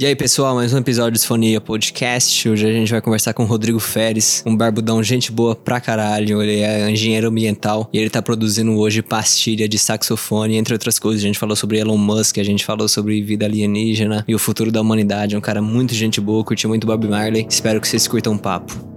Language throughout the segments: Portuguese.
E aí, pessoal, mais um episódio do Sinfonia Podcast. Hoje a gente vai conversar com o Rodrigo Feres, um barbudão gente boa pra caralho. Ele é engenheiro ambiental e ele tá produzindo hoje pastilha de saxofone, entre outras coisas. A gente falou sobre Elon Musk, a gente falou sobre vida alienígena e o futuro da humanidade. É um cara muito gente boa, curtiu muito Bob Marley. Espero que vocês curtam o papo.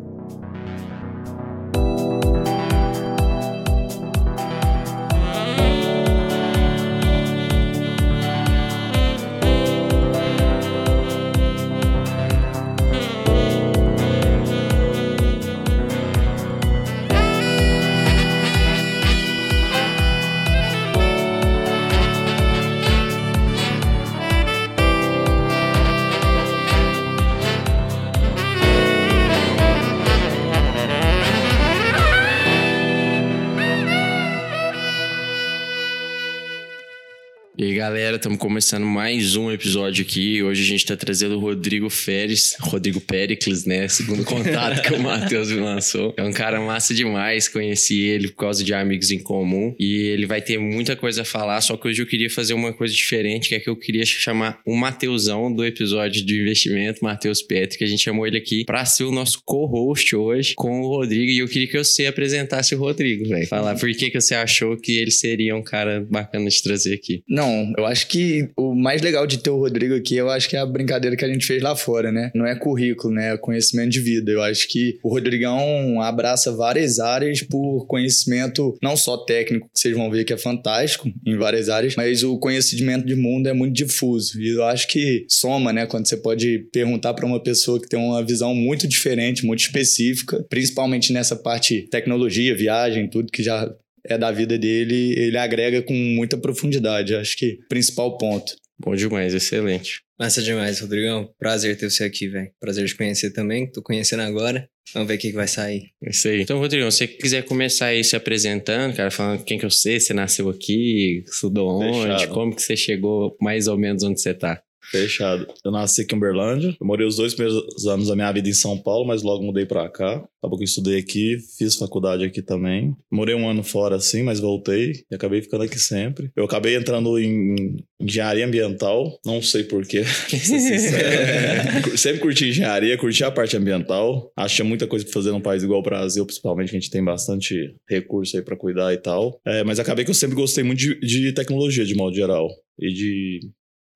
Estamos começando mais um episódio aqui. Hoje a gente está trazendo o Rodrigo Feres, Rodrigo Pericles, né? Segundo contato que o Matheus me lançou. É um cara massa demais, conheci ele por causa de amigos em comum. E ele vai ter muita coisa a falar, só que hoje eu queria fazer uma coisa diferente, que é que eu queria chamar o Mateusão do episódio de investimento, Matheus Petri, que a gente chamou ele aqui para ser o nosso co-host hoje com o Rodrigo. E eu queria que você apresentasse o Rodrigo, velho. Falar por que, que você achou que ele seria um cara bacana de trazer aqui. Não, eu acho que que o mais legal de ter o Rodrigo aqui, eu acho que é a brincadeira que a gente fez lá fora, né? Não é currículo, né? É conhecimento de vida. Eu acho que o Rodrigão abraça várias áreas por conhecimento, não só técnico, que vocês vão ver que é fantástico em várias áreas, mas o conhecimento de mundo é muito difuso. E eu acho que soma, né? Quando você pode perguntar para uma pessoa que tem uma visão muito diferente, muito específica, principalmente nessa parte tecnologia, viagem, tudo que já é da vida dele, ele agrega com muita profundidade. Acho que principal ponto. Bom demais, excelente. Massa demais, Rodrigão. Prazer ter você aqui, velho. Prazer te conhecer também. Tô conhecendo agora. Vamos ver o que, que vai sair. Isso aí. Então, Rodrigão, se você quiser começar aí se apresentando, cara, falando quem que eu sei, você nasceu aqui, estudou onde, Fechado. como que você chegou mais ou menos onde você tá. Fechado. Eu nasci aqui em Uberlândia. Eu morei os dois primeiros anos da minha vida em São Paulo, mas logo mudei pra cá. Acabou que eu estudei aqui, fiz faculdade aqui também. Morei um ano fora assim, mas voltei e acabei ficando aqui sempre. Eu acabei entrando em engenharia ambiental, não sei porquê. sempre curti engenharia, curti a parte ambiental. Tinha muita coisa pra fazer num país igual o Brasil, principalmente que a gente tem bastante recurso aí pra cuidar e tal. É, mas acabei que eu sempre gostei muito de, de tecnologia, de modo geral. E de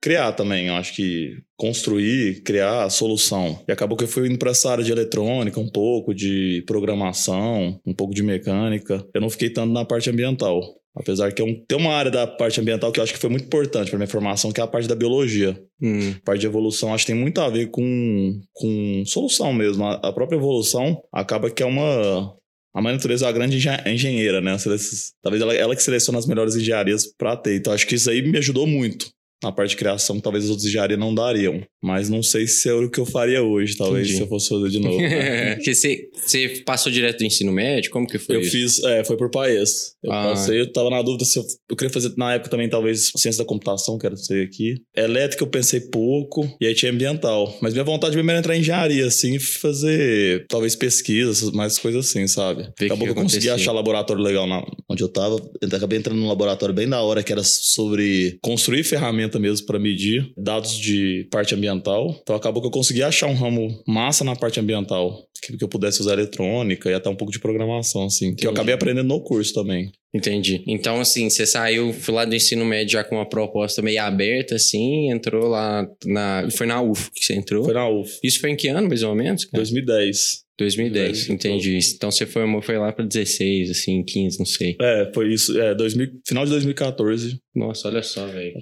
criar também, eu acho que construir, criar a solução. E acabou que eu fui indo para essa área de eletrônica, um pouco de programação, um pouco de mecânica. Eu não fiquei tanto na parte ambiental. Apesar que é um, tem uma área da parte ambiental que eu acho que foi muito importante para minha formação, que é a parte da biologia. Hum. A parte de evolução acho que tem muito a ver com, com solução mesmo. A, a própria evolução acaba que é uma, a mãe natureza é uma grande engenheira, né? Talvez ela, ela que seleciona as melhores engenharias para ter. Então, acho que isso aí me ajudou muito na parte de criação, talvez os outros engenharias não dariam. Mas não sei se é o que eu faria hoje, talvez, Entendi. se eu fosse fazer de novo. Né? Porque você, você passou direto do ensino médio? Como que foi Eu isso? fiz, é, foi por país. Eu ah. passei, eu tava na dúvida se eu, eu queria fazer, na época também, talvez, ciência da computação, quero ser aqui. Elétrica eu pensei pouco, e aí tinha ambiental. Mas minha vontade mesmo era entrar em engenharia, assim, fazer, talvez, pesquisas, mais coisas assim, sabe? Ver Acabou que, que eu consegui achar laboratório legal na, onde eu tava. Eu acabei entrando num laboratório bem da hora, que era sobre construir ferramenta mesmo para medir dados de parte ambiental. Então acabou que eu consegui achar um ramo massa na parte ambiental, que, eu pudesse usar eletrônica e até um pouco de programação, assim, que eu acabei aprendendo no curso também. Entendi. Então, assim, você saiu lá do ensino médio já com uma proposta meio aberta, assim, entrou lá na. Foi na UF que você entrou? Foi na UF. Isso foi em que ano, mais ou menos? Cara? 2010. 2010, entendi. Então você foi, foi lá para 16, assim, 15, não sei. É, foi isso. É, 2000, final de 2014. Nossa, olha só, velho.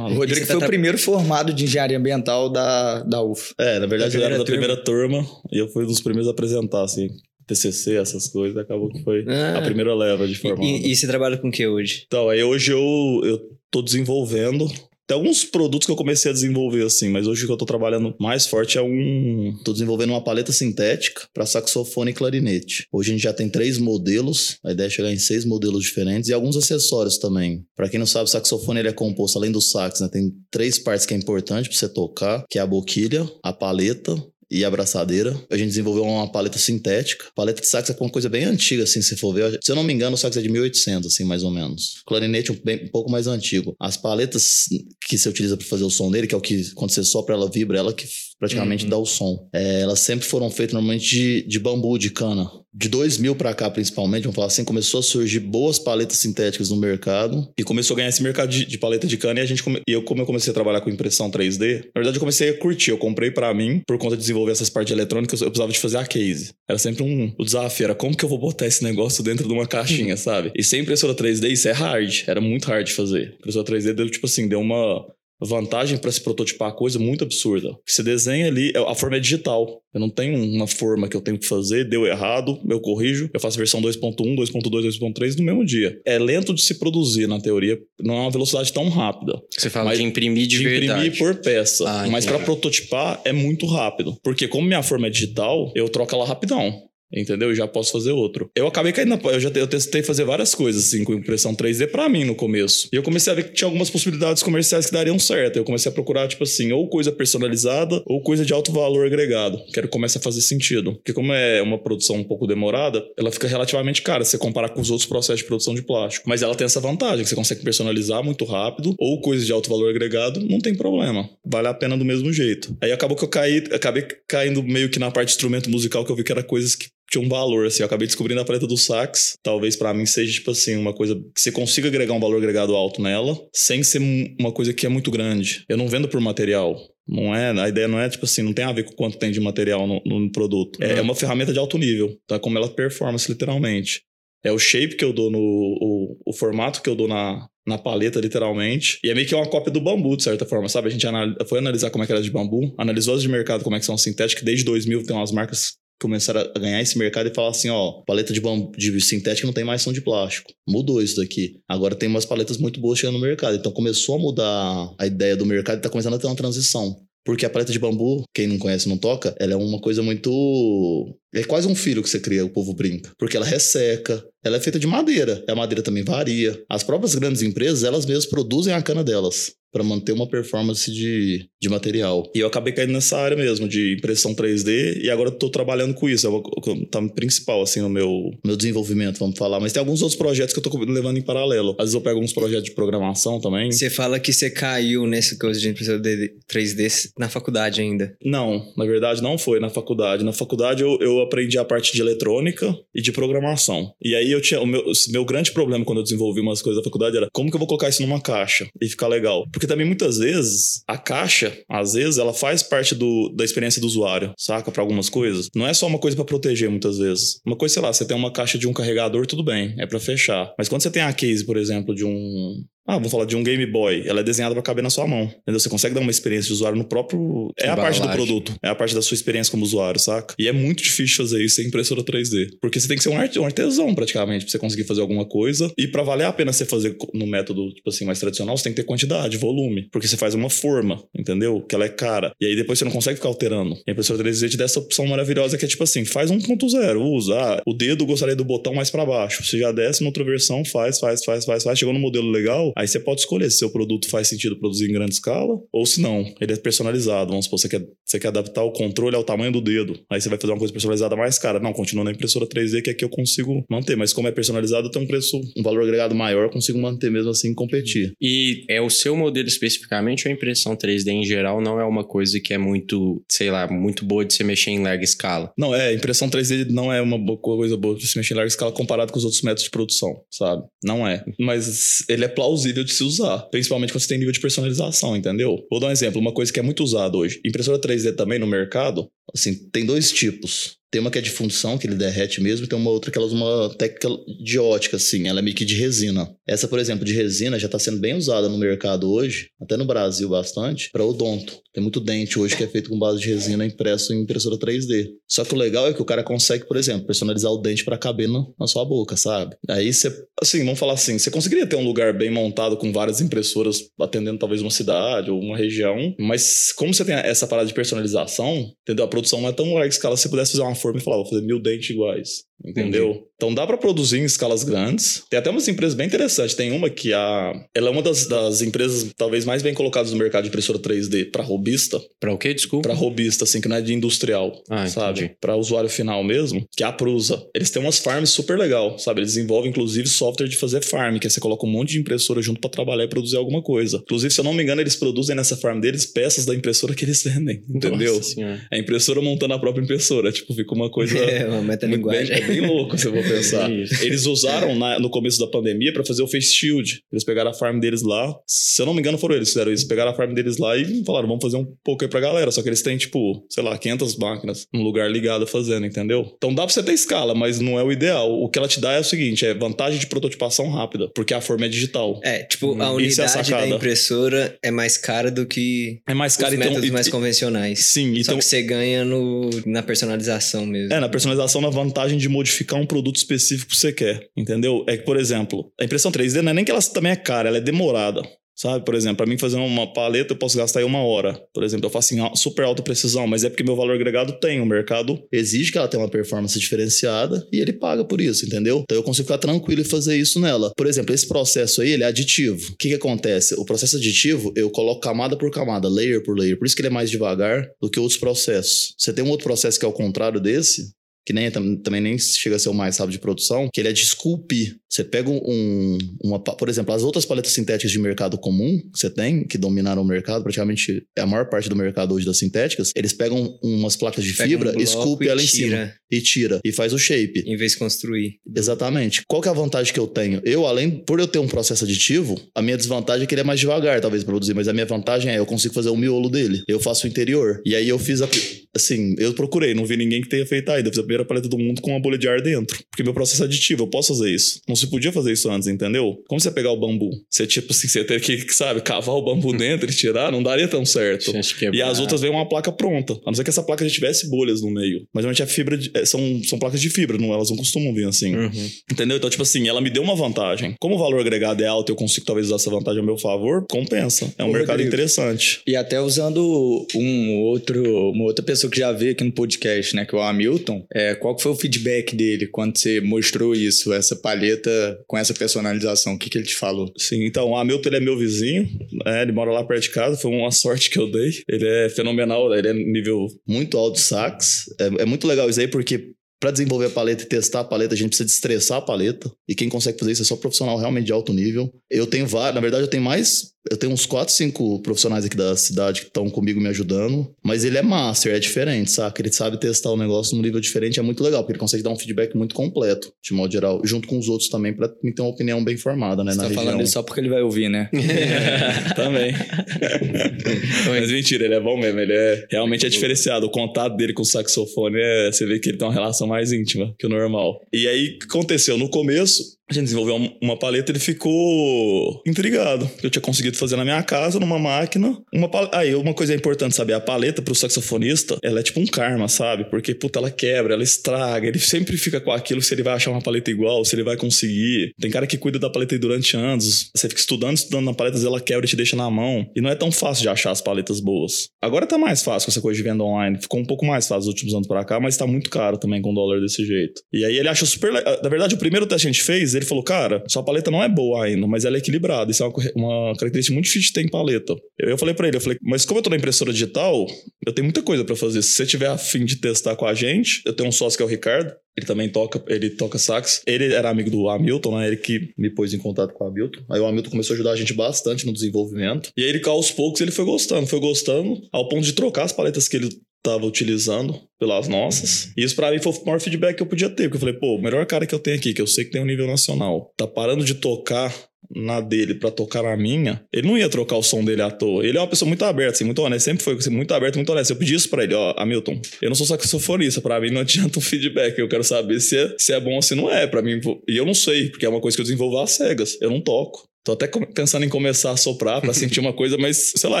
O Rodrigo foi tá... o primeiro formado de engenharia ambiental da, da UF. É, na verdade eu era da primeira turma e eu fui dos primeiros a apresentar, assim. TCC, essas coisas, acabou que foi ah, a primeira leva de formado. E, e, você trabalha com o que hoje? Então, aí hoje eu, eu tô desenvolvendo tem alguns produtos que eu comecei a desenvolver assim, mas hoje o que eu tô trabalhando mais forte é um. Tô desenvolvendo uma paleta sintética para saxofone e clarinete. Hoje a gente já tem três modelos, a ideia é chegar em seis modelos diferentes e alguns acessórios também. Para quem não sabe, o saxofone ele é composto, além do sax, né? Tem três partes que é importante para você tocar, que é a boquilha, a paleta e abraçadeira. A gente desenvolveu uma paleta sintética. Paleta de sax é uma coisa bem antiga, assim, se for ver. Se eu não me engano, o sax é de 1800, assim, mais ou menos. Clarinete é um, bem, um pouco mais antigo. As paletas que você utiliza para fazer o som dele, que é o que, quando você sopra, ela vibra, ela que praticamente uhum. dá o som. É, elas sempre foram feitas normalmente de, de bambu, de cana. De 2000 para cá, principalmente, vamos falar assim, começou a surgir boas paletas sintéticas no mercado e começou a ganhar esse mercado de, de paleta de cana e a gente come... e eu como eu comecei a trabalhar com impressão 3D, na verdade eu comecei a curtir, eu comprei para mim por conta de desenvolver essas partes eletrônicas, eu precisava de fazer a case. Era sempre um o desafio, era como que eu vou botar esse negócio dentro de uma caixinha, sabe? E sem impressora 3D isso é hard, era muito hard de fazer. impressora 3D deu tipo assim, deu uma vantagem para se prototipar a coisa muito absurda. Você desenha ali, é, a forma é digital. Eu não tenho uma forma que eu tenho que fazer, deu errado, eu corrijo, eu faço versão 2.1, 2.2, 2.3 no mesmo dia. É lento de se produzir, na teoria, não é uma velocidade tão rápida. Você fala de imprimir de, de verdade. imprimir por peça. Ah, mas para prototipar é muito rápido. Porque como minha forma é digital, eu troco ela rapidão. Entendeu? Eu já posso fazer outro. Eu acabei caindo na. Eu já eu testei fazer várias coisas assim com impressão 3D para mim no começo. E eu comecei a ver que tinha algumas possibilidades comerciais que dariam certo. Eu comecei a procurar, tipo assim, ou coisa personalizada ou coisa de alto valor agregado. Que começa a fazer sentido. Porque, como é uma produção um pouco demorada, ela fica relativamente cara se você comparar com os outros processos de produção de plástico. Mas ela tem essa vantagem, que você consegue personalizar muito rápido, ou coisa de alto valor agregado, não tem problema. Vale a pena do mesmo jeito. Aí acabou que eu caí, acabei caindo meio que na parte de instrumento musical que eu vi que era coisas que tinha um valor, assim. Eu acabei descobrindo a paleta do sax. Talvez para mim seja, tipo assim, uma coisa que você consiga agregar um valor agregado alto nela, sem ser uma coisa que é muito grande. Eu não vendo por material. Não é, a ideia não é tipo assim, não tem a ver com quanto tem de material no, no produto. É, uhum. é, uma ferramenta de alto nível, tá? Como ela performance, literalmente. É o shape que eu dou no. O, o formato que eu dou na, na paleta, literalmente. E é meio que uma cópia do bambu, de certa forma, sabe? A gente anal foi analisar como é que era de bambu, analisou as de mercado como é que são sintéticas, desde 2000 tem umas marcas começaram a ganhar esse mercado e falar assim, ó, paleta de, bambu, de sintética não tem mais som de plástico. Mudou isso daqui. Agora tem umas paletas muito boas chegando no mercado. Então começou a mudar a ideia do mercado e tá começando a ter uma transição. Porque a paleta de bambu, quem não conhece não toca, ela é uma coisa muito. É quase um filho que você cria, o povo brinca. Porque ela resseca, ela é feita de madeira. A madeira também varia. As próprias grandes empresas, elas mesmas produzem a cana delas para manter uma performance de, de material. E eu acabei caindo nessa área mesmo, de impressão 3D, e agora estou trabalhando com isso. É o tá principal, assim, no meu, meu desenvolvimento, vamos falar. Mas tem alguns outros projetos que eu estou levando em paralelo. Às vezes eu pego alguns projetos de programação também. Você fala que você caiu nessa coisa de impressão 3D na faculdade ainda? Não, na verdade não foi na faculdade. Na faculdade eu, eu aprendi a parte de eletrônica e de programação. E aí eu tinha. O meu, meu grande problema quando eu desenvolvi umas coisas da faculdade era como que eu vou colocar isso numa caixa e ficar legal. Porque também muitas vezes a caixa, às vezes, ela faz parte do, da experiência do usuário, saca? Para algumas coisas. Não é só uma coisa para proteger muitas vezes. Uma coisa, sei lá, você tem uma caixa de um carregador, tudo bem, é para fechar. Mas quando você tem a case, por exemplo, de um ah, vamos falar de um Game Boy. Ela é desenhada para caber na sua mão. Entendeu? Você consegue dar uma experiência de usuário no próprio. É a parte do produto. É a parte da sua experiência como usuário, saca? E é muito difícil fazer isso sem impressora 3D. Porque você tem que ser um, arte... um artesão, praticamente, pra você conseguir fazer alguma coisa. E para valer a pena você fazer no método, tipo assim, mais tradicional, você tem que ter quantidade, volume. Porque você faz uma forma, entendeu? Que ela é cara. E aí depois você não consegue ficar alterando. E a impressora 3D te dá essa opção maravilhosa que é tipo assim: faz 1.0, usa. Ah, o dedo gostaria do botão mais para baixo. Você já desce na outra versão, faz, faz, faz, faz, faz. Chegou no modelo legal, aí você pode escolher seu produto faz sentido produzir em grande escala, ou se não, ele é personalizado. Vamos supor, você quer, você quer adaptar o controle ao tamanho do dedo. Aí você vai fazer uma coisa personalizada mais cara. Não, continua na impressora 3D, que aqui eu consigo manter. Mas como é personalizado, tem um preço, um valor agregado maior, eu consigo manter mesmo assim competir. E é o seu modelo especificamente ou a impressão 3D em geral não é uma coisa que é muito, sei lá, muito boa de se mexer em larga escala? Não, é, impressão 3D não é uma coisa boa de se mexer em larga escala comparado com os outros métodos de produção, sabe? Não é. Mas ele é plausível de se usar principalmente quando você tem nível de personalização, entendeu? Vou dar um exemplo, uma coisa que é muito usada hoje. Impressora 3D também no mercado, assim, tem dois tipos. Tem uma que é de função, que ele derrete mesmo, e tem uma outra que ela usa uma técnica de ótica, assim, ela é meio que de resina. Essa, por exemplo, de resina já está sendo bem usada no mercado hoje, até no Brasil bastante, para odonto. Tem muito dente hoje que é feito com base de resina impresso em impressora 3D. Só que o legal é que o cara consegue, por exemplo, personalizar o dente para caber no, na sua boca, sabe? Aí você, assim, vamos falar assim, você conseguiria ter um lugar bem montado com várias impressoras atendendo talvez uma cidade ou uma região, mas como você tem essa parada de personalização, entendeu? A produção não é tão larga escala se você pudesse fazer uma forma e falar, vou fazer mil dentes iguais. Entendeu? Então dá para produzir em escalas grandes. Tem até umas empresas bem interessantes. Tem uma que a, ela é uma das, das empresas talvez mais bem colocadas no mercado de impressora 3D para robista. Para o quê? Desculpa. Para robista, assim, que não é de industrial, Ah, sabe? Para usuário final mesmo, que é a Prusa. Eles têm umas farms super legal, sabe? Eles desenvolvem inclusive software de fazer farm, que é você coloca um monte de impressora junto para trabalhar e produzir alguma coisa. Inclusive, se eu não me engano, eles produzem nessa farm deles peças da impressora que eles vendem, entendeu? Nossa senhora. É a impressora montando a própria impressora, tipo, fica uma coisa É, uma muito bem, metalinguagem. é bem louco, se eu vou pensar. Eles usaram na- no começo da pandemia pra fazer o Face Shield. Eles pegaram a farm deles lá. Se eu não me engano, foram eles que fizeram isso. Pegaram a farm deles lá e falaram, vamos fazer um pouco aí pra galera. Só que eles têm, tipo, sei lá, 500 máquinas num lugar ligado fazendo, entendeu? Então dá pra você ter escala, mas não é o ideal. O que ela te dá é o seguinte, é vantagem de prototipação rápida, porque a forma é digital. É, tipo, a Hum, isso é a unidade da impressora é mais cara do que É mais os caro, então... métodos e- mais convencionais. Sim, Só então... que você ganha no, na personalização mesmo. É, na personalização, na vantagem de modificar um produto específico que você quer, entendeu? É que, por exemplo, a impressão 3D não é nem que ela também é cara, ela é demorada. Sabe, por exemplo, para mim fazer uma paleta eu posso gastar aí uma hora. Por exemplo, eu faço em super alta precisão, mas é porque meu valor agregado tem. O mercado exige que ela tenha uma performance diferenciada e ele paga por isso, entendeu? Então eu consigo ficar tranquilo e fazer isso nela. Por exemplo, esse processo aí, ele é aditivo. O que que acontece? O processo aditivo, eu coloco camada por camada, layer por layer. Por isso que ele é mais devagar do que outros processos. Você tem um outro processo que é o contrário desse, que nem é tam- também nem chega a ser o mais rápido de produção, que ele é de esculpir. Você pega um, uma, por exemplo, as outras paletas sintéticas de mercado comum que você tem, que dominaram o mercado, praticamente é a maior parte do mercado hoje das sintéticas, eles pegam umas placas de Pega um fibra, bloco esculpe ela em tira, cima e tira e faz o shape. Em vez de construir. Exatamente. Qual que é a vantagem que eu tenho? Eu, além, por eu ter um processo aditivo, a minha desvantagem é que ele é mais devagar, talvez, produzir, mas a minha vantagem é eu consigo fazer o miolo dele. Eu faço o interior. E aí eu fiz a. Assim, eu procurei, não vi ninguém que tenha feito ainda. Eu fiz a primeira paleta do mundo com uma bolha de ar dentro. Porque meu processo é aditivo, eu posso fazer isso. Não se podia fazer isso antes, entendeu? Como você pegar o bambu? Você, tipo assim, você ter que, sabe, cavar o bambu dentro e tirar, não daria tão certo. E as outras vêm uma placa pronta. A não ser que essa placa já tivesse bolhas no meio. Mas normalmente é fibra de- é, são, são placas de fibra, não, elas não costumam vir assim. Uhum. Entendeu? Então, tipo assim, ela me deu uma vantagem. Como o valor agregado é alto e eu consigo talvez usar essa vantagem a meu favor, compensa. É um Ô, mercado Rodrigo. interessante. E até usando um outro, uma outra pessoa que já veio aqui no podcast, né, que é o Hamilton, é, qual foi o feedback dele quando você mostrou isso, essa palheta com essa personalização? O que, que ele te falou? Sim, então, o Hamilton ele é meu vizinho, né? ele mora lá perto de casa, foi uma sorte que eu dei. Ele é fenomenal, ele é nível muito alto de sax. É, é muito legal isso aí, porque para desenvolver a paleta e testar a paleta, a gente precisa destressar a paleta. E quem consegue fazer isso é só profissional realmente de alto nível. Eu tenho vários, na verdade, eu tenho mais. Eu tenho uns 4, 5 profissionais aqui da cidade que estão comigo me ajudando. Mas ele é master, é diferente, saca? Ele sabe testar o negócio num nível diferente, é muito legal, porque ele consegue dar um feedback muito completo, de modo geral, junto com os outros também, pra me ter uma opinião bem formada, né? Você na tá região. falando isso só porque ele vai ouvir, né? Também. Mas mentira, ele é bom mesmo. Ele é realmente é diferenciado. O contato dele com o saxofone é. Você vê que ele tem uma relação mais íntima que o normal. E aí, o que aconteceu? No começo, a gente desenvolveu um- uma paleta ele ficou intrigado. Eu tinha conseguido fazer na minha casa, numa máquina. Uma. Aí, uma coisa importante saber: a paleta pro saxofonista, ela é tipo um karma, sabe? Porque, puta, ela quebra, ela estraga. Ele sempre fica com aquilo se ele vai achar uma paleta igual, se ele vai conseguir. Tem cara que cuida da paleta durante anos. Você fica estudando, estudando na paleta, ela quebra e te deixa na mão. E não é tão fácil de achar as paletas boas. Agora tá mais fácil com essa coisa de venda online. Ficou um pouco mais fácil nos últimos anos pra cá, mas tá muito caro também com o dólar desse jeito. E aí ele acha super. Na verdade, o primeiro teste que a gente fez, ele falou: Cara, sua paleta não é boa ainda, mas ela é equilibrada. Isso é uma, uma característica muito difícil de ter em paleta. Eu, eu falei pra ele: Eu falei, mas como eu tô na impressora digital, eu tenho muita coisa pra fazer. Se você tiver afim de testar com a gente, eu tenho um sócio que é o Ricardo. Ele também toca, ele toca sax. Ele era amigo do Hamilton, né? Ele que me pôs em contato com o Hamilton. Aí o Hamilton começou a ajudar a gente bastante no desenvolvimento. E aí ele, aos poucos, ele foi gostando, foi gostando, ao ponto de trocar as paletas que ele tava utilizando pelas nossas. E isso pra mim foi o maior feedback que eu podia ter, porque eu falei, pô, o melhor cara que eu tenho aqui, que eu sei que tem um nível nacional, tá parando de tocar na dele pra tocar na minha, ele não ia trocar o som dele à toa. Ele é uma pessoa muito aberta, assim, muito honesta, sempre foi assim, muito aberto, muito honesto. Eu pedi isso pra ele, ó, Hamilton, eu não sou saxofonista, pra mim não adianta um feedback, eu quero saber se é, se é bom ou se não é, pra mim, e eu não sei, porque é uma coisa que eu desenvolvo às cegas, eu não toco. Tô até pensando em começar a soprar pra sentir uma coisa, mas sei lá,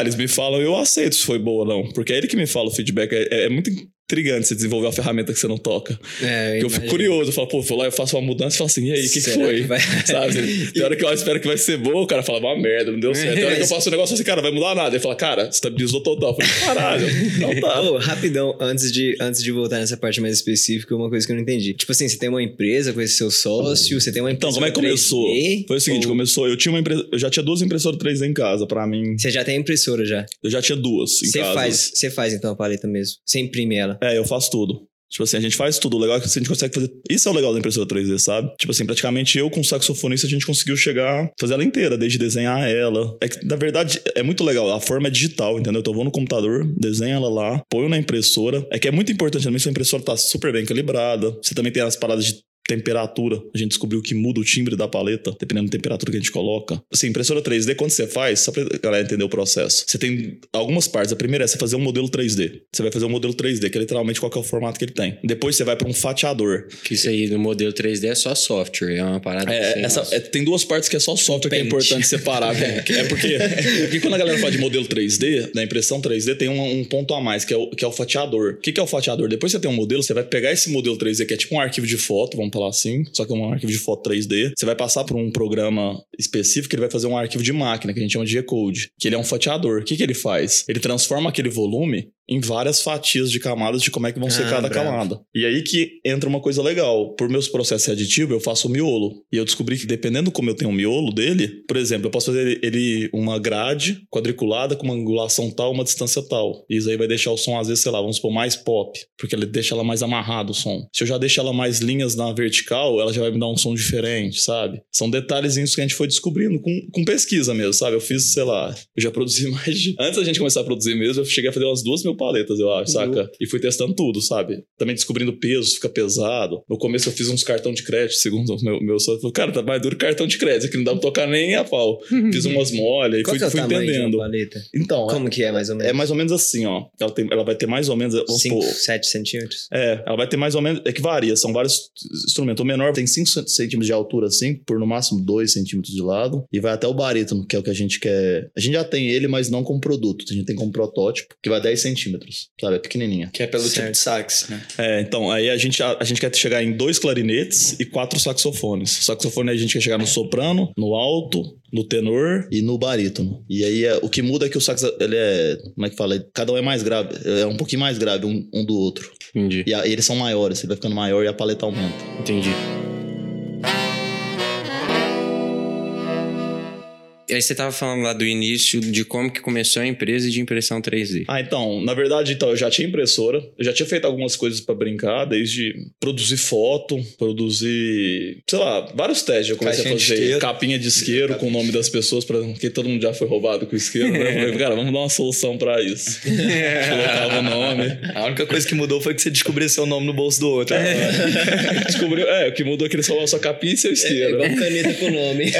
eles me falam eu aceito se foi boa ou não. Porque é ele que me fala o feedback. É, é muito intrigante você desenvolver uma ferramenta que você não toca. É, Porque eu fico curioso, eu falo, pô, vou lá, eu faço uma mudança e falo assim, e aí, o que, que foi? que vai- Sabe? Tem hora que eu espero que vai ser boa, o cara fala, uma merda, não deu certo. Tem hora que eu faço um negócio assim, cara, vai mudar nada. Ele fala, cara, estabilizou total. Eu falei, caralho, não tá. Ô, rapidão, antes de, antes de voltar nessa parte mais específica, uma coisa que eu não entendi. Tipo assim, você tem uma empresa com esse seu sócio, você tem uma Então, empresa como é que começou? 3D, Foi o seguinte, ou- começou, eu tinha uma empresa, eu já tinha duas impressoras 3D em casa, pra mim. Você já tem impressora já. Eu já tinha duas em Você casa. faz, você faz então a paleta mesmo. Você imprime ela. É, eu faço tudo. Tipo assim, a gente faz tudo. O legal é que a gente consegue fazer. Isso é o legal da impressora 3D, sabe? Tipo assim, praticamente eu com o saxofonista a gente conseguiu chegar, fazer ela inteira, desde desenhar ela. É que, na verdade, é muito legal. A forma é digital, entendeu? Então eu vou no computador, desenho ela lá, ponho na impressora. É que é muito importante também sua impressora tá super bem calibrada. Você também tem as paradas de temperatura. A gente descobriu que muda o timbre da paleta, dependendo da temperatura que a gente coloca. Assim, impressora 3D, quando você faz, só pra galera entender o processo, você tem algumas partes. A primeira é você fazer um modelo 3D. Você vai fazer um modelo 3D, que é literalmente qual é o formato que ele tem. Depois você vai para um fatiador. Que isso aí no modelo 3D é só software, é uma parada É, assim, essa, é, tem duas partes que é só software que é importante separar. É, é porque, porque quando a galera fala de modelo 3D, da impressão 3D, tem um, um ponto a mais, que é, o, que é o fatiador. O que, que é o fatiador? Depois você tem um modelo, você vai pegar esse modelo 3D, que é tipo um arquivo de foto, vamos falar assim, só que é um arquivo de foto 3D. Você vai passar por um programa específico, ele vai fazer um arquivo de máquina, que a gente chama de G-Code, que ele é um fatiador. O que, que ele faz? Ele transforma aquele volume em várias fatias de camadas de como é que vão ser Ah, cada bravo. camada. E aí que entra uma coisa legal. Por meus processos aditivos, eu faço o miolo. E eu descobri que dependendo como eu tenho o miolo dele, por exemplo, eu posso fazer ele uma grade quadriculada com uma angulação tal, uma distância tal. E isso aí vai deixar o som, às vezes, sei lá, vamos supor, mais pop. Porque ele deixa ela mais amarrado o som. Se eu já deixar ela mais linhas na vertical, ela já vai me dar um som diferente, sabe? São detalhezinhos que a gente foi descobrindo com, com pesquisa mesmo, sabe? Eu fiz, sei lá, eu já produzi mais de... Antes da gente começar a produzir mesmo, eu cheguei a fazer umas duas mil paletas, eu acho, saca? E fui testando tudo, sabe? Também descobrindo peso, fica pesado. No começo eu fiz uns cartão de crédito, segundo o meu, meu sócio. Falou, cara, tá mais duro que cartão de crédito, aqui não dá pra tocar nem a pau. Fiz umas molhas e fui, que é fui entendendo. Então, Como que é, mais ou menos? é mais ou menos assim, ó. Ela, tem, ela vai ter mais ou menos. Vamos 5, supor, 7 centímetros? é, ela vai ter mais ou menos. É que varia, são vários instrumentos. O menor tem 5 centímetros de altura, assim, por no máximo 2 centímetros de lado. E vai até o barítono, que é o que a gente quer. A gente já tem ele, mas não como produto. A gente tem como protótipo, que vai 10 centímetros, sabe? É pequenininha. Que é pelo tipo Certo. de sax, né? É, então, aí a gente, a, a gente quer chegar em dois clarinetes e quatro saxofones. Saxofone a gente quer chegar no soprano, no alto, no tenor e no barítono. E aí é, o que muda é que o sax, ele é. Como é que fala? Cada um é mais grave. É um pouquinho mais grave um, um do outro. Entendi, E, a- e eles são maiores, ele vai ficando maior e a paleta aumenta. entendi. Aí você tava falando lá do início de como que começou a empresa de impressão 3D. Ah, então, na verdade, então, eu já tinha impressora, eu já tinha feito algumas coisas pra brincar, desde produzir foto, produzir, sei lá, vários testes. Eu comecei Caixinha a fazer isqueiro. capinha de isqueiro com o nome das pessoas, pra, porque todo mundo já foi roubado com isqueiro, né? Eu falei, cara, vamos dar uma solução pra isso. Colocava o nome. A única coisa que mudou foi que você descobriu seu nome no bolso do outro. Descobriu, é, o que mudou é que eles falavam só capinha e seu isqueiro. igual caneta com nome.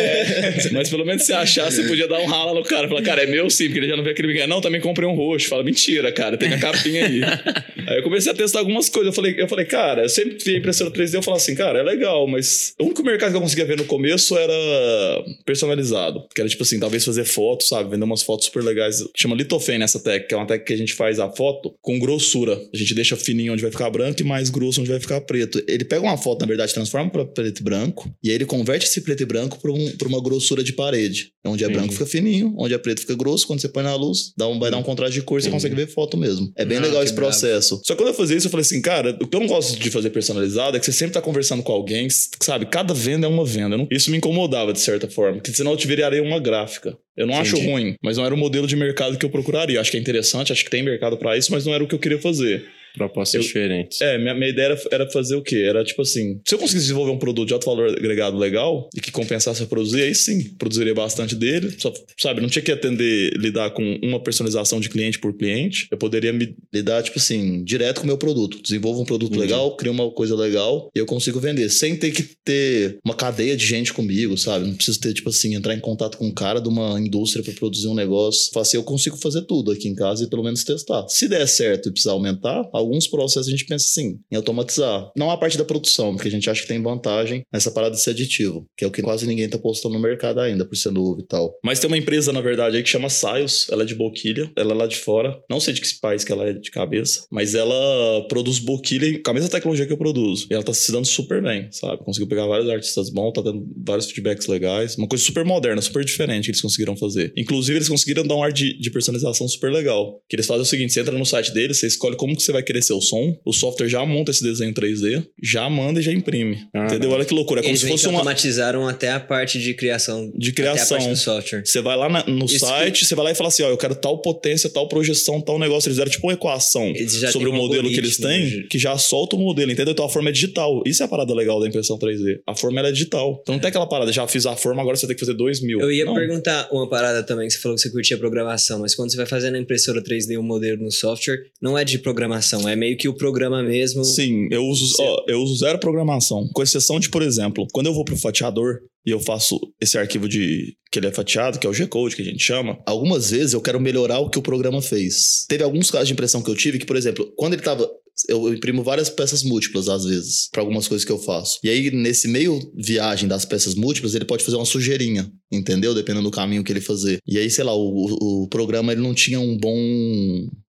Mas pelo menos se achar, você podia dar um rala no cara. Falar, cara, é meu sim, porque ele já não vê aquele brinquedo. Não, também comprei um roxo. Fala, mentira, cara, tem a capinha aí. aí eu comecei a testar algumas coisas. Eu falei, eu falei, cara, eu sempre vi a impressora 3D. Eu falava assim, cara, é legal, mas o único mercado que eu conseguia ver no começo era personalizado. Que era tipo assim, talvez fazer fotos, sabe? Vender umas fotos super legais. Chama Litofane essa técnica, que é uma técnica que a gente faz a foto com grossura. A gente deixa fininho onde vai ficar branco e mais grosso onde vai ficar preto. Ele pega uma foto, na verdade, transforma pra preto e branco, e aí ele converte esse preto e branco pra, um, pra uma grossura de parede. Onde é branco fica fininho, onde é preto fica grosso. Quando você põe na luz, dá um, vai dar um contraste de cor e você consegue ver foto mesmo. É bem Ah, legal esse brabo. processo. Só que quando eu fazia isso, eu falei assim, cara, o que eu não gosto de fazer personalizado é que você sempre tá conversando com alguém, sabe? Cada venda é uma venda. Não- Isso me incomodava de certa forma, porque senão eu te viraria uma gráfica. Eu não acho Entendi. ruim, mas não era o modelo de mercado que eu procuraria. Acho que é interessante, acho que tem mercado pra isso, mas não era o que eu queria fazer. Propostas Eu- diferentes. É, minha, minha ideia era, era fazer o quê? Era tipo assim: se eu conseguisse desenvolver um produto de alto valor agregado legal e que compensasse a produzir, aí sim, produziria bastante dele. Só, sabe, não tinha que atender, lidar com uma personalização de cliente por cliente. Eu poderia me lidar, tipo assim, direto com o meu produto. Desenvolvo um produto Entendi. legal, crio uma coisa legal e eu consigo vender, sem ter que ter uma cadeia de gente comigo, sabe? Não preciso ter, tipo assim, entrar em contato com um cara de uma indústria para produzir um negócio. Falar assim, eu consigo fazer tudo aqui em casa e pelo menos testar. Se der certo e precisar aumentar, algum alguns processos a gente pensa assim, em automatizar. Não a parte da produção, porque a gente acha que tem vantagem nessa parada de ser aditivo, que é o que quase ninguém tá postando no mercado ainda, por ser novo e tal. Mas tem uma empresa, na verdade, aí que chama Saios, ela é de Boquilha, ela é lá de fora. Não sei de que país que ela é de cabeça, mas ela produz Boquilha com a mesma tecnologia que eu produzo. E ela tá se dando super bem, sabe? Conseguiu pegar vários artistas bons, tá dando vários feedbacks legais. Uma coisa super moderna, super diferente que eles conseguiram fazer. Inclusive, eles conseguiram dar um ar de, de personalização super legal. Que eles fazem o seguinte: você entra no site deles, você escolhe como que você vai querer seu som, o software já monta esse desenho 3D, já manda e já imprime. Ah, entendeu? Olha que loucura. É como Eles se fosse que uma. automatizaram até a parte de criação. De Até a criação. parte do software. Você vai lá na- no Isso site, você vai lá e fala assim: ó, eu quero tal potência, tal projeção, tal negócio. Eles fizeram tipo uma equação sobre o um modelo que eles têm, já- que já solta o modelo, entendeu? Então a forma é digital. Isso é a parada legal da impressão 3D. A forma ela é digital. Então não tem aquela parada, já fiz a forma, agora você tem que fazer 2 mil. Eu ia Não. perguntar uma parada também, que você falou que você curtia programação, mas quando você vai fazer na impressora 3D o modelo no software, não é de programação, é meio que o programa mesmo. Sim, eu uso, ó, eu uso zero programação. Com exceção de, por exemplo, quando eu vou pro fatiador e eu faço esse arquivo de que ele é fatiado, que é o G-Code que a gente chama, algumas vezes eu quero melhorar o que o programa fez. Teve alguns casos de impressão que eu tive que, por exemplo, quando ele tava eu imprimo várias peças múltiplas às vezes, para algumas coisas que eu faço. E aí, nesse meio viagem das peças múltiplas, ele pode fazer uma sujeirinha, entendeu? Dependendo do caminho que ele fazer. E aí, sei lá, o, o- programa ele não tinha um bom.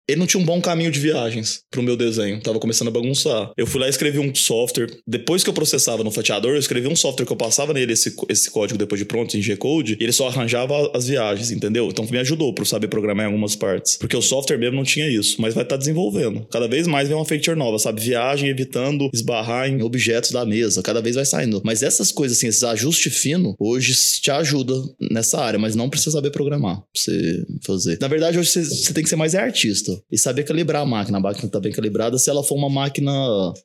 Ele não tinha um bom caminho de viagens pro meu desenho. Tava começando a bagunçar. Eu fui lá e escrevi um software. Depois que eu processava no fatiador, eu escrevi um software que eu passava nele esse, esse código depois de pronto em G-Code. E ele só arranjava as viagens, entendeu? Então me ajudou pra eu saber programar em algumas partes. Porque o software mesmo não tinha isso. Mas vai estar desenvolvendo. Cada vez mais vem uma feature nova, sabe? Viagem evitando esbarrar em objetos da mesa. Cada vez vai saindo. Mas essas coisas, assim, esses ajustes finos, hoje te ajuda nessa área. Mas não precisa saber programar pra você fazer. Na verdade, hoje você, você tem que ser mais artista. E saber calibrar a máquina. A máquina tá bem calibrada se ela for uma máquina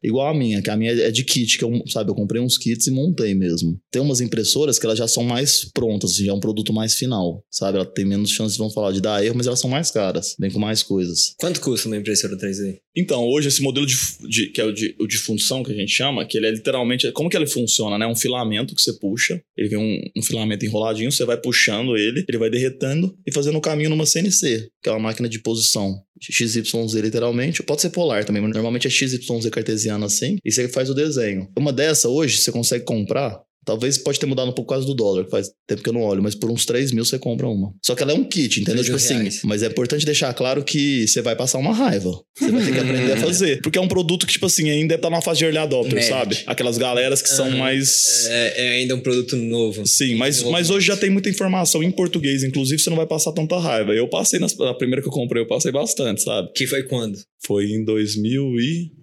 igual a minha. Que a minha é de kit, que eu, sabe? Eu comprei uns kits e montei mesmo. Tem umas impressoras que elas já são mais prontas. Assim, já é um produto mais final, sabe? Ela tem menos chances, vamos falar, de dar erro, mas elas são mais caras. Vem com mais coisas. Quanto custa uma impressora 3D? Então, hoje esse modelo de, de- que é o de, o de função que a gente chama, que ele é literalmente. Como que ele funciona, né? Um filamento que você puxa. Ele vem um, um filamento enroladinho, você vai puxando ele, ele vai derretendo e fazendo o caminho numa CNC, que é uma máquina de posição. XYZ literalmente, pode ser polar também, mas normalmente é XYZ cartesiano assim, e você faz o desenho. Uma dessa hoje você consegue comprar Talvez pode ter mudado um pouco por causa do dólar, faz tempo que eu não olho, mas por uns 3 mil você compra uma. Só que ela é um kit, entendeu? 3 Tipo assim, reais. mas é importante deixar claro que você vai passar uma raiva. Você vai ter que aprender a fazer. Porque é um produto que, tipo assim, ainda tá numa fase de early adopter, sabe? Aquelas galeras que são Aham. mais. É, é ainda um produto novo. Sim, mas, Novo. mas hoje já tem muita informação em português, inclusive você não vai passar tanta raiva. Eu passei nas, na primeira que eu comprei, eu passei bastante, sabe? Que foi quando? Foi em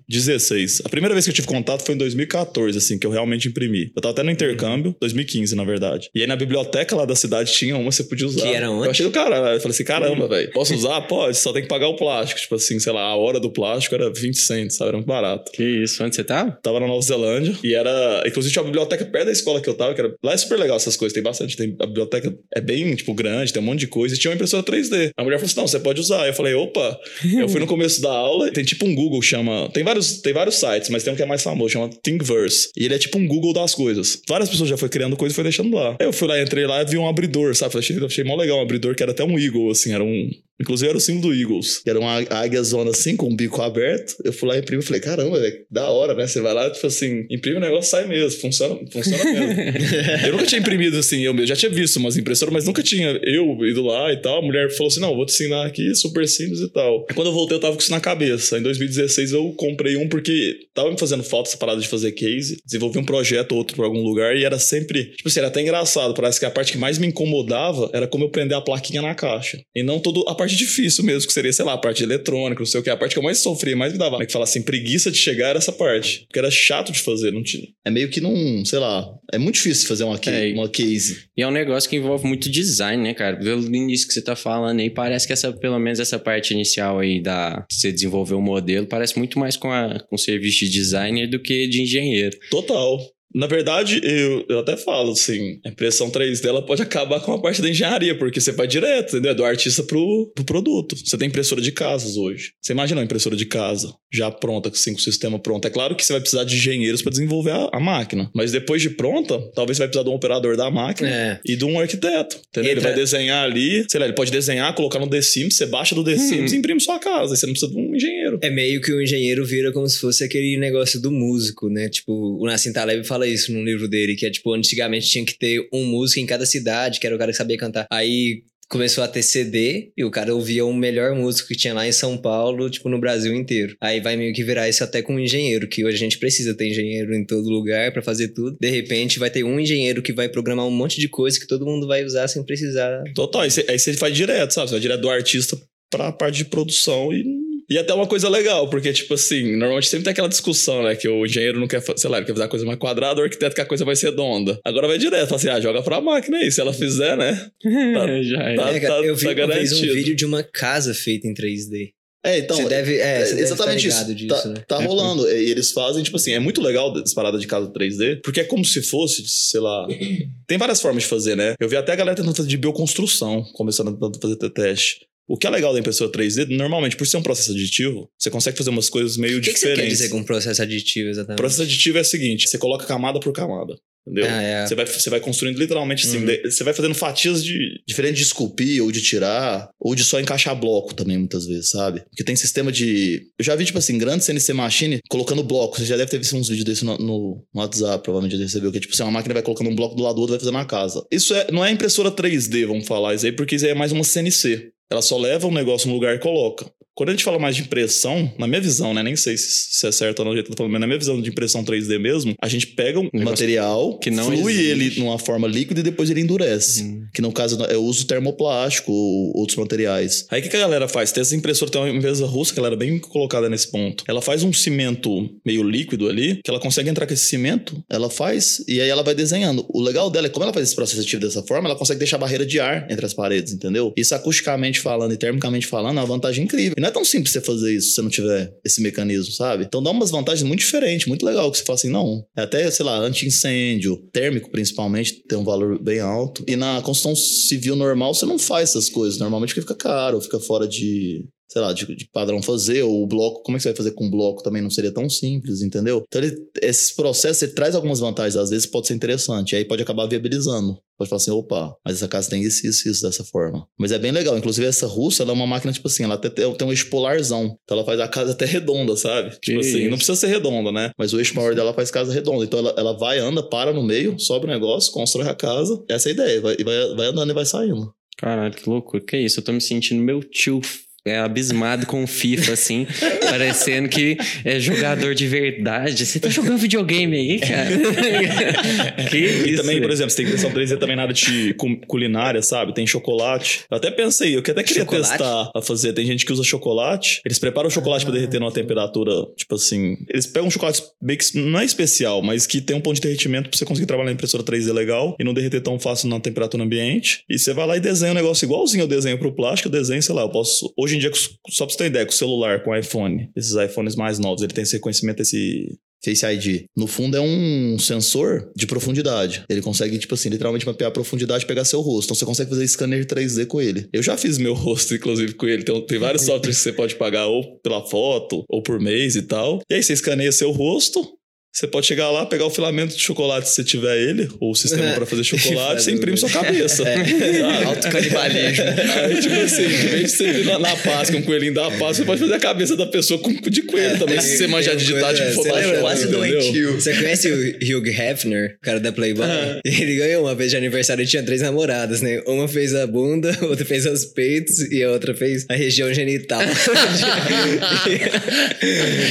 2016. A primeira vez que eu tive contato foi em 2014, assim, que eu realmente imprimi. Eu tava até no intercâmbio, 2015, na verdade. E aí na biblioteca lá da cidade tinha uma, você podia usar. Que era onde? Eu achei do caralho. Eu falei assim, caramba, velho. Posso usar? Pode, só tem que pagar o plástico. Tipo assim, sei lá, a hora do plástico era 20 centos, sabe? Era muito barato. Que isso, onde você tava? Tava na Nova Zelândia e era. Inclusive tinha uma biblioteca perto da escola que eu tava, que era. Lá é super legal essas coisas, tem bastante. Tem, a biblioteca é bem, tipo, grande, tem um monte de coisa. E tinha uma impressora 3D. A mulher falou assim: não, você pode usar. Eu falei, opa. eu fui no começo da aula, tem tipo um Google, chama. Tem vários, tem vários sites, mas tem um que é mais famoso, chama Thingiverse. E ele é tipo um Google das coisas. Várias pessoas já foi criando coisa e foi deixando lá. Aí eu fui lá, entrei lá e vi um abridor, sabe? Achei, achei mó legal um abridor que era até um Eagle, assim, era um. Inclusive era o símbolo do Eagles. Que era uma águia zona assim, com o bico aberto. Eu fui lá e imprimi e falei, caramba, velho, da hora, né? Você vai lá, tipo assim, imprime o negócio, sai mesmo. Funciona, funciona mesmo. eu nunca tinha imprimido assim, eu, eu já tinha visto umas impressoras, mas nunca tinha eu ido lá e tal. A mulher falou assim: não, vou te ensinar aqui, super simples e tal. Quando eu voltei, eu tava com isso na cabeça. Em 2016 eu comprei um porque tava me fazendo falta essa parada de fazer case. Desenvolvi um projeto ou outro pra algum lugar e era sempre. Tipo assim, era até engraçado. Parece que a parte que mais me incomodava era como eu prender a plaquinha na caixa. E não toda a parte difícil mesmo, que seria, sei lá, a parte eletrônica, não sei o que. A parte que eu mais sofria, mais me dava. Como é que fala assim, preguiça de chegar era essa parte. Porque era chato de fazer, não tinha. É meio que não, sei lá. É muito difícil fazer uma, É. uma case. E é um negócio que envolve muito design, né, cara? Pelo início que você tá falando aí, parece que essa, pelo menos essa parte inicial aí da você desenvolver o modelo, parece muito mais com, a, com o serviço de designer do que de engenheiro. Total. Na verdade, eu, eu até falo assim, a impressão 3D ela pode acabar com a parte da engenharia, porque você vai direto, entendeu? É Do artista pro, pro produto. Você tem impressora de casas hoje. Você imagina uma impressora de casa já pronta, assim, com o sistema pronto. É claro que você vai precisar de engenheiros para desenvolver a, a máquina, mas depois de pronta, talvez você vai precisar de um operador da máquina É. e de um arquiteto, entendeu? Ele Entra- vai desenhar ali, sei lá, ele pode desenhar, colocar no The Sims, você baixa do The Sims e imprime sua casa, você não precisa de um engenheiro. engenheiro. É meio que o engenheiro vira como se fosse aquele negócio do músico, né? Tipo, o Nassim Taleb fala isso no livro dele, que é tipo, antigamente tinha que ter um músico em cada cidade, que era o cara que sabia cantar. Aí começou a ter CD e o cara ouvia o melhor músico que tinha lá em São Paulo, tipo, no Brasil inteiro. Aí vai meio que virar isso até com um engenheiro, que hoje a gente precisa ter engenheiro em todo lugar para fazer tudo. De repente vai ter um engenheiro que vai programar um monte de coisa que todo mundo vai usar sem precisar. Total, aí você faz direto, sabe? Você vai direto do artista pra parte de produção e e até uma coisa legal, porque, tipo assim, normalmente sempre tem aquela discussão, né? Que o engenheiro não quer, sei lá, ele quer fazer a coisa mais quadrada, o arquiteto quer a coisa mais redonda. Agora vai direto, fala assim, ah, joga pra máquina aí, se ela fizer, né? Tá- Já é. tá- É, cara, eu vi tá uma vez um vídeo de uma casa feita em 3D. É, então. você deve, é, você É, exatamente deve isso. disso, tá, né? tá rolando. E eles fazem, tipo assim, é muito legal essa parada de casa 3D, Porque é como se fosse, sei lá. Tem várias formas de fazer, né? Eu vi até a galera tentando fazer de bioconstrução, começando a tentar fazer teste. O que é legal da impressora 3D, normalmente, por ser um processo aditivo, você consegue fazer umas coisas meio O que, que você diferentes. quer dizer com processo aditivo exatamente? Processo aditivo é o seguinte: você coloca camada por camada. Entendeu? Ah, é. Você, vai, você vai construindo literalmente assim. Uhum. Você vai fazendo fatias de. diferente de esculpir ou de tirar, ou de só encaixar bloco também, muitas vezes, sabe? Porque tem sistema de. Eu já vi, tipo assim, grande CNC Machine colocando bloco. Você já deve ter visto uns vídeos desse no, no- no WhatsApp, provavelmente já recebeu, que tipo assim, uma máquina vai colocando um bloco do lado do outro vai fazendo na casa. Isso é, não é impressora 3D, vamos falar isso aí, porque isso aí é mais uma CNC. Ela só leva um negócio no lugar e coloca. Quando a gente fala mais de impressão, na minha visão, né? Nem sei se, é certo ou não o jeito que eu tô falando, mas na minha visão de impressão 3D mesmo, a gente pega um Material, que não flui existe. ele numa forma líquida e depois ele endurece. Hum. Que no caso eu uso termoplástico ou outros materiais. Aí o que, que a galera faz? Tem essa impressora, tem uma empresa russa que ela era bem colocada nesse ponto. Ela faz um cimento meio líquido ali, que ela consegue entrar com esse cimento, Ela faz e aí ela vai desenhando. O legal dela é como ela faz esse processo ativo dessa forma, ela consegue deixar barreira de ar entre as paredes, entendeu? Isso acusticamente falando e termicamente falando é uma vantagem incrível. E não é tão simples você fazer isso se você não tiver esse mecanismo, sabe? Então dá umas vantagens muito diferentes, muito legal que você fala assim, não, é até, sei lá, anti-incêndio, térmico principalmente, tem um valor bem alto. E na construção civil normal você não faz essas coisas, normalmente porque fica caro, fica fora de sei lá, de, de padrão fazer, ou o bloco, como é que você vai fazer com bloco também não seria tão simples, entendeu? Então, ele, esse processo, ele traz algumas vantagens, às vezes pode ser interessante, aí pode acabar viabilizando. Pode falar assim, opa, mas essa casa tem isso, isso, isso dessa forma. Mas é bem legal, inclusive essa russa, ela é uma máquina, tipo assim, ela até tem, tem um eixo polarzão, então ela faz a casa até redonda, sabe? Que tipo assim, isso. não precisa ser redonda, né? Mas o eixo maior dela faz casa redonda, então ela, ela vai, anda, para no meio, sobe o negócio, constrói a casa, essa é a ideia, vai, e vai, vai andando e vai saindo. Caralho, que loucura. Que isso? Eu tô me sentindo meu tio é, abismado com o FIFA, assim, parecendo que é jogador de verdade. Você tá jogando videogame aí, cara? que E isso? também, por exemplo, você tem impressão 3D também na área de cu- culinária, sabe? Tem chocolate. Eu até pensei, eu até queria Chocolate? testar a fazer. Tem gente que usa chocolate. Eles preparam o chocolate pra derreter numa temperatura, tipo assim. Eles pegam um chocolate meio que não é especial, mas que tem um ponto de derretimento pra você conseguir trabalhar na impressora 3D legal e não derreter tão fácil na temperatura ambiente. E você vai lá e desenha um negócio igualzinho eu desenho pro plástico, eu desenho, sei lá, eu posso. Hoje em dia, só pra você ter ideia, com o celular, com o iPhone, esses iPhones mais novos, ele tem esse reconhecimento, esse Face ID. No fundo é um sensor de profundidade. Ele consegue, tipo assim, literalmente mapear a profundidade e pegar seu rosto. Então você consegue fazer scanner 3D com ele. Eu já fiz meu rosto, inclusive, com ele. Então, tem vários softwares que você pode pagar ou pela foto, ou por mês e tal. E aí você escaneia seu rosto. Você pode chegar lá, pegar o filamento de chocolate se você tiver ele, ou o sistema pra fazer chocolate, você imprime sua cabeça. sabe? Alto canibalismo. Aí, tipo assim, em vez de você ir lá na Páscoa, um coelhinho da Páscoa, você pode fazer a cabeça da pessoa com de coelho também, se você manjar digitar, tipo, Você lembra? Quase doentio. Você conhece o Hugh Hefner, o cara da Playboy? Ele ganhou uma vez de aniversário e tinha três namoradas, né? Uma fez a bunda, outra fez os peitos e a outra fez a região genital.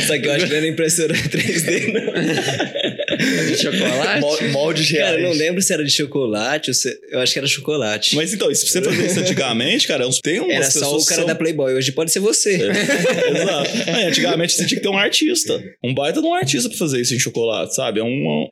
Só que eu acho que não era impressora 3D, não. De chocolate? Mol- Moldes reais. Cara, eu não lembro se era de chocolate ou se... Eu acho que era chocolate. Mas então, se você fazer isso antigamente, cara, tem umas era só o cara são- da Playboy. Hoje pode ser você. Exato. Aí, antigamente você tinha que ter um artista. Um baita de um artista pra fazer isso em chocolate, sabe? É.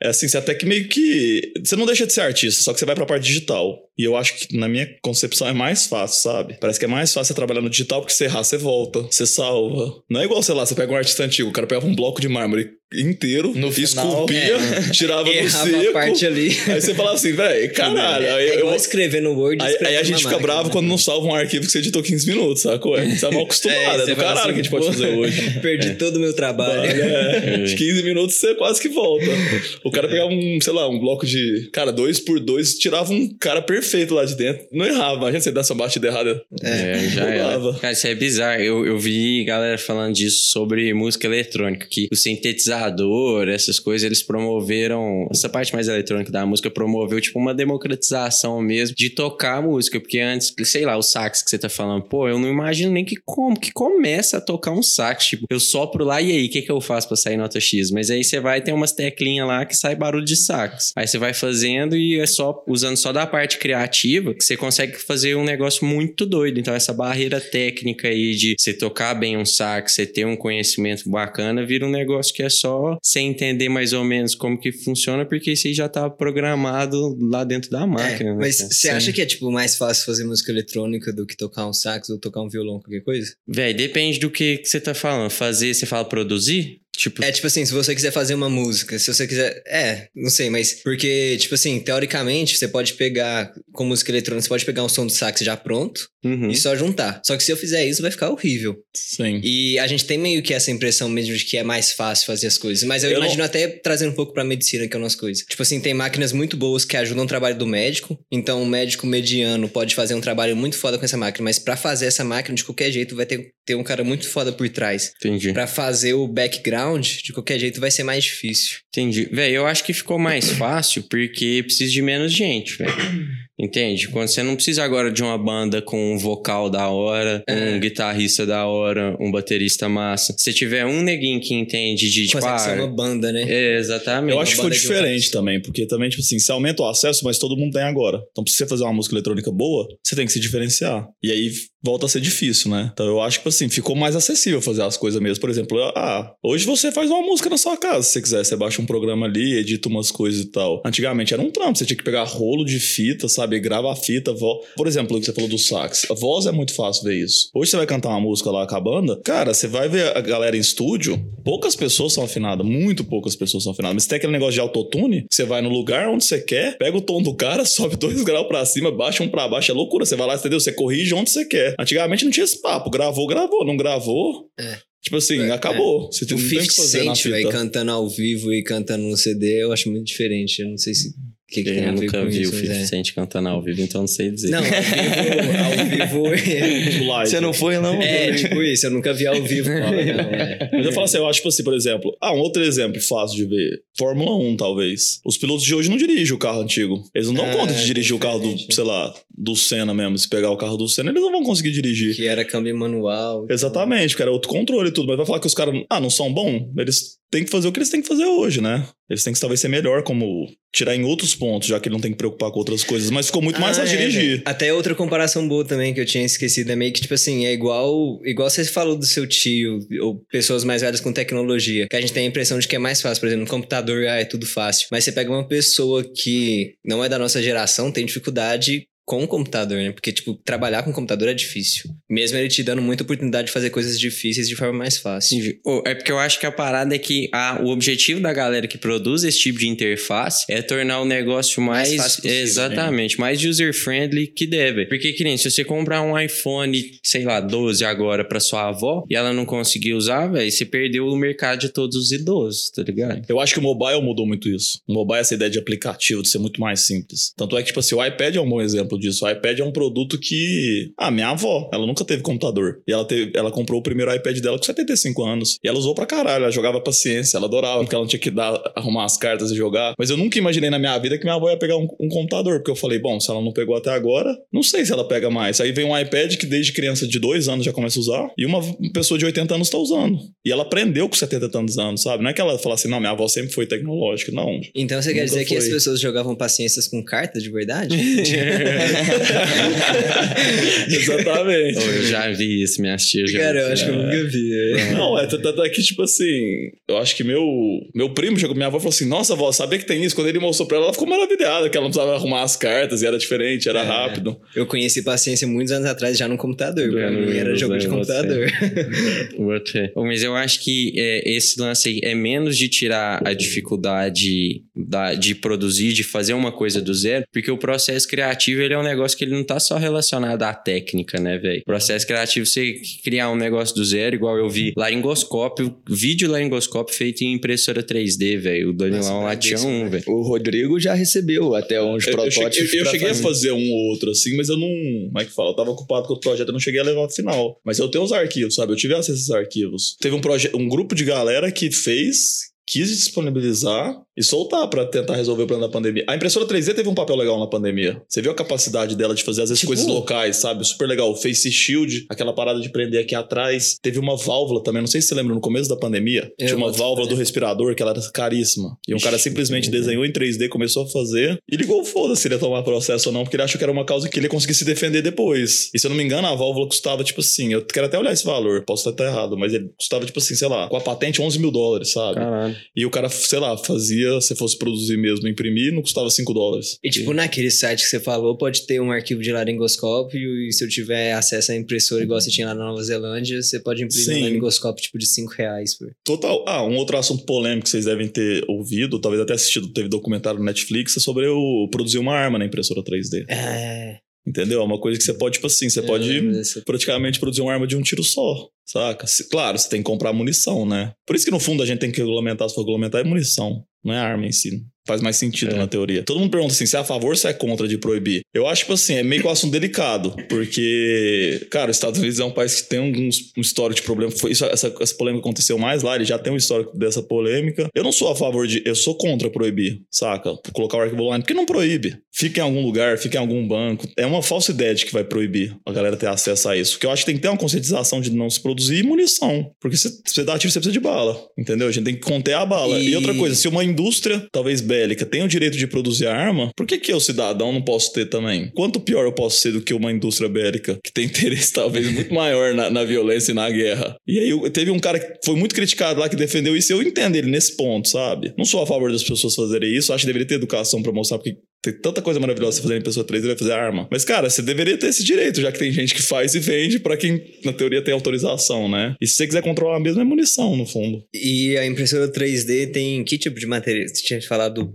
É assim, você até que meio que. Você não deixa de ser artista, só que você vai pra parte digital. E eu acho que, na minha concepção, é mais fácil, sabe? Parece que é mais fácil você trabalhar no digital, porque você errar, você volta, você salva. Não é igual, sei lá, você pega um artista antigo, o cara pega um bloco de mármore inteiro No e final, esculpia tirava no Errava a seco. parte ali. Aí você fala assim, velho, caralho. É, Aí, é eu- escrever no Word. aí- aí a gente fica máquina, bravo né? quando não salva um arquivo que você editou 15 minutos, sacou? É, Você é mal acostumado, é, você do caralho assim, que a gente pode "Pô, fazer hoje. Perdi todo o meu trabalho. É, de 15 minutos você quase que volta. O cara pegava um, sei lá, um bloco de. Cara, dois por dois, tirava um cara perfeito lá de dentro. Não errava. Imagina você dar essa batida errada. É, já era. Rolava. Cara, isso é bizarro. Eu, eu vi galera falando disso sobre música eletrônica, que o sintetizador, essas coisas, eles promoveram. Essa parte mais eletrônica da música promoveu, tipo, uma democratização mesmo de tocar a música. Porque antes, sei lá, o sax que você tá falando, pô, eu não imagino nem que como que começa a tocar um sax. Tipo, eu sopro lá e aí, o que, que eu faço pra sair nota X? Mas aí você vai ter umas teclinhas lá que sai barulho de sax. Aí você vai fazendo e é só usando só da parte criativa que você consegue fazer um negócio muito doido. Então, essa barreira técnica aí de você tocar bem um sax, você ter um conhecimento bacana, vira um negócio que é só você entender mais ou menos como que funciona, porque isso aí já tá programado lá dentro da máquina. É, mas você acha que é tipo mais fácil fazer música eletrônica do que tocar um sax ou tocar um violão, qualquer coisa? Véi, depende do que você tá falando. Fazer, você fala produzir? Tipo, É tipo assim, se você quiser fazer uma música, se você quiser. É, não sei, mas. Porque, tipo assim, teoricamente, você pode pegar. Com música eletrônica, você pode pegar um som de sax já pronto uhum. e só juntar. Só que se eu fizer isso, vai ficar horrível. Sim. E a gente tem meio que essa impressão mesmo de que é mais fácil fazer as coisas. Mas eu, Eu não- imagino até trazendo um pouco pra medicina, que é umas coisas. Tipo assim, tem máquinas muito boas que ajudam o trabalho do médico. Então, o médico mediano pode fazer um trabalho muito foda com essa máquina. Mas pra fazer essa máquina, de qualquer jeito, vai ter, ter um cara muito foda por trás. Entendi. Pra fazer o background, de qualquer jeito, vai ser mais difícil. Entendi. Véi, eu acho que ficou mais fácil porque precisa de menos gente, velho. Entende? Quando você não precisa agora de uma banda com um vocal da hora, É. um guitarrista da hora, um baterista massa. Se tiver um neguinho que entende de, tipo, Consegue ser ah, uma banda, né? é, exatamente. Eu acho que de diferente também, porque também, tipo assim, você aumenta o acesso, mas todo mundo tem agora. Então, pra você fazer uma música eletrônica boa, você tem que se diferenciar. E aí volta a ser difícil, né? Então, eu acho que, assim, ficou mais acessível fazer as coisas mesmo. Por exemplo, ah, hoje você faz uma música na sua casa, se você quiser. Você baixa um programa ali, edita umas coisas e tal. Antigamente era um trampo, você tinha que pegar rolo de fita, sabe? Grava a fita, vo... Por exemplo, o que você falou do sax. A voz é muito fácil ver isso. Hoje você vai cantar uma música lá com a banda, cara, você vai ver a galera em estúdio, poucas pessoas são afinadas, muito poucas pessoas são afinadas. Mas tem aquele negócio de autotune, você vai no lugar onde você quer, pega o tom do cara, sobe dois graus pra cima, baixa um pra baixo, é loucura. Você vai lá, entendeu? Você corrige onde você quer. Antigamente não tinha esse papo, gravou, gravou, não gravou. É. Tipo assim, É, acabou. Você O não tem o 50 que fazer fita. cantando ao vivo e cantando no CD, eu acho muito diferente. Eu não sei se. O que, que tem a Eu nunca vi isso, o mas 50 é. Cent cantando ao vivo, então não sei dizer. Não, ao vivo. Ao vivo live. Você não foi, não? é, tipo isso, eu nunca vi ao vivo. Não, é. Mas eu falo assim, eu acho, tipo assim, por exemplo, ah, um outro exemplo fácil de ver. Fórmula 1, talvez. Os pilotos de hoje não dirigem o carro antigo. Eles não dão Ah, conta de é dirigir o carro do, sei lá, do Senna mesmo. Se pegar o carro do Senna, eles não vão conseguir dirigir. Que era câmbio manual. Exatamente, porque era outro controle e tudo. Mas vai falar que os caras, ah, não são bons? Eles têm que fazer o que eles têm que fazer hoje, né? Eles têm que talvez ser melhor, como tirar em outros pontos, já que ele não tem que preocupar com outras coisas. Mas ficou muito mais Ah, fácil de é, dirigir. velho. Até outra comparação boa também que eu tinha esquecido é meio que, tipo assim, é igual, igual você falou do seu tio ou pessoas mais velhas com tecnologia, que a gente tem a impressão de que é mais fácil. Por exemplo, no computador, ah, é tudo fácil. Mas você pega uma pessoa que não é da nossa geração, tem dificuldade com o computador, né? Porque, tipo, trabalhar com computador é difícil. Mesmo ele te dando muita oportunidade de fazer coisas difíceis de forma mais fácil. É porque eu acho que a parada é que a, o objetivo da galera que produz esse tipo de interface é tornar o negócio mais. Mais fácil possível, exatamente, mais user-friendly que deve. Porque, que nem se você comprar um iPhone, sei lá, 12 agora pra sua avó e ela não conseguir usar, velho, você perdeu o mercado de todos os idosos, tá ligado? Eu acho que o mobile mudou muito isso. O mobile, essa ideia de aplicativo, de ser muito mais simples. Tanto é que, tipo assim, o iPad é um bom exemplo disso. O iPad é um produto que. Ah, minha avó, ela nunca teve computador. E ela, teve, ela comprou o primeiro iPad dela com 75 anos. E ela usou pra caralho. Ela jogava paciência, ela adorava, porque ela não tinha que dar, arrumar as cartas e jogar. Mas eu nunca imaginei na minha vida que minha avó ia pegar um, um computador. Porque eu falei, bom, se ela não pegou até agora, não sei se ela pega mais. Aí vem um iPad que desde criança de dois anos já começa a usar. E uma pessoa de 80 anos tá usando. E ela aprendeu com 70 e tantos anos, sabe? Não é que ela fala assim, não, minha avó sempre foi tecnológica. Não. Então você quer dizer que as foi. pessoas jogavam paciências com cartas de verdade? Exatamente. Oh, eu já vi isso, minhas tias já. Cara, eu acho que eu nunca vi. é. Não, é, tanto é que, tipo assim, eu acho que meu, meu primo chegou, minha avó falou assim: Nossa, avó, sabia que tem isso? Quando ele mostrou pra ela, ela ficou maravilhada, que ela não precisava arrumar as cartas e era diferente, era É. rápido. Eu conheci paciência muitos anos atrás já no computador. Pra mim era jogo de computador. Você. Mas eu acho que é, esse lance aí é menos de tirar a dificuldade da, de produzir, de fazer uma coisa do zero, porque o processo criativo ele é um negócio que ele não tá só relacionado à técnica, né, velho? Processo criativo, você criar um negócio do zero, igual eu vi laringoscópio, vídeo laringoscópio feito em impressora 3D, velho. O Danilão lá tinha um, velho. O Rodrigo já recebeu até uns Eu, eu protótipos. cheguei, eu pra cheguei a fazer. fazer um ou outro assim, mas eu não. Como é que fala? Eu tava ocupado com o projeto, eu não cheguei a levar ao final. Mas eu tenho os arquivos, sabe? Eu tive acesso a esses arquivos. Teve um, proje um grupo de galera que fez. Quis disponibilizar e soltar pra tentar resolver o problema da pandemia. A impressora 3D teve um papel legal na pandemia. Você viu a capacidade dela de fazer, às vezes, Tipo- coisas locais, sabe? Super legal. O Face Shield, aquela parada de prender aqui atrás. Teve uma válvula também, não sei se você lembra, no começo da pandemia. Eu tinha uma válvula do respirador que ela era caríssima. E um cara simplesmente desenhou em 3D, começou a fazer e ligou foda-se se ele ia tomar processo ou não, porque ele achou que era uma causa que ele ia conseguir se defender depois. E se eu não me engano, a válvula custava, tipo assim, eu quero até olhar esse valor, posso estar errado, mas ele custava, tipo assim, sei lá, com a patente 11 mil dólares, sabe? Caralho. E o cara, sei lá, fazia, se fosse produzir mesmo, imprimir, não custava 5 dólares. E tipo, naquele site que você falou, pode ter um arquivo de laringoscópio e se eu tiver acesso à impressora igual você tinha lá na Nova Zelândia, você pode imprimir Sim. um laringoscópio tipo de 5 reais. Por... Total. Ah, um outro assunto polêmico que vocês devem ter ouvido, talvez até assistido, teve documentário no Netflix, é sobre o produzir uma arma na impressora 3D. É, Entendeu? É uma coisa que você pode, tipo assim, você eu pode praticamente produzir uma arma de um tiro só, saca? Se- claro, você tem que comprar munição, né? Por isso que no fundo a gente tem que regulamentar, se for regulamentar, é munição, não é arma em si. Faz mais sentido É. na teoria. Todo mundo pergunta assim, se é a favor ou se é contra de proibir. Eu acho, tipo assim, é meio que um assunto delicado, porque, cara, os Estados Unidos é um país que tem alguns, um histórico de problema. Foi isso, essa, essa polêmica aconteceu mais lá, ele já tem um histórico dessa polêmica. Eu não sou a favor de, eu sou contra proibir, saca? Colocar o arquivo online, porque não proíbe. Fica em algum lugar, fica em algum banco. É uma falsa ideia de que vai proibir a galera ter acesso a isso. Porque eu acho que tem que ter uma conscientização de não se produzir munição. Porque se você dá tiro, você precisa de bala. Entendeu? A gente tem que conter a bala. E, E- outra coisa, se uma indústria, talvez bélica, tem o direito de produzir arma, por que, que eu, cidadão, não posso ter também? Quanto pior eu posso ser do que uma indústria bélica que tem interesse, talvez, muito maior na, na violência e na guerra? E aí, teve um cara que foi muito criticado lá que defendeu isso. Eu entendo ele nesse ponto, sabe? Não sou a favor das pessoas fazerem isso. Acho que deveria ter educação pra mostrar porque tem tanta coisa maravilhosa fazer em pessoa 3 ele vai fazer arma. Mas, cara, você deveria ter esse direito, já que tem gente que faz e vende pra quem, na teoria, tem autorização, né? E se você quiser controlar mesmo, é munição, no fundo. E a impressora 3D tem que tipo de material? Você tinha falado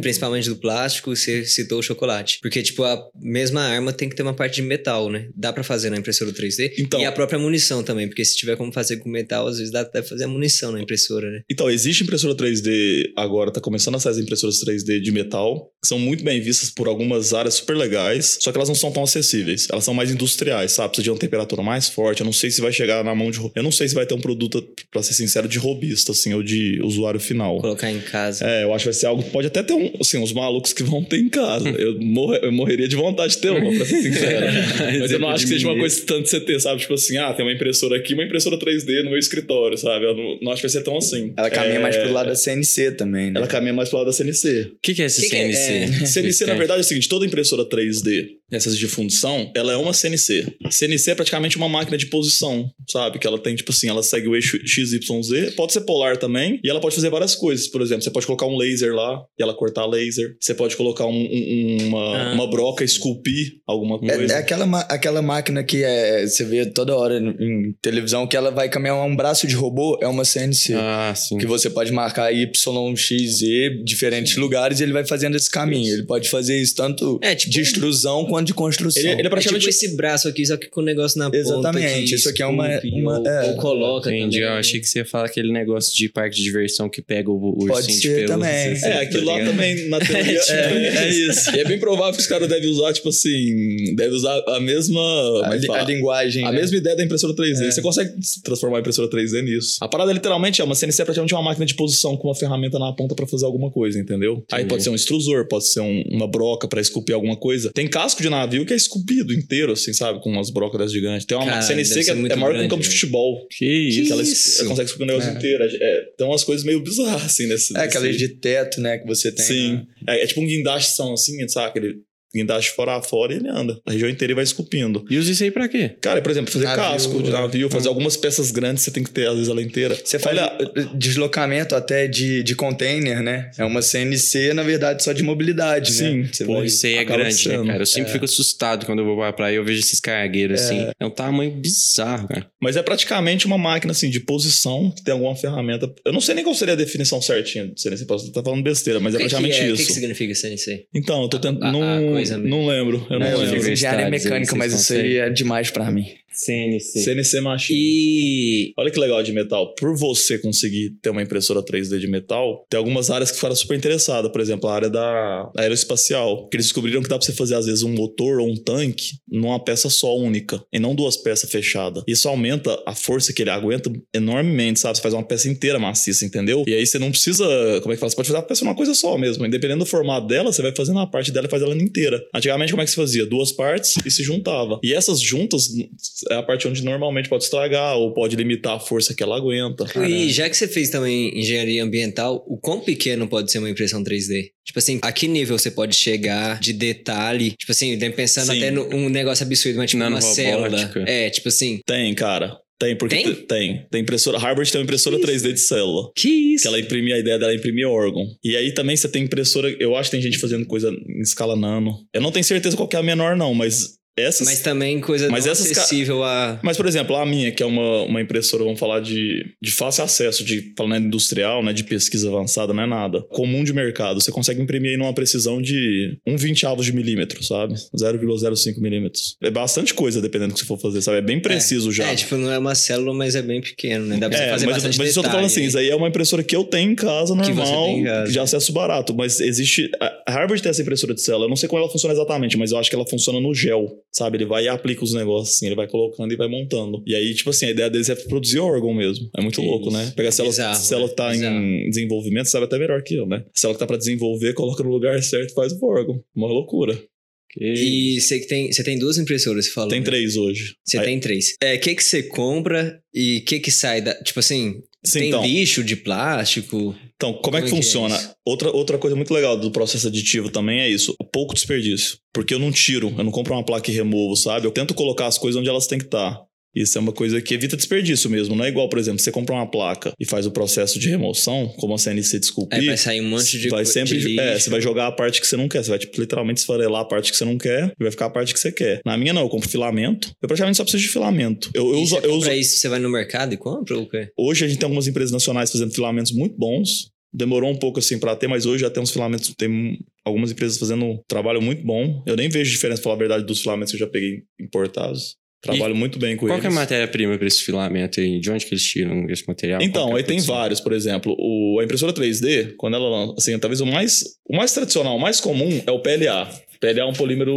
principalmente do plástico, você citou o chocolate. Porque, tipo, a mesma arma tem que ter uma parte de metal, né? Dá pra fazer na impressora 3D. Então- E a própria munição também, porque se tiver como fazer com metal, às vezes dá até fazer a munição na impressora, né? Então, existe impressora 3D agora, tá começando a sair as impressoras 3D de metal, que são muito bem vistas por algumas áreas super legais, só que elas não são tão acessíveis. Elas são mais industriais, sabe? Precisa de uma temperatura mais forte. Eu não sei se vai chegar na mão de. Eu não sei se vai ter um produto, pra ser sincero, de robista, assim, ou de usuário final. Colocar em casa. É, eu acho que vai ser algo. Pode até ter um, assim, uns malucos que vão ter em casa. Eu, morre- eu morreria de vontade de ter uma, pra ser sincero. Mas eu não acho que seja uma coisa tanto de você ter, sabe? Tipo assim, ah, tem uma impressora aqui, uma impressora 3D no meu escritório, sabe? Eu não, não acho que vai ser tão assim. Ela caminha É, mais pro lado da CNC também, né? Ela caminha mais pro lado da CNC. O que, que é esse Que que é? CNC? É. CNC, na verdade, é o seguinte: toda impressora 3D, essas de fundição, ela é uma CNC. CNC é praticamente uma máquina de posição, sabe? Que ela tem, tipo assim, ela segue o eixo XYZ, pode ser polar também, e ela pode fazer várias coisas. Por exemplo, você pode colocar um laser lá e ela cortar laser. Você pode colocar um- um- uma, Ah. uma broca, esculpir alguma É, coisa. é aquela, ma- aquela máquina que é, você vê toda hora em, televisão que ela vai caminhar um braço de robô, é uma CNC. Ah, sim. Que você pode marcar Y, X, Z, diferentes lugares e ele vai fazendo esse caminho. Ele pode fazer isso tanto É, tipo- de extrusão quanto de construção. Ele- ele é É praticamente- tipo esse braço aqui, só que com o negócio na ponta. Exatamente, isso aqui é uma- uma- Ou, é. ou coloca. Entendi. também. Eu achei que você ia falar aquele negócio de parque de diversão que pega o ursinho Pode de ser pelúcia. também. assim, É, tá aquilo lá ligado? também, na teoria, é, é isso. E é bem provável que os caras devem usar, tipo assim, devem usar a mesma. A, é que li- fala? a linguagem. A né? mesma ideia da impressora 3D. Você consegue transformar a impressora 3D nisso. A parada literalmente é uma CNC é praticamente uma máquina de posição com uma ferramenta na ponta pra fazer alguma coisa, entendeu? Aí Entendi. pode ser um extrusor, pode ser um- uma broca pra esculpir alguma coisa. Tem casco de navio que é esculpido inteiro, assim, sabe? Com umas brocas dessas gigantes. Tem uma Cara, CNC que é, é maior que um campo de futebol. Que isso? Que ela, ela consegue esculpir o negócio É. inteiro. É, é, tem umas coisas meio bizarras, assim, nesse. É aquelas nesse- de teto, né, que você tem. Sim. né? É, é tipo um guindaste são assim, sabe? Aquele guindaste fora a fora e ele anda. A região inteira e vai esculpindo. E usa isso aí pra quê? Cara, por exemplo, fazer Navio, casco de né? navio, fazer algumas peças grandes, você tem que ter, às vezes, ela inteira. Você faz Olha, deslocamento até de, de container, né? É uma CNC, na verdade, só de mobilidade, Sim. né? Você Pô, vai- isso aí é grande, né, cara? Eu sempre fico assustado quando eu vou pra praia e eu vejo esses cargueiros, assim. É um tamanho bizarro, cara. Mas é praticamente uma máquina, assim, de posição, que tem alguma ferramenta. Eu não sei nem qual seria a definição certinha de CNC, posso estar falando besteira, mas é O que que praticamente é? O isso. que, que significa CNC? Então, eu tô tentando. A- a- a coisa mesmo. não lembro. Eu não É, eu lembro. fiz engenharia mecânica, mas isso aí é demais pra mim. CNC. CNC Machine. E. Olha que legal de metal. Por você conseguir ter uma impressora 3D de metal, tem algumas áreas que ficaram super interessadas. Por exemplo, a área da aeroespacial. Que eles descobriram que dá pra você fazer, às vezes, um motor ou um tanque numa peça só única. E não duas peças fechadas. Isso aumenta a força que ele aguenta enormemente, sabe? Você faz uma peça inteira maciça, entendeu? E aí você não precisa. Como é que fala? Você pode fazer a peça uma coisa só mesmo. Independendo do formato dela, você vai fazendo a parte dela e faz ela inteira. Antigamente, como é que se fazia? Duas partes e se juntava. E essas juntas é a parte onde normalmente pode estragar ou pode limitar a força que ela aguenta. E já que você fez também engenharia ambiental, o quão pequeno pode ser uma impressão 3D? Tipo assim, a que nível você pode chegar de detalhe? Tipo assim, pensando Sim. até num negócio absurdo, mas tipo uma célula. É, tipo assim. Tem, cara. Tem, porque Tem? te- tem. Tem impressora. Harvard tem uma impressora 3D de célula. Que isso? Que ela imprimia a ideia dela, imprimir órgão. E aí também você tem impressora. Eu acho que tem gente fazendo coisa em escala nano. Eu não tenho certeza qual que é a menor, não, mas essas. Mas também coisa Mas essas acessível a. Mas, por exemplo, a minha, que é uma, uma impressora, vamos falar de, de fácil acesso, de falando industrial, né, de pesquisa avançada, não é nada. Comum de mercado. Você consegue imprimir aí numa precisão de 1 20 avos de milímetro, sabe? 0,05 milímetros. É bastante coisa, dependendo do que você for fazer, sabe? É bem preciso já. É, tipo, não é uma célula, mas é bem pequeno, né? Dá pra você É, fazer mas, bastante mas isso eu tô falando assim, isso aí é uma impressora que eu tenho em casa, você normal, em casa. de acesso barato. Mas existe. A Harvard tem essa impressora de célula. Eu não sei como ela funciona exatamente, mas eu acho que ela funciona no gel, sabe? Ele vai e aplica os negócios, assim, ele vai colocando e vai montando. E aí, tipo assim, a ideia deles é produzir órgão mesmo. É muito Que louco, isso. né? Pegar a célula, Bizarro, célula né? tá Bizarro. em desenvolvimento, sabe até melhor que eu, né? A célula que tá pra desenvolver, coloca no lugar certo e faz o órgão. Uma loucura. Que E você que tem, você tem duas impressoras, você falou. Tem né? três hoje. Você Aí- tem três. É, o que que você compra e o que que sai da... Tipo assim, Sim, tem então. lixo de plástico? Então, como, Como é é que que é funciona? isso? outra, outra coisa muito legal do processo aditivo também é isso: pouco desperdício. Porque eu não tiro, eu não compro uma placa e removo, sabe? Eu tento colocar as coisas onde elas têm que estar. Isso é uma coisa que evita desperdício mesmo. Não é igual, por exemplo, você compra uma placa e faz o processo de remoção, como a CNC de esculpir. Aí vai sair um monte de vai sempre, de é, você vai jogar a parte que você não quer. Você vai, tipo, literalmente esfarelar a parte que você não quer e vai ficar a parte que você quer. Na minha, não, eu compro filamento. Eu praticamente só preciso de filamento. Eu, eu uso, eu uso, isso, você vai no mercado e compra ou o quê? Hoje a gente tem algumas empresas nacionais fazendo filamentos muito bons. Demorou um pouco assim pra ter, mas hoje já tem uns filamentos, tem algumas empresas fazendo um trabalho muito bom. Eu nem vejo diferença, pra falar a verdade, dos filamentos que eu já peguei importados. Trabalho muito bem com Qual eles. que é a matéria-prima para esse filamento aí? De onde que eles tiram esse material? Qual Então, é aí tem vários, por exemplo, o, a impressora 3D, quando ela lança, assim, talvez o mais, o mais tradicional, o mais comum é o PLA. PLA é um polímero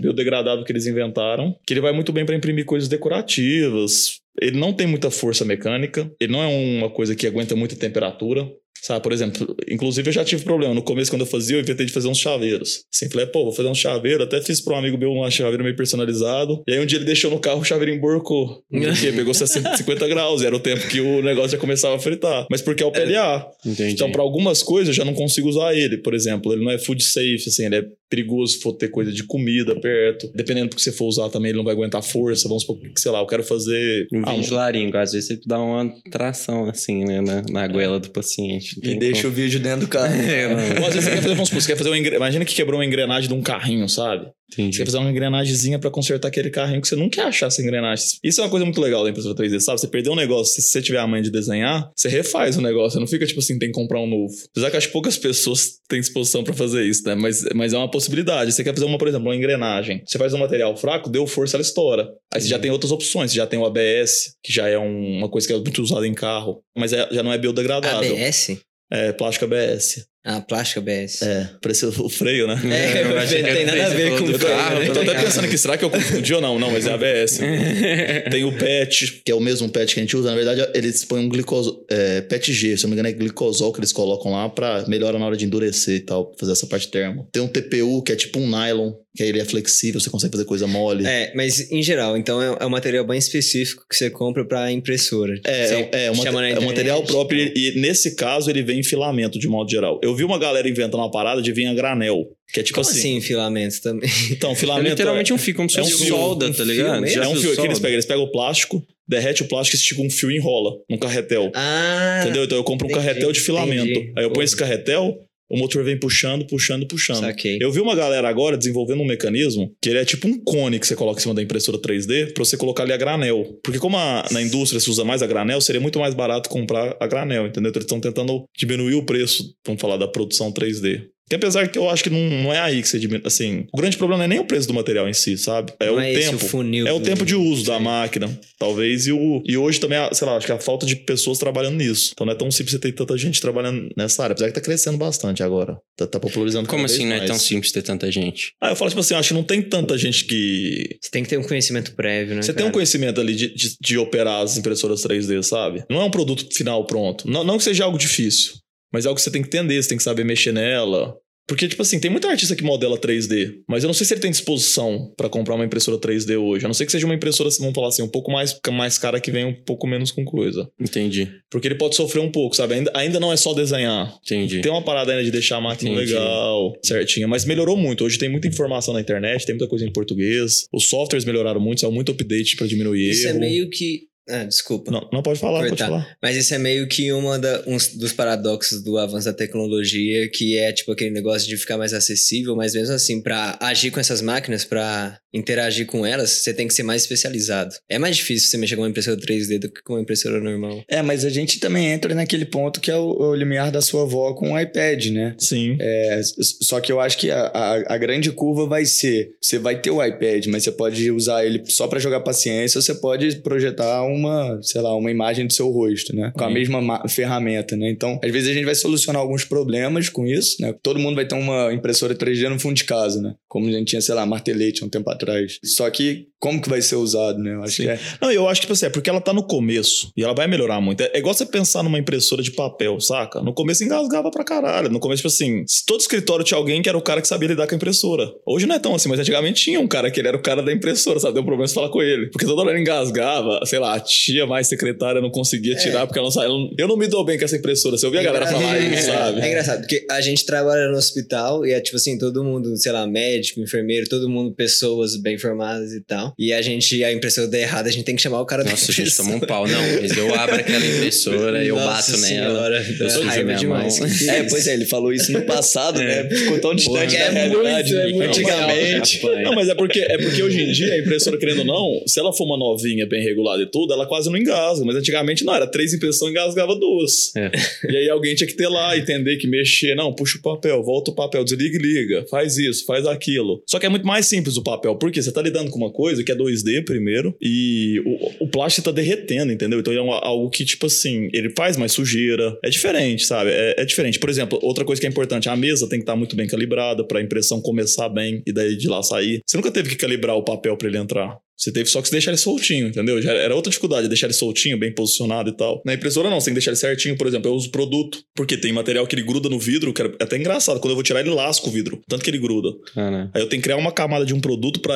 biodegradável que eles inventaram, que ele vai muito bem para imprimir coisas decorativas. Ele não tem muita força mecânica, ele não é uma coisa que aguenta muita temperatura. Sabe, por exemplo, inclusive eu já tive problema. No começo, quando eu fazia, eu inventei de fazer uns chaveiros. Assim, falei, pô, vou fazer um chaveiro. Até fiz pra um amigo meu um chaveiro meio personalizado. E aí um dia ele deixou no carro, o chaveiro emborcou. Porque pegou 60, 50 graus. E era o tempo que o negócio já começava a fritar. Mas porque é o PLA. Entendi. Então, para algumas coisas, eu já não consigo usar ele. Por exemplo, ele não é food safe, assim, ele é perigoso se for ter coisa de comida perto. Dependendo do que você for usar também, ele não vai aguentar força. Vamos supor que, sei lá, eu quero fazer. Um Ah, vídeo laringo, às vezes você dá uma tração assim, né, na, na goela do paciente. E deixa o como. vídeo dentro do carro. É, Ou às vezes você quer fazer, vamos supor, você quer fazer uma engre... Imagina que quebrou uma engrenagem de um carrinho, sabe? Você entendi. quer fazer uma engrenagemzinha pra consertar aquele carrinho que você não quer achar essa engrenagem. Isso é uma coisa muito legal da impressora 3D, sabe? Você perdeu um negócio, se você tiver a mãe de desenhar, você refaz o negócio, você não fica tipo assim, tem que comprar um novo. Apesar que acho que poucas pessoas têm disposição pra fazer isso, né? Mas, mas é uma possibilidade. Você quer fazer uma, por exemplo, uma engrenagem. Você faz um material fraco, deu força, ela estoura. Aí você já tem outras opções. Você já tem o ABS, que já é um- uma coisa que é muito usada em carro, mas é- já não é biodegradável. ABS? É plástico ABS. Ah, plástico ABS. É, parece o freio, né? É, eu achei que tem nada a ver com freio, carro, né? Eu tô até pensando aqui, será que eu confundi ou não? Não, mas é ABS. Tem o PET, que é o mesmo PET que a gente usa. Na verdade, eles põem um glicosol, é, PET-G, se eu não me engano, é glicosol que eles colocam lá pra melhorar na hora de endurecer e tal, pra fazer essa parte termo. Tem um TPU, que é tipo um nylon, que aí ele é flexível, você consegue fazer coisa mole. É, mas em geral, então é, é um material bem específico que você compra pra impressora. É, é, é, um, é um material próprio e, e nesse caso ele vem em filamento de modo geral. Eu Eu vi uma galera inventando uma parada de vir a granel. Que é tipo Como assim, filamento também? Então, É filamento. literalmente um fio, como se é um fosse fio, solda, um tá fio ligado? Já é um viu fio que eles pegam. Eles pegam o plástico, derrete o plástico, estica um fio e enrola num carretel. Ah, Entendeu? Então eu compro um entendi, carretel de filamento. entendi. Aí eu ponho esse carretel, o motor vem puxando, puxando, puxando. saquei. Eu vi uma galera agora desenvolvendo um mecanismo que ele é tipo um cone que você coloca em cima da impressora 3D pra você colocar ali a granel. Porque como a- na indústria se usa mais a granel, seria muito mais barato comprar a granel, entendeu? Então eles estão tentando diminuir o preço, vamos falar, da produção 3D. Que apesar que eu acho que não, não é aí que você diminui. Assim, o grande problema não é nem o preço do material em si, sabe? É Não o é esse tempo. o funil é o tempo de uso da máquina, talvez. E, o, e hoje também, a- sei lá, acho que a falta de pessoas trabalhando nisso. Então não é tão simples você ter tanta gente trabalhando nessa área. Apesar que tá crescendo bastante agora. Tá, tá popularizando Como cada assim vez não é mais. tão simples ter tanta gente? Ah, eu falo tipo assim, eu acho que não tem tanta gente que. Você tem que ter um conhecimento prévio, né? Você tem um cara? conhecimento ali de, de, de operar as impressoras 3D, sabe? Não é um produto final pronto. Não, não que seja algo difícil, mas é algo que você tem que entender, você tem que saber mexer nela. Porque, tipo assim, tem muita artista que modela 3D, mas eu não sei se ele tem disposição pra comprar uma impressora 3D hoje. A não ser que seja uma impressora, vamos falar assim, um pouco mais, mais cara que vem um pouco menos com coisa. Entendi, Porque ele pode sofrer um pouco, sabe? Ainda, ainda não é só desenhar. entendi. Tem uma parada ainda de deixar a máquina Entendi. legal, certinha, mas melhorou muito. Hoje tem muita informação na internet, tem muita coisa em português. Os softwares melhoraram muito, saiu muito update pra diminuir Isso é erro. meio que. Ah, desculpa. Não, não pode falar, pode falar. Mas isso é meio que uma da, uns dos paradoxos do avanço da tecnologia, que é tipo aquele negócio de ficar mais acessível, mas mesmo assim, pra agir com essas máquinas, pra interagir com elas, você tem que ser mais especializado. É mais difícil você mexer com uma impressora 3D do que com uma impressora normal. É, mas a gente também entra naquele ponto que é o, o limiar da sua avó com o iPad, né? Sim. É, só que eu acho que a, a, a grande curva vai ser: você vai ter o iPad, mas você pode usar ele só pra jogar paciência, ou você pode projetar uma, sei lá, uma imagem do seu rosto, né? Com a mesma ma- ferramenta, né? Então, às vezes a gente vai solucionar alguns problemas com isso, né? Todo mundo vai ter uma impressora 3D no fundo de casa, né? Como a gente tinha, sei lá, martelete há um tempo atrás. Só que como que vai ser usado, né? Eu acho Sim. que é. Não, eu acho que, tipo assim, é porque ela tá no começo e ela vai melhorar muito. É, é igual você pensar numa impressora de papel, saca? No começo engasgava pra caralho. No começo, tipo assim, se todo escritório tinha alguém que era o cara que sabia lidar com a impressora. Hoje não é tão assim, mas antigamente tinha um cara que ele era o cara da impressora, sabe? Deu um problema você falar com ele. Porque toda hora ele engasgava, sei lá, a tia mais secretária não conseguia tirar porque ela não sabia. Eu não me dou bem com essa impressora. Você ouvia a galera falar isso, sabe? É engraçado, porque a gente trabalha no hospital e é tipo assim, todo mundo, sei lá, médico, enfermeiro, todo mundo, pessoas bem formadas e tal. E a gente, a impressora der errada, a gente tem que chamar o cara da Nossa, a gente impressora. toma um pau. Não, mas eu abro aquela impressora, eu Nossa bato nela. senhora, eu dá sujo raiva minha demais. mão. É, pois é, ele falou isso no passado, né? Ficou tão distante Porra, da é realidade. muito, é né? muito Antigamente. Não, mas é porque, é porque hoje em dia a impressora, querendo ou não, se ela for uma novinha, bem regulada e tudo, ela quase não engasga. Mas antigamente não, era três impressões e engasgava duas. É. E aí alguém tinha que ter lá, entender que mexer. Não, puxa o papel, volta o papel, desliga e liga. Faz isso, faz aquilo. Só que é muito mais simples o papel, porque você tá lidando com uma coisa que é 2D primeiro e o, o plástico tá derretendo, entendeu? Então é algo que, tipo assim, ele faz mais sujeira. É diferente, sabe? É, é diferente. Por exemplo, outra coisa que é importante, a mesa tem que estar muito bem calibrada pra impressão começar bem e daí de lá sair. Você nunca teve que calibrar o papel pra ele entrar. Você teve só que deixar ele soltinho, entendeu? Já era outra dificuldade, deixar ele soltinho, bem posicionado e tal. Na impressora não, você tem que deixar ele certinho. Por exemplo, eu uso produto, porque tem material que ele gruda no vidro, que é até engraçado. Quando eu vou tirar, ele lasca o vidro, tanto que ele gruda. Cara, Aí eu tenho que criar uma camada de um produto pra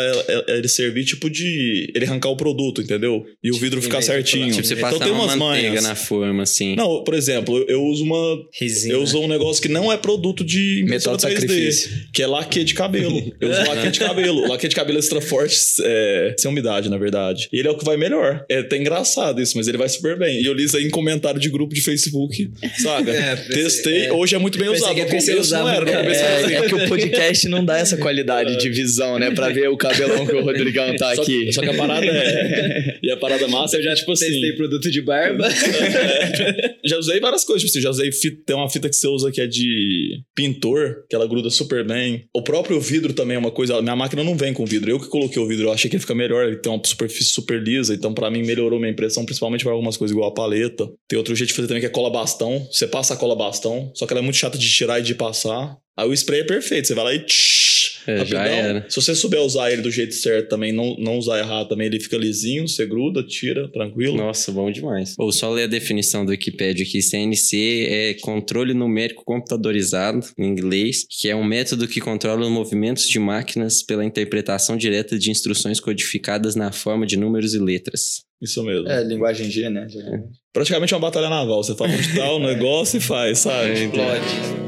ele servir, tipo, de. ele arrancar o produto, entendeu? E o vidro ficar de certinho. tipo, você então passar tem uma umas manteiga manhas. na forma, assim. Não, por exemplo, eu- eu uso uma. Resina. Eu uso um negócio que não é produto de Metal impressora de 3D, sacrifício. que é laque de cabelo. Eu uso laque de cabelo. Laque de cabelo extra forte, é, sem umidade, na verdade. E ele é o que vai melhor. É até engraçado isso, mas ele vai super bem. E eu li isso aí em comentário de grupo de Facebook, saca? É, Testei, é. hoje é muito bem usado. que é No começo não era, no começo era assim. É, é que o podcast não dá essa qualidade de visão, né? Pra ver o cabelão que o Rodrigão tá Só, aqui. só que a parada é. e a parada massa é já, tipo assim. Testei produto de barba. É. já usei várias coisas, tipo assim, já usei fita, tem uma fita que você usa que é de pintor, que ela gruda super bem. O próprio vidro também é uma coisa, minha máquina não vem com vidro, eu que coloquei o vidro, eu achei que ele fica melhor, ele tem uma superfície super lisa, então pra mim melhorou minha impressão, principalmente para algumas coisas igual a paleta. Tem outro jeito de fazer também que é cola bastão, você passa a cola bastão, só que ela é muito chata de tirar e de passar. Aí o spray é perfeito, você vai lá e É, já era. Se você souber usar ele do jeito certo também, não, não usar errado também, ele fica lisinho, você gruda, tira, tranquilo. Nossa, bom demais. Ou só ler a definição do Wikipedia aqui. CNC é controle numérico computadorizado, em inglês, que é um método que controla os movimentos de máquinas pela interpretação direta de instruções codificadas na forma de números e letras. Isso mesmo. É, linguagem G, né? Praticamente uma batalha naval. Você fala onde tá o negócio e faz, sabe? Explode.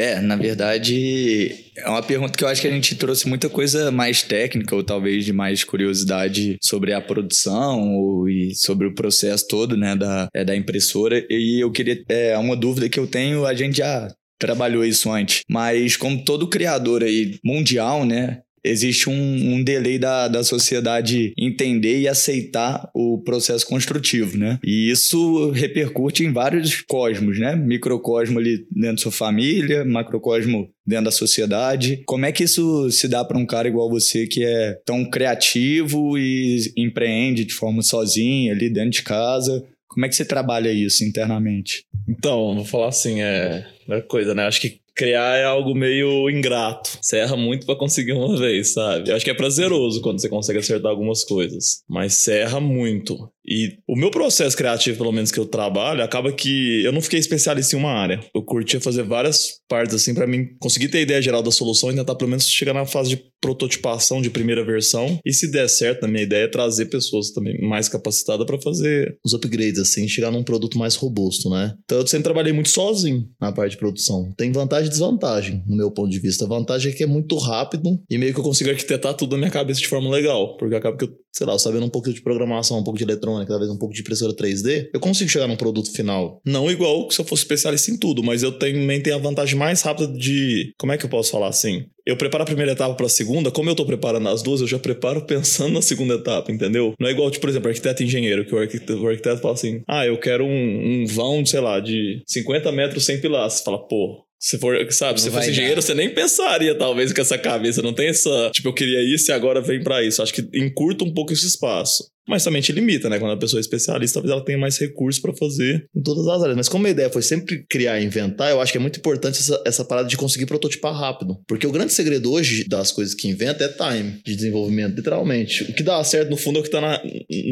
É, na verdade, é uma pergunta que eu acho que a gente trouxe muita coisa mais técnica, ou talvez de mais curiosidade sobre a produção ou, e sobre o processo todo, né, da, é, da impressora. E eu queria. É uma dúvida que eu tenho, a gente já trabalhou isso antes. Mas como todo criador aí mundial, né? Existe um, um delay da, da sociedade entender e aceitar o processo construtivo, né? E isso repercute em vários cosmos, né? Microcosmo ali dentro da sua família, macrocosmo dentro da sociedade. Como é que isso se dá para um cara igual você que é tão criativo e empreende de forma sozinha ali dentro de casa? Como é que você trabalha isso internamente? Então, vou falar assim, é, é coisa, né? Acho que criar é algo meio ingrato. Você erra muito para conseguir uma vez, sabe? Acho que é prazeroso quando você consegue acertar algumas coisas, mas você erra muito. E o meu processo criativo, pelo menos que eu trabalho, acaba que eu não fiquei especialista em uma área. Eu curtia fazer várias partes assim para mim conseguir ter a ideia geral da solução e tentar pelo menos chegar na fase de prototipação de primeira versão. E se der certo, a minha ideia é trazer pessoas também mais capacitadas para fazer os upgrades assim, chegar num produto mais robusto, né? Então eu sempre trabalhei muito sozinho na parte de produção. Tem vantagem e desvantagem, no meu ponto de vista. A vantagem é que é muito rápido e meio que eu consigo arquitetar tudo na minha cabeça de forma legal, porque acaba que eu, sei lá, sabendo um pouco de programação, um pouco de eletrônica, talvez um pouco de impressora 3D, eu consigo chegar num produto final. Não igual se eu fosse especialista em tudo, mas eu também tenho a vantagem mais rápida de. Como é que eu posso falar assim? Eu preparo a primeira etapa para a segunda, como eu tô preparando as duas, eu já preparo pensando na segunda etapa, entendeu? Não é igual, tipo, por exemplo, arquiteto e engenheiro, que o arquiteto, o arquiteto fala assim: ah, eu quero um, um vão, sei lá, de 50 metros sem. Você fala, pô, se for, sabe, se fosse engenheiro, você nem pensaria, talvez, com essa cabeça. Não tem essa, tipo, eu queria isso e agora vem para isso. Acho que encurta um pouco esse espaço. Mas também te limita, né? Quando a pessoa é especialista, talvez ela tenha mais recursos para fazer em todas as áreas. Mas como a ideia foi sempre criar e inventar, eu acho que é muito importante essa, essa parada de conseguir prototipar rápido. Porque o grande segredo hoje das coisas que inventa é time de desenvolvimento, literalmente. O que dá certo, no fundo, é o que tá na,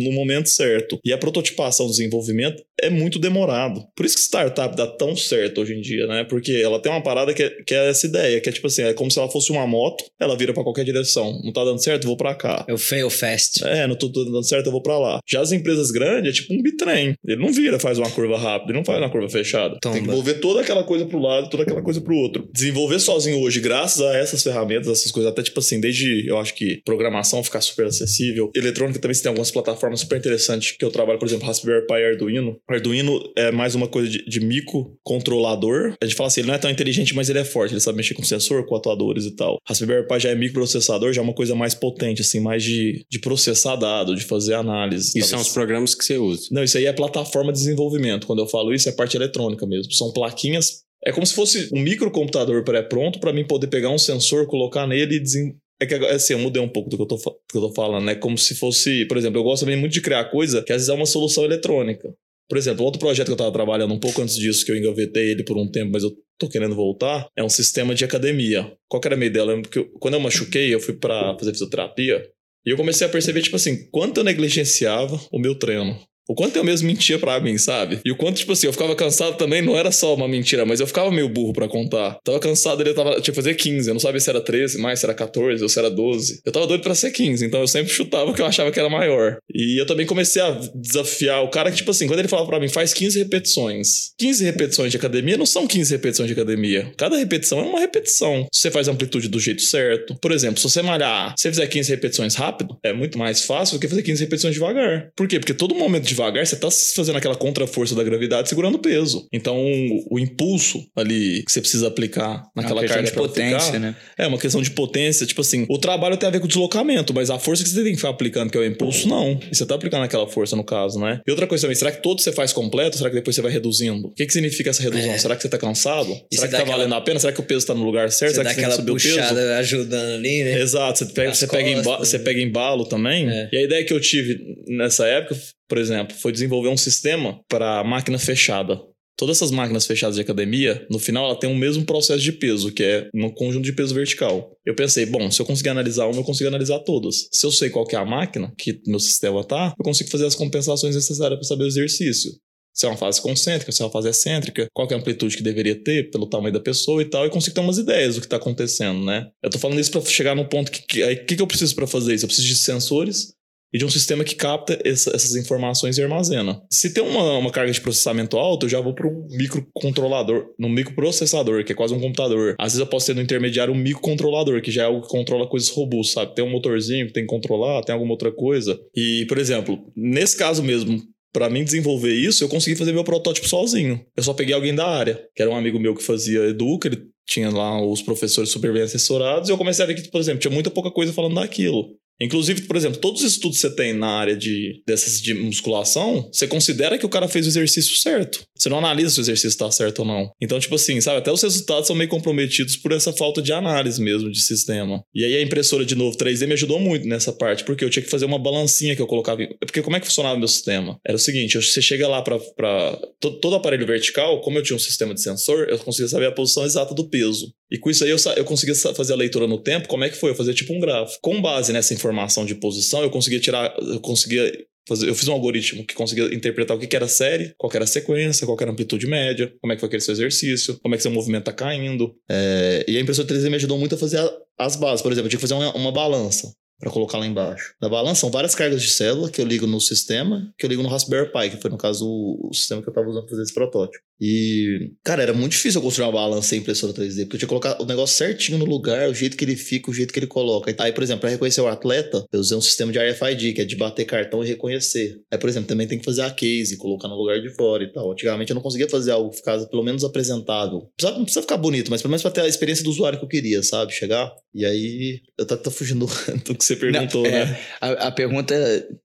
no momento certo. E a prototipação, o desenvolvimento é muito demorado. Por isso que startup dá tão certo hoje em dia, né? Porque ela tem uma parada que é, que é essa ideia, que é tipo assim, é como se ela fosse uma moto, ela vira para qualquer direção. Não tá dando certo, vou para cá. Eu fail fast. É, não tô dando certo, eu vou para lá. Já as empresas grandes é tipo um bitrem. Ele não vira, faz uma curva rápida, ele não faz uma curva fechada. Tomba. Tem que mover toda aquela coisa pro lado, toda aquela coisa pro outro. Desenvolver sozinho hoje, graças a essas ferramentas, essas coisas, até tipo assim, desde eu acho que programação ficar super acessível. Eletrônica também tem algumas plataformas super interessantes que eu trabalho, por exemplo, Raspberry Pi e Arduino. Arduino é mais uma coisa de, de microcontrolador. A gente fala assim, ele não é tão inteligente, mas ele é forte. Ele sabe mexer com sensor, com atuadores e tal. Raspberry Pi já é microprocessador, já é uma coisa mais potente, assim, mais de, de processar dado, de fazer análise. E são os programas que você usa. Não, isso aí é plataforma de desenvolvimento. Quando eu falo isso, é parte eletrônica mesmo. São plaquinhas. É como se fosse um microcomputador pré-pronto para mim poder pegar um sensor, colocar nele e desen... É que assim, eu mudei um pouco do que eu, tô, do que eu tô falando, né? Como se fosse, por exemplo, eu gosto também muito de criar coisa que às vezes é uma solução eletrônica. Por exemplo, outro projeto que eu estava trabalhando um pouco antes disso, que eu engavetei ele por um tempo, mas eu tô querendo voltar, é um sistema de academia. Qual que era a minha ideia? Eu lembro que eu, quando eu machuquei, eu fui para fazer fisioterapia, e eu comecei a perceber, tipo assim, quanto eu negligenciava o meu treino. O quanto eu mesmo mentia pra mim, sabe? E o quanto, tipo assim, eu ficava cansado também, não era só uma mentira, mas eu ficava meio burro pra contar. Tava cansado, ele tava, tinha que fazer 15, eu não sabia se era 13, mais se era 14 ou se era 12. Eu tava doido pra ser 15, então eu sempre chutava que eu achava que era maior. E eu também comecei a desafiar o cara que, tipo assim, quando ele falava pra mim, faz 15 repetições. 15 repetições de academia não são 15 repetições de academia. Cada repetição é uma repetição. Se você faz a amplitude do jeito certo. Por exemplo, se você malhar, se você fizer 15 repetições rápido, é muito mais fácil do que fazer 15 repetições devagar. Por quê? Porque todo momento devagar, você tá fazendo aquela contra-força da gravidade segurando peso. Então, o, o impulso ali que você precisa aplicar naquela é uma carga de potência, ficar, né? É uma questão de potência. Tipo assim, o trabalho tem a ver com o deslocamento, mas a força que você tem que ficar aplicando, que é o impulso, não. E você tá aplicando aquela força no caso, né? E outra coisa também, será que todo você faz completo? Será que depois você vai reduzindo? O que, que significa essa redução? É. Será que você tá cansado? E será que tá aquela- valendo a pena? Será que o peso tá no lugar certo? Você será que você subir o peso? ajudando ali, né? Exato, você pega, você, pega costas, emba- né? você pega embalo também. É. E a ideia que eu tive nessa época, por exemplo, foi desenvolver um sistema para máquina fechada. Todas essas máquinas fechadas de academia, no final, ela tem o mesmo processo de peso, que é um conjunto de peso vertical. Eu pensei, bom, se eu conseguir analisar uma, eu consigo analisar todas. Se eu sei qual é a máquina que meu sistema tá, eu consigo fazer as compensações necessárias para saber o exercício. Se é uma fase concêntrica, se é uma fase excêntrica, qual é a amplitude que deveria ter pelo tamanho da pessoa e tal, e consigo ter umas ideias do que está acontecendo, né? Eu tô falando isso para chegar no ponto que, que aí o que, que eu preciso para fazer isso? Eu preciso de sensores, e de um sistema que capta essa, essas informações e armazena. Se tem uma, uma carga de processamento alta, eu já vou para um microcontrolador, no microprocessador, que é quase um computador. Às vezes eu posso ter no intermediário um microcontrolador, que já é algo que controla coisas robustas, sabe? Tem um motorzinho que tem que controlar, tem alguma outra coisa. E, por exemplo, nesse caso mesmo, para mim desenvolver isso, eu consegui fazer meu protótipo sozinho. Eu só peguei alguém da área, que era um amigo meu que fazia Educa, ele tinha lá os professores super bem assessorados, e eu comecei a ver que, por exemplo, tinha muita pouca coisa falando daquilo. Inclusive, por exemplo, todos os estudos que você tem na área de, dessas de musculação, você considera que o cara fez o exercício certo. Você não analisa se o exercício está certo ou não. Então, tipo assim, sabe, até os resultados são meio comprometidos por essa falta de análise mesmo de sistema. E aí a impressora de novo 3D me ajudou muito nessa parte, porque eu tinha que fazer uma balancinha que eu colocava. Porque como é que funcionava o meu sistema? Era o seguinte, você chega lá para todo, todo aparelho vertical, como eu tinha um sistema de sensor, eu conseguia saber a posição exata do peso. E com isso aí eu, eu conseguia fazer a leitura no tempo, como é que foi? Eu fazia tipo um gráfico. Com base nessa informação de posição, eu conseguia tirar, eu conseguia eu fiz um algoritmo que conseguia interpretar o que, era série, qual era a sequência, qual era a amplitude média, como é que foi aquele seu exercício, como é que seu movimento tá caindo. É, e a impressora 3D me ajudou muito a fazer as bases. Por exemplo, eu tinha que fazer uma, uma balança para colocar lá embaixo. Na balança são várias cargas de célula que eu ligo no sistema, que eu ligo no Raspberry Pi, que foi no caso o sistema que eu estava usando para fazer esse protótipo. E, cara, era muito difícil eu construir uma balança em impressora 3D, porque eu tinha que colocar o negócio certinho no lugar, o jeito que ele fica, o jeito que ele coloca. Aí, por exemplo, para reconhecer o atleta, eu usei um sistema de RFID, que é de bater cartão e reconhecer. Aí, por exemplo, também tem que fazer a case, colocar no lugar de fora e tal. Antigamente eu não conseguia fazer algo que ficasse pelo menos apresentável. Não precisa ficar bonito, mas pelo menos pra ter a experiência do usuário que eu queria, sabe? Chegar. E aí, eu tô, tô fugindo do que você perguntou, não, é, né? A, a pergunta,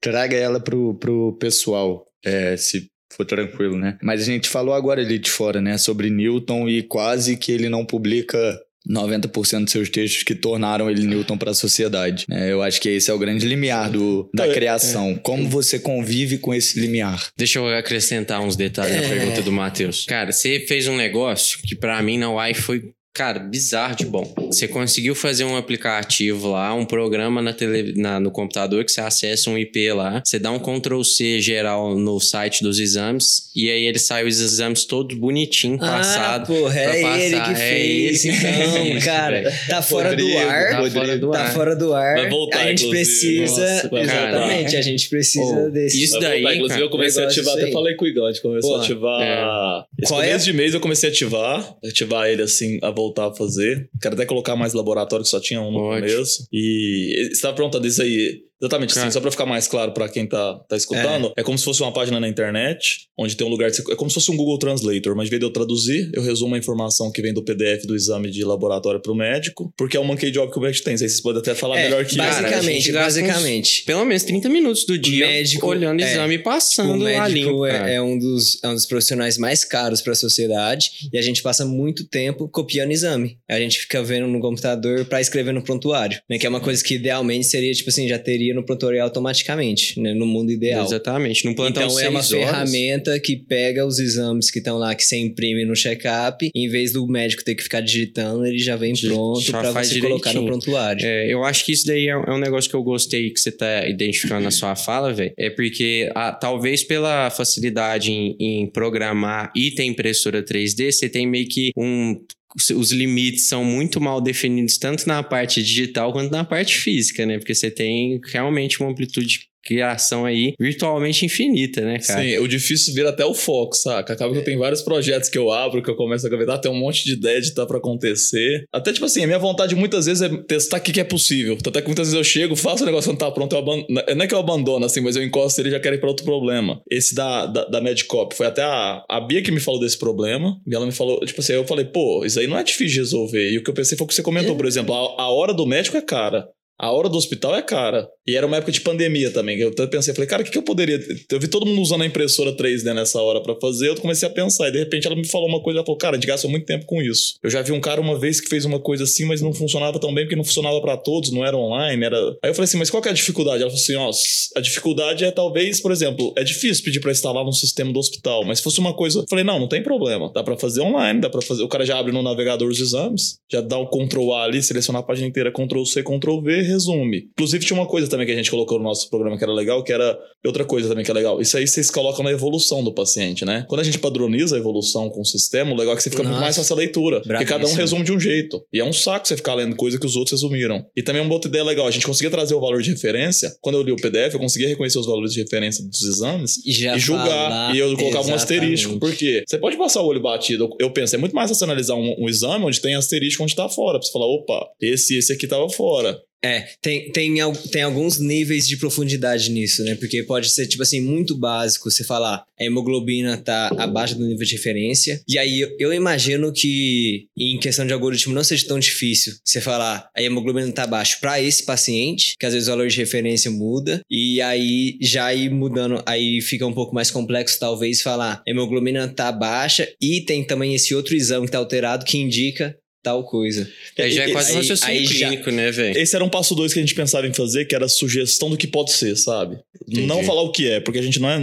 traga ela pro, pro pessoal. É, se for tranquilo, né? Mas a gente falou agora ali de fora, né, sobre Newton e quase que ele não publica 90% dos seus textos que tornaram ele Newton para a sociedade. É, eu acho que esse é o grande limiar do, da é, criação. É. Como você convive com esse limiar? Deixa eu acrescentar uns detalhes na é. pergunta do Matheus. Cara, você fez um negócio que para mim na UAI foi Cara, bizarro de bom. Você conseguiu fazer um aplicativo lá, um programa na tele, na, no computador que você acessa um IP lá, você dá um Ctrl C geral no site dos exames e aí ele sai os exames todos bonitinho, ah, passado. Porra, é passar. ele que é fez. Então, cara, tá fora Rodrigo, do ar. Tá fora do tá ar. fora do ar. Vai voltar, a gente precisa. Nossa, exatamente, cara, a gente precisa oh, desse. Isso daí. Voltar, inclusive, eu comecei a ativar, até falei com o Igor, a gente começou a ativar. É. Esse Qual começo é? de mês eu comecei a ativar, ativar ele assim, a voltar a fazer. Quero até colocar mais laboratório, que só tinha um no Pode. começo. E você estava perguntando isso aí. Exatamente, assim, só para ficar mais claro para quem tá, tá escutando, é. é. como se fosse uma página na internet, onde tem um lugar de, É como se fosse um Google Translator, mas em vez de eu traduzir, eu resumo a informação que vem do PDF do exame de laboratório pro médico, porque é o monkey job que o médico tem. Aí vocês podem até falar é, melhor que Basicamente, isso. basicamente. Uns, pelo menos 30 minutos do dia médico, olhando o é, exame e passando o médico é, é, um dos, é um dos profissionais mais caros para a sociedade e a gente passa muito tempo copiando exame. A gente fica vendo no computador para escrever no prontuário, né? Que é uma coisa que idealmente seria, tipo assim, já teria no prontuário automaticamente, né, no mundo ideal. Exatamente, no plantão Então é uma horas. ferramenta que pega os exames que estão lá, que você imprime no check-up, em vez do médico ter que ficar digitando, ele já vem pronto para você direitinho. colocar no prontuário. É, eu acho que isso daí é, é um negócio que eu gostei que você tá identificando na sua fala, velho. É porque a, talvez pela facilidade em, em programar e ter impressora 3D, você tem meio que um os limites são muito mal definidos, tanto na parte digital quanto na parte física, né? Porque você tem realmente uma amplitude criação aí virtualmente infinita, né, cara? Sim, o difícil vira até o foco, saca? Acaba que eu tenho vários projetos que eu abro, que eu começo a gravidar, tem um monte de ideia de tá pra acontecer. Até, tipo assim, a minha vontade muitas vezes é testar o que, que é possível. Até que muitas vezes eu chego, faço o negócio não tá pronto, eu abandono. Não é que eu abandono, assim, mas eu encosto ele e já quero ir pra outro problema. Esse da, da, da Medcop, foi até a, a Bia que me falou desse problema, e ela me falou, tipo assim, eu falei, pô, isso aí não é difícil de resolver. E o que eu pensei foi o que você comentou, por exemplo, a, a hora do médico é cara. A hora do hospital é cara. E era uma época de pandemia também. Eu até pensei, falei, cara, o que, que eu poderia. Eu vi todo mundo usando a impressora 3D nessa hora para fazer. Eu comecei a pensar. E de repente ela me falou uma coisa. Ela falou, cara, a gente gastou muito tempo com isso. Eu já vi um cara uma vez que fez uma coisa assim, mas não funcionava tão bem porque não funcionava para todos, não era online. era Aí eu falei assim, mas qual que é a dificuldade? Ela falou assim, ó, a dificuldade é talvez, por exemplo, é difícil pedir para instalar no sistema do hospital, mas se fosse uma coisa. Eu falei, não, não tem problema. Dá para fazer online, dá para fazer. O cara já abre no navegador os exames, já dá o Ctrl A ali, selecionar a página inteira, Ctrl C, Ctrl V, resume. Inclusive, tinha uma coisa também que a gente colocou no nosso programa que era legal, que era outra coisa também que é legal. Isso aí vocês colocam na evolução do paciente, né? Quando a gente padroniza a evolução com o sistema, o legal é que você fica muito Nossa. mais fácil a leitura. Porque cada um Bravíssimo. resume de um jeito. E é um saco você ficar lendo coisa que os outros resumiram. E também uma outra ideia legal, a gente conseguia trazer o valor de referência. Quando eu li o PDF, eu conseguia reconhecer os valores de referência dos exames E, já e julgar. falar e eu colocava um exatamente. asterisco. Por quê? Você pode passar o olho batido. Eu penso, é muito mais fácil analisar um, um exame onde tem asterisco onde tá fora. Pra você falar, opa, esse esse aqui tava fora. É, tem, tem, tem alguns níveis de profundidade nisso, né? Porque pode ser, tipo assim, muito básico você falar a hemoglobina tá abaixo do nível de referência. E aí eu, eu imagino que em questão de algoritmo não seja tão difícil você falar a hemoglobina tá abaixo para esse paciente, que às vezes o valor de referência muda. E aí já ir mudando, aí fica um pouco mais complexo talvez falar a hemoglobina tá baixa e tem também esse outro exame que tá alterado que indica tal coisa. Aí já é quase um aí- raciocínio aí já- clínico, né, velho? Esse era um passo dois que a gente pensava em fazer, que era a sugestão do que pode ser, sabe? Entendi. Não falar o que é, porque a gente não é.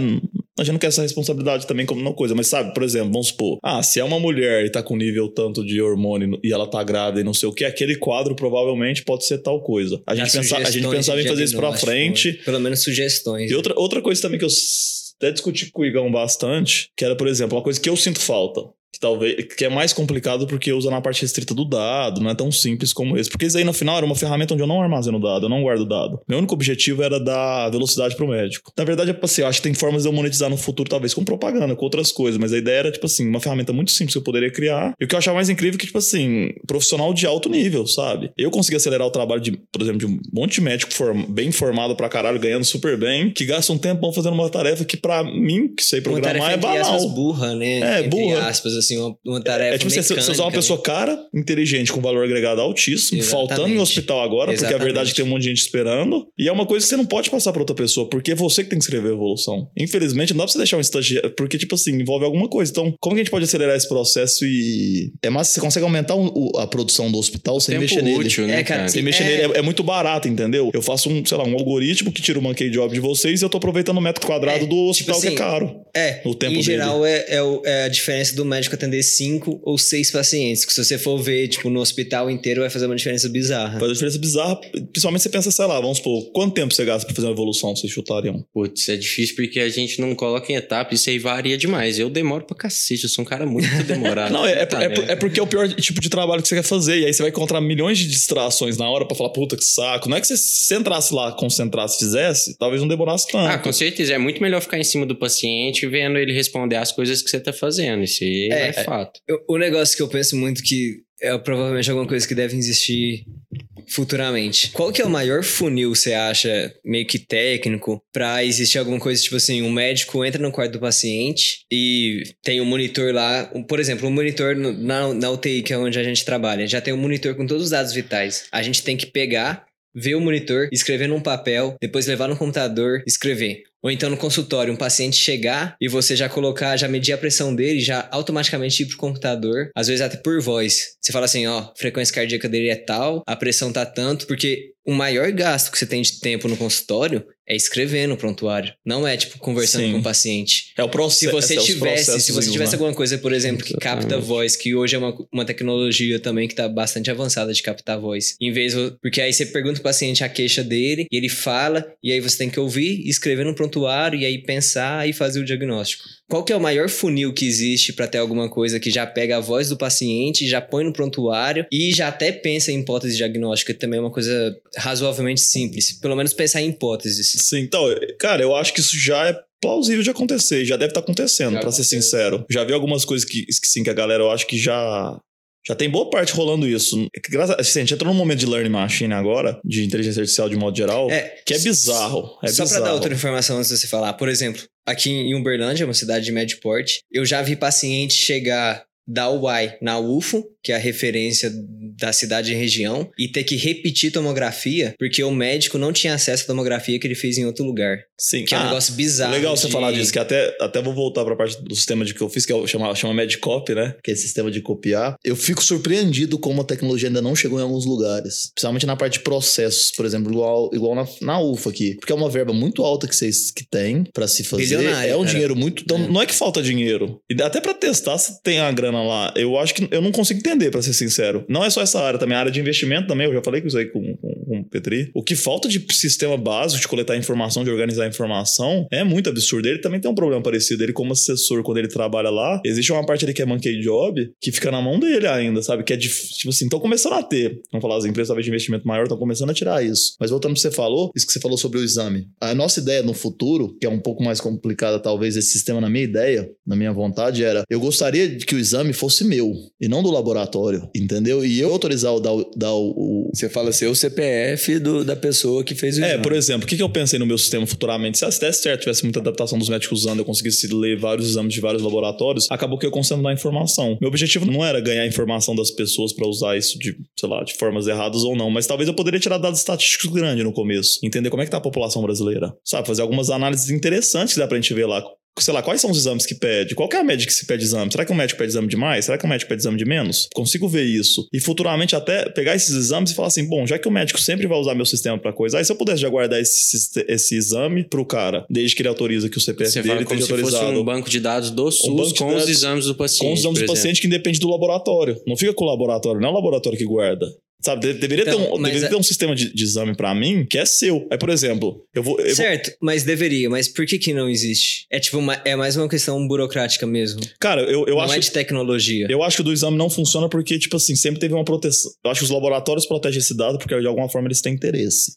A gente não quer essa responsabilidade também como uma coisa, mas sabe, por exemplo, vamos supor, ah, se é uma mulher e tá com nível tanto de hormônio e ela tá grávida e não sei o que, aquele quadro provavelmente pode ser tal coisa. A gente, pensa, a gente pensava em fazer isso pra frente. né? Pelo menos sugestões. E outra, outra coisa também que eu até discuti com o Igão bastante, que era, por exemplo, uma coisa que eu sinto falta. Que talvez que é mais complicado porque usa na parte restrita do dado, não é tão simples como esse. Porque isso aí no final era uma ferramenta onde eu não armazeno dado, eu não guardo dado. Meu único objetivo era dar velocidade pro médico. Na verdade, é tipo assim, eu acho que tem formas de eu monetizar no futuro, talvez com propaganda, com outras coisas, mas a ideia era, tipo assim, uma ferramenta muito simples que eu poderia criar. E o que eu achava mais incrível é que, tipo assim, profissional de alto nível, sabe? Eu consegui acelerar o trabalho de, por exemplo, de um monte de médico form- bem formado pra caralho, ganhando super bem, que gasta um tempão fazendo uma tarefa que pra mim, que sei programar, é banal. burra, né? É, entre burra. aspas, assim, uma, uma tarefa É tipo, você, você mecânica, usar uma né? pessoa cara, inteligente, com valor agregado altíssimo, Exatamente. faltando em hospital agora, porque a Exatamente. verdade é que tem um monte de gente esperando. E é uma coisa que você não pode passar pra outra pessoa, porque é você que tem que escrever a evolução. Infelizmente, não dá pra você deixar um estagiário, porque, tipo assim, envolve alguma coisa. Então, como que a gente pode acelerar esse processo e. É massa, você consegue aumentar o- o- a produção do hospital sem Tempo mexer nele. útil, né, É, cara? Sem mexer É. nele é, é muito barato, entendeu? Eu faço um, sei lá, um algoritmo que tira o monkey job de vocês e eu tô aproveitando o metro quadrado É, do hospital tipo que é assim, caro. É, o tempo em dele. geral é, é, é a diferença do médico atender cinco ou seis pacientes. Que se você for ver, tipo, no hospital inteiro, vai fazer uma diferença bizarra. Faz uma diferença bizarra. Principalmente você pensa, sei lá, vamos supor, quanto tempo você gasta pra fazer uma evolução, vocês chutariam? Putz, é difícil porque a gente não coloca em etapa, isso aí varia demais. Eu demoro pra cacete, eu sou um cara muito demorado. Não, é, é, Tá, é, né? é porque é o pior tipo de trabalho que você quer fazer. E aí você vai encontrar milhões de distrações na hora pra falar, puta que saco. Não é que você, se você entrasse lá, concentrasse, fizesse, talvez não demorasse tanto. Ah, com certeza. É muito melhor ficar em cima do paciente vendo ele responder as coisas que você tá fazendo. Isso aí é, É, fato. Eu- O negócio que eu penso muito que é provavelmente alguma coisa que deve existir futuramente. Qual que é o maior funil, você acha, meio que técnico, pra existir alguma coisa, tipo assim, um médico entra no quarto do paciente e tem um monitor lá, um- por exemplo, um monitor no- na, na UTI, que é onde a gente trabalha, já tem um monitor com todos os dados vitais. A gente tem que pegar, ver o monitor, escrever num papel, depois levar no computador, escrever. Ou então no consultório, um paciente chegar e você já colocar, já medir a pressão dele, já automaticamente ir pro computador, às vezes até por voz. Você fala assim, ó, frequência cardíaca dele é tal, a pressão tá tanto, porque o maior gasto que você tem de tempo no consultório é escrever no prontuário. Não é, tipo, conversando Sim. com o paciente. É o processo. Se você é tivesse, se você tivesse alguma coisa, por exemplo, que capta voz, que hoje é uma, uma tecnologia também que tá bastante avançada de captar voz. Em vez, porque aí você pergunta pro paciente a queixa dele, e ele fala, e aí você tem que ouvir, escrever no prontuário, e aí pensar e fazer o diagnóstico. Qual que é o maior funil que existe para ter alguma coisa que já pega a voz do paciente, já põe no prontuário e já até pensa em hipótese diagnóstica, que também é uma coisa razoavelmente simples. Pelo menos pensar em hipóteses. Sim, então, cara, eu acho que isso já é plausível de acontecer, já deve estar acontecendo, Já pra ser sincero. Já vi algumas coisas que, que sim, que a galera, eu acho que já já tem boa parte rolando isso. É Graças, assim, a gente entrou num momento de learning machine agora, de inteligência artificial de modo geral, É, que é bizarro. É Só pra dar outra informação antes de você falar. Por exemplo, aqui em Uberlândia, uma cidade de médio porte, eu já vi paciente chegar da UAI na UFO, que é a referência da cidade e região, e ter que repetir tomografia, porque o médico não tinha acesso à tomografia que ele fez em outro lugar. Sim. Que é um Ah, negócio bizarro. Legal você de- falar disso, que até, até vou voltar pra parte do sistema de que eu fiz, que é o chama, chama Medcopy, né? Que é esse sistema de copiar. Eu fico surpreendido como a tecnologia ainda não chegou em alguns lugares. Principalmente na parte de processos, por exemplo, igual, igual na, na UFA aqui. Porque é uma verba muito alta que vocês que tem pra se fazer. Bilionária, É um cara. dinheiro muito. Então, É. não é que falta dinheiro. E até pra testar se tem a grana lá. Eu acho que eu não consigo entender, pra ser sincero. Não é só essa área também, a área de investimento também. Eu já falei com isso aí com, com Petri. O que falta de sistema básico de coletar informação, de organizar informação, é muito absurdo. Ele também tem um problema parecido. Ele, como assessor, quando ele trabalha lá, existe uma parte ali que é monkey job que fica na mão dele ainda, sabe? Que é de, tipo assim, estão começando a ter. Vamos falar, as empresas talvez de investimento maior estão começando a tirar isso. Mas voltando ao que você falou, isso que você falou sobre o exame. A nossa ideia no futuro, que é um pouco mais complicada, talvez, esse sistema na minha ideia, na minha vontade, era eu gostaria de que o exame fosse meu e não do laboratório, entendeu? E eu autorizar o dar, dar o, o. Você fala assim, o CPF do, da pessoa que fez o É, exame. por exemplo, o que, que eu pensei no meu sistema futuramente? Se desse certo, tivesse muita adaptação dos médicos usando, eu conseguisse ler vários exames de vários laboratórios, acabou que eu consigo dar informação. Meu objetivo não era ganhar informação das pessoas pra usar isso de, sei lá, de formas erradas ou não, mas talvez eu poderia tirar dados estatísticos grandes no começo, entender como é que tá a população brasileira, sabe? Fazer algumas análises interessantes que dá pra gente ver lá. Sei lá, quais são os exames que pede? Qual é a média que se pede exame? Será que o médico pede exame de mais? Será que o médico pede exame de menos? Consigo ver isso. E futuramente até pegar esses exames e falar assim, bom, já que o médico sempre vai usar meu sistema pra coisa, aí se eu pudesse já guardar esse, esse exame pro cara, desde que ele autoriza que o CPF Você dele esteja se fosse autorizado. um banco de dados do SUS banco de com os dados exames do paciente. com os exames do paciente que independe do laboratório. Não fica com o laboratório, não é o laboratório que guarda. Sabe, de- deveria, Então, ter, um, deveria é- ter um sistema de, de exame pra mim que é seu. Aí, por exemplo, eu vou. eu vou- Certo, mas deveria. Mas por que que não existe? É tipo, uma- é mais uma questão burocrática mesmo. cara, eu, eu não acho. é de tecnologia. Eu acho que o do exame não funciona porque, tipo assim, sempre teve uma proteção. Eu acho que os laboratórios protegem esse dado porque, de alguma forma, eles têm interesse.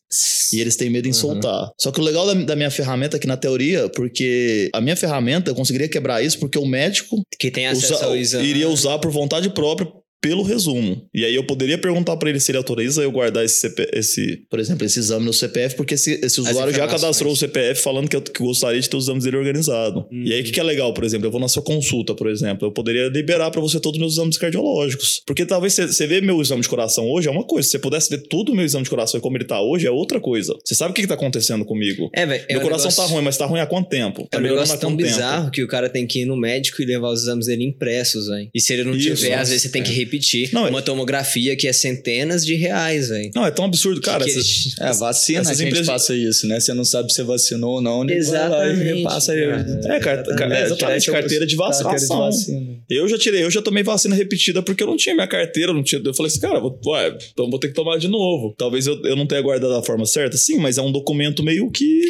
E eles têm medo em Uhum. soltar. Só que o legal da, da minha ferramenta aqui na teoria, porque a minha ferramenta eu conseguiria quebrar isso porque o médico Que tem acesso usa- ao exame. iria usar por vontade própria pelo resumo. E aí eu poderia perguntar pra ele se ele autoriza eu guardar esse, CP esse por exemplo, esse exame no CPF, porque esse, esse usuário já cadastrou o CPF falando que eu que gostaria de ter os exames dele organizado. E aí o que, que é legal, por exemplo, eu vou na sua consulta, por exemplo, eu poderia liberar pra você todos os meus exames cardiológicos. Porque talvez você, você vê meu exame de coração hoje é uma coisa, se você pudesse ver tudo o meu exame de coração e como ele tá hoje é outra coisa. Você sabe o que, que tá acontecendo comigo? É, velho. meu é um coração negócio- tá ruim, mas tá ruim há quanto tempo? É Tá um melhorando negócio há tão quanto tempo? bizarro que o cara tem que ir no médico e levar os exames dele impressos, velho. E se ele não Isso, tiver, nossa, às vezes você tem que repetir Não, é- uma tomografia que é centenas de reais, velho. Não, é tão absurdo, cara. Que essa- eles- É, a vacina Essas a gente empresas- passa isso, né? Você não sabe se vacinou ou não, ele vai lá Exatamente, e repassa aí. cara. É, carta- ca- é, exatamente, carteira de vacinação. Carteira de vacina. Eu já tirei, eu já tomei vacina repetida porque eu não tinha minha carteira, eu não tinha. Eu falei assim, cara, vou, ué, então vou ter que tomar de novo. Talvez eu, eu não tenha guardado da forma certa, sim, mas é um documento meio que,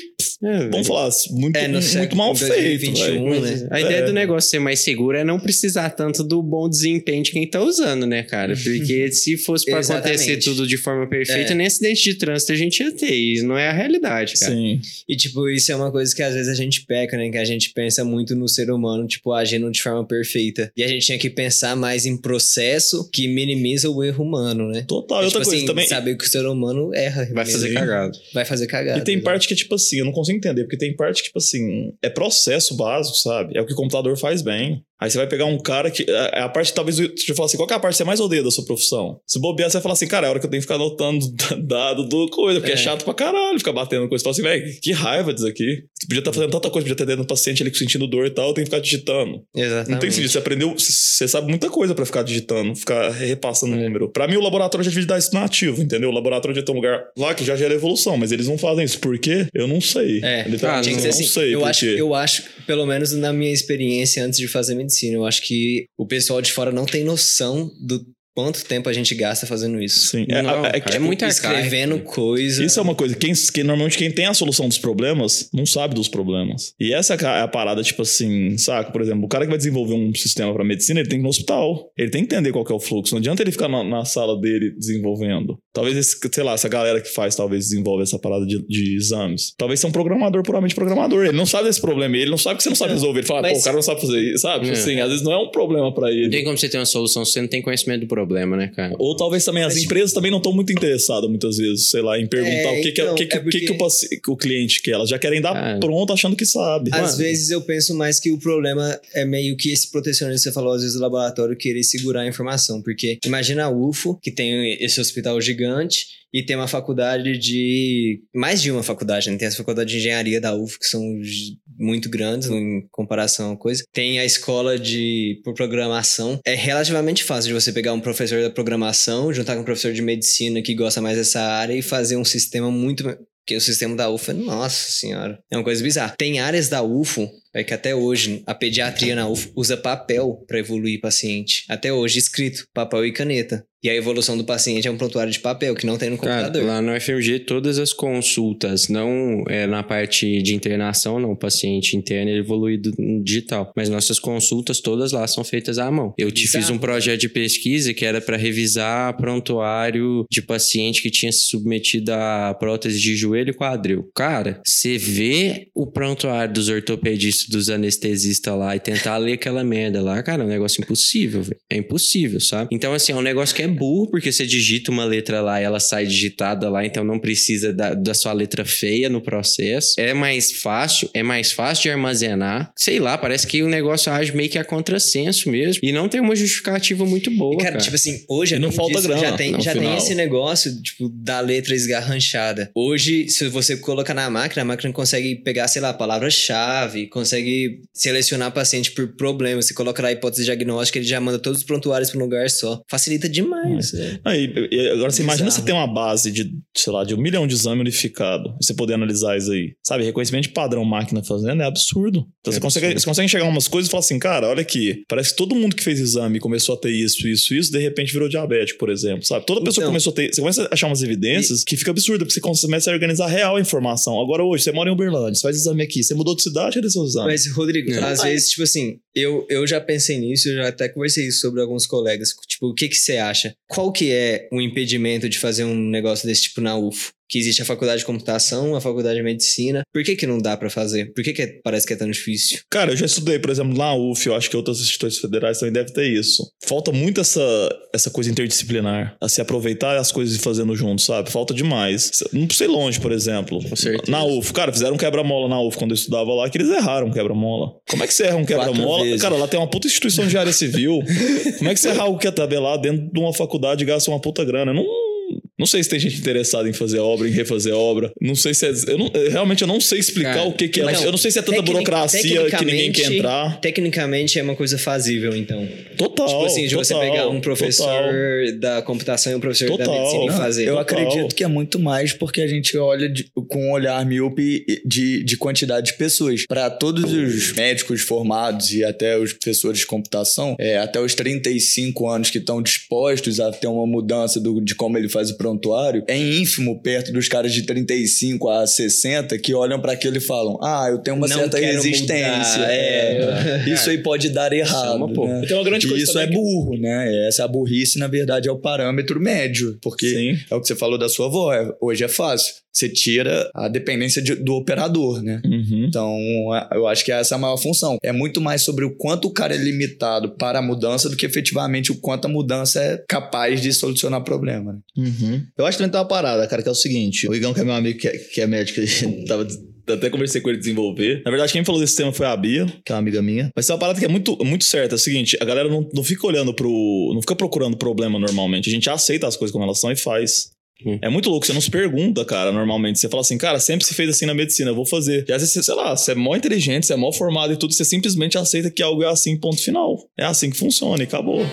É, vamos falar, muito, É, no muito século mal feito. 2021, velho. né? A ideia É. do negócio ser mais seguro é não precisar tanto do bom desempenho de quem tá usando, né, cara? Porque se fosse pra acontecer tudo de forma perfeita, É. nem acidente de trânsito a gente ia ter. E não é a realidade, cara. Sim. E, tipo, isso é uma coisa que às vezes a gente peca, né? Que a gente pensa muito no ser humano, tipo, agindo de forma perfeita. E a gente tinha que pensar mais em processo que minimiza o erro humano, né? Total. É, outra tipo coisa assim, também. Saber que o ser humano erra. Vai fazer mesmo. cagado. Vai fazer cagada. E tem né? parte que, tipo assim, eu não consigo entender, porque tem parte que, tipo assim, é processo básico, sabe? É o que o computador faz bem. Aí você vai pegar um cara que. É a parte, talvez, deixa eu falar assim, qual que é a parte que você mais odeia da sua profissão? Se bobear, você vai falar assim, cara, é a hora que eu tenho que ficar anotando dado do coisa, porque é, É. chato pra caralho ficar batendo coisa. Você fala assim, velho, que raiva disso aqui. Você podia estar fazendo tanta coisa, podia estar atendendo o paciente ali sentindo dor e tal, tenho que ficar digitando. Exatamente. Não tem sentido. Você aprendeu, você sabe muita coisa pra ficar digitando, ficar repassando o número. Pra mim, o laboratório já devia dar isso nativo, entendeu? O laboratório já tem um lugar lá que já gera evolução, mas eles não fazem isso. Por quê? Eu não sei. É, que ser eu assim. não sei. eu, acho, eu acho, pelo menos na minha experiência antes de fazer medicina, eu acho que o pessoal de fora não tem noção do quanto tempo a gente gasta fazendo isso. Sim. É, Não, é- é cara, que, é tipo, muito Escrevendo coisa. Isso é uma coisa. Quem, quem- normalmente quem tem a solução dos problemas não sabe dos problemas. E essa é a parada, tipo assim, saca? Por exemplo, o cara que vai desenvolver um sistema pra medicina, ele tem que ir no hospital. Ele tem que entender qual que é o fluxo. Não adianta ele ficar na, na sala dele desenvolvendo. Talvez, esse, sei lá, essa galera que faz, talvez desenvolve essa parada de, de exames. Talvez seja um programador, puramente programador. Ele não sabe desse problema. Ele não sabe que você não sabe resolver. Ele fala, Mas- pô, o cara não sabe fazer isso, sabe? Tipo É. assim, às vezes não é um problema pra Não ele. tem como você ter uma solução se você não tem conhecimento do problema, né, cara? Ou talvez também as Mas, empresas também não estão muito interessadas, muitas vezes, sei lá, em perguntar É, o que, que, é- o que, então, que, é o que, que o, porque- paci- o cliente quer. Elas já querem dar Ah. pronto achando que sabe. Às Mano, vezes eu penso mais que o problema é meio que esse protecionismo que você falou, às vezes, do laboratório querer segurar a informação. Porque imagina a UFO, que tem esse hospital gigante, e tem uma faculdade de. Mais de uma faculdade, né? Tem essa faculdade de engenharia da UFO, que são muito grandes em comparação a coisa. Tem a escola de por programação. É relativamente fácil de você pegar um professor da programação, juntar com um professor de medicina que gosta mais dessa área e fazer um sistema muito. Porque o sistema da UFO é, nossa senhora, é uma coisa bizarra. Tem áreas da UFO, é que até hoje a pediatria na UFO usa papel para evoluir paciente. Até hoje, escrito, papel e caneta. E a evolução do paciente é um prontuário de papel, que não tem no Cara, computador. lá no FMG, todas as consultas, não é na parte de internação, não, o paciente interno ele evoluído no digital, mas nossas consultas todas lá são feitas à mão. Eu te fiz um projeto de pesquisa que era para revisar prontuário de paciente que tinha se submetido a prótese de joelho e quadril. Cara, você vê o prontuário dos ortopedistas, dos anestesistas lá e tentar ler aquela merda lá, cara, é um negócio impossível, velho. É impossível, sabe? Então, assim, é um negócio que é burro, porque você digita uma letra lá e ela sai digitada lá, então não precisa da, da sua letra feia no processo. É mais fácil, é mais fácil de armazenar. Sei lá, parece que o negócio age meio que a contrassenso mesmo. E não tem uma justificativa muito boa. Cara, Cara, tipo assim, hoje E não falta disso, grana já tem, já tem esse negócio, tipo, da letra esgarranchada. Hoje, se você colocar na máquina, a máquina consegue pegar, sei lá, a palavra-chave, consegue selecionar paciente por problema. Você coloca lá a hipótese diagnóstica, ele já manda todos os prontuários para um lugar só. Facilita demais. Né? Aí, e agora você imagina você ter uma base de, sei lá, de um milhão de exame unificado e você poder analisar isso aí. Sabe, reconhecimento de padrão máquina fazendo é absurdo. Então É você, consegue, absurdo. você consegue enxergar umas coisas e falar assim, cara, olha aqui, parece que todo mundo que fez exame começou a ter isso, isso, isso, de repente virou diabético, por exemplo, sabe? Toda pessoa Então. começou a ter, você começa a achar umas evidências que fica absurdo, porque você começa a organizar real a informação. Agora hoje, você mora em Uberlândia, você faz exame aqui, você mudou de cidade, cadê seu exame? Mas, Rodrigo, É. às vezes, tipo assim, eu, eu já pensei nisso, eu já até conversei isso sobre alguns colegas. Tipo, o que que você acha? Qual que é o impedimento de fazer um negócio desse tipo na UFO? Que existe a faculdade de computação, a faculdade de medicina. Por que que não dá pra fazer? Por que que é- parece que é tão difícil? Cara, eu já estudei, por exemplo, na UF, eu acho que outras instituições federais também devem ter isso. Falta muito essa, essa coisa interdisciplinar, a se aproveitar as coisas e fazendo junto, sabe? Falta demais. Não precisa ir longe, por exemplo. Com certeza. Na UF, cara, fizeram um quebra-mola na UF quando eu estudava lá, que eles erraram um quebra-mola. Como é que você erra um quebra-mola? Cara, lá tem uma puta instituição de área civil. Como é que você erra algo que é tabelar dentro de uma faculdade e gasta uma puta grana? Não. Não sei se tem gente interessada em fazer obra, em refazer obra. Não sei se é. Eu não- realmente eu não sei explicar Cara, o que, que é. eu não sei se é tanta tecnic- burocracia que ninguém quer entrar. Tecnicamente é uma coisa fazível, então. Total. tipo assim, de você total, pegar um professor total. da computação e um professor da Total. medicina e fazer. Eu Total. acredito que é muito mais porque a gente olha de- com um olhar míope de, de quantidade de pessoas. Para todos os médicos formados e até os professores de computação, é, até os 35 anos que estão dispostos a ter uma mudança do- de como ele faz o prontuário, é ínfimo perto dos caras de 35 a 60 que olham para aquilo e falam: Ah, eu tenho uma Não certa resistência. é. é. Isso aí pode dar errado. uma porra. né? Tem uma grande E coisa isso é também que- burro, né? Essa burrice, na verdade, é o parâmetro médio. Porque Sim. é o que você falou da sua avó. é- Hoje é fácil. Você tira a dependência de- do operador, né? Uhum. Então, a- eu acho que essa é a maior função. É muito mais sobre o quanto o cara é limitado para a mudança do que efetivamente o quanto a mudança é capaz de solucionar o problema. né? Uhum. Eu acho que também tem uma parada, cara, que é o seguinte: o Igão, que é meu amigo, que é, que é médico, tava. Até conversei com ele desenvolver. Na verdade, quem me falou desse tema foi a Bia. Que é uma amiga minha. Mas tem uma parada que é muito, muito certa. É o seguinte, a galera não, não fica olhando pro. Não fica procurando problema normalmente. A gente aceita as coisas como elas são e faz. Hum. É muito louco, você não se pergunta, cara, normalmente. Você fala assim, cara, sempre se fez assim na medicina, eu vou fazer. E às vezes, sei lá, você é mó inteligente, você é mó formado e tudo, você simplesmente aceita que algo é assim, ponto final. É assim que funciona e acabou.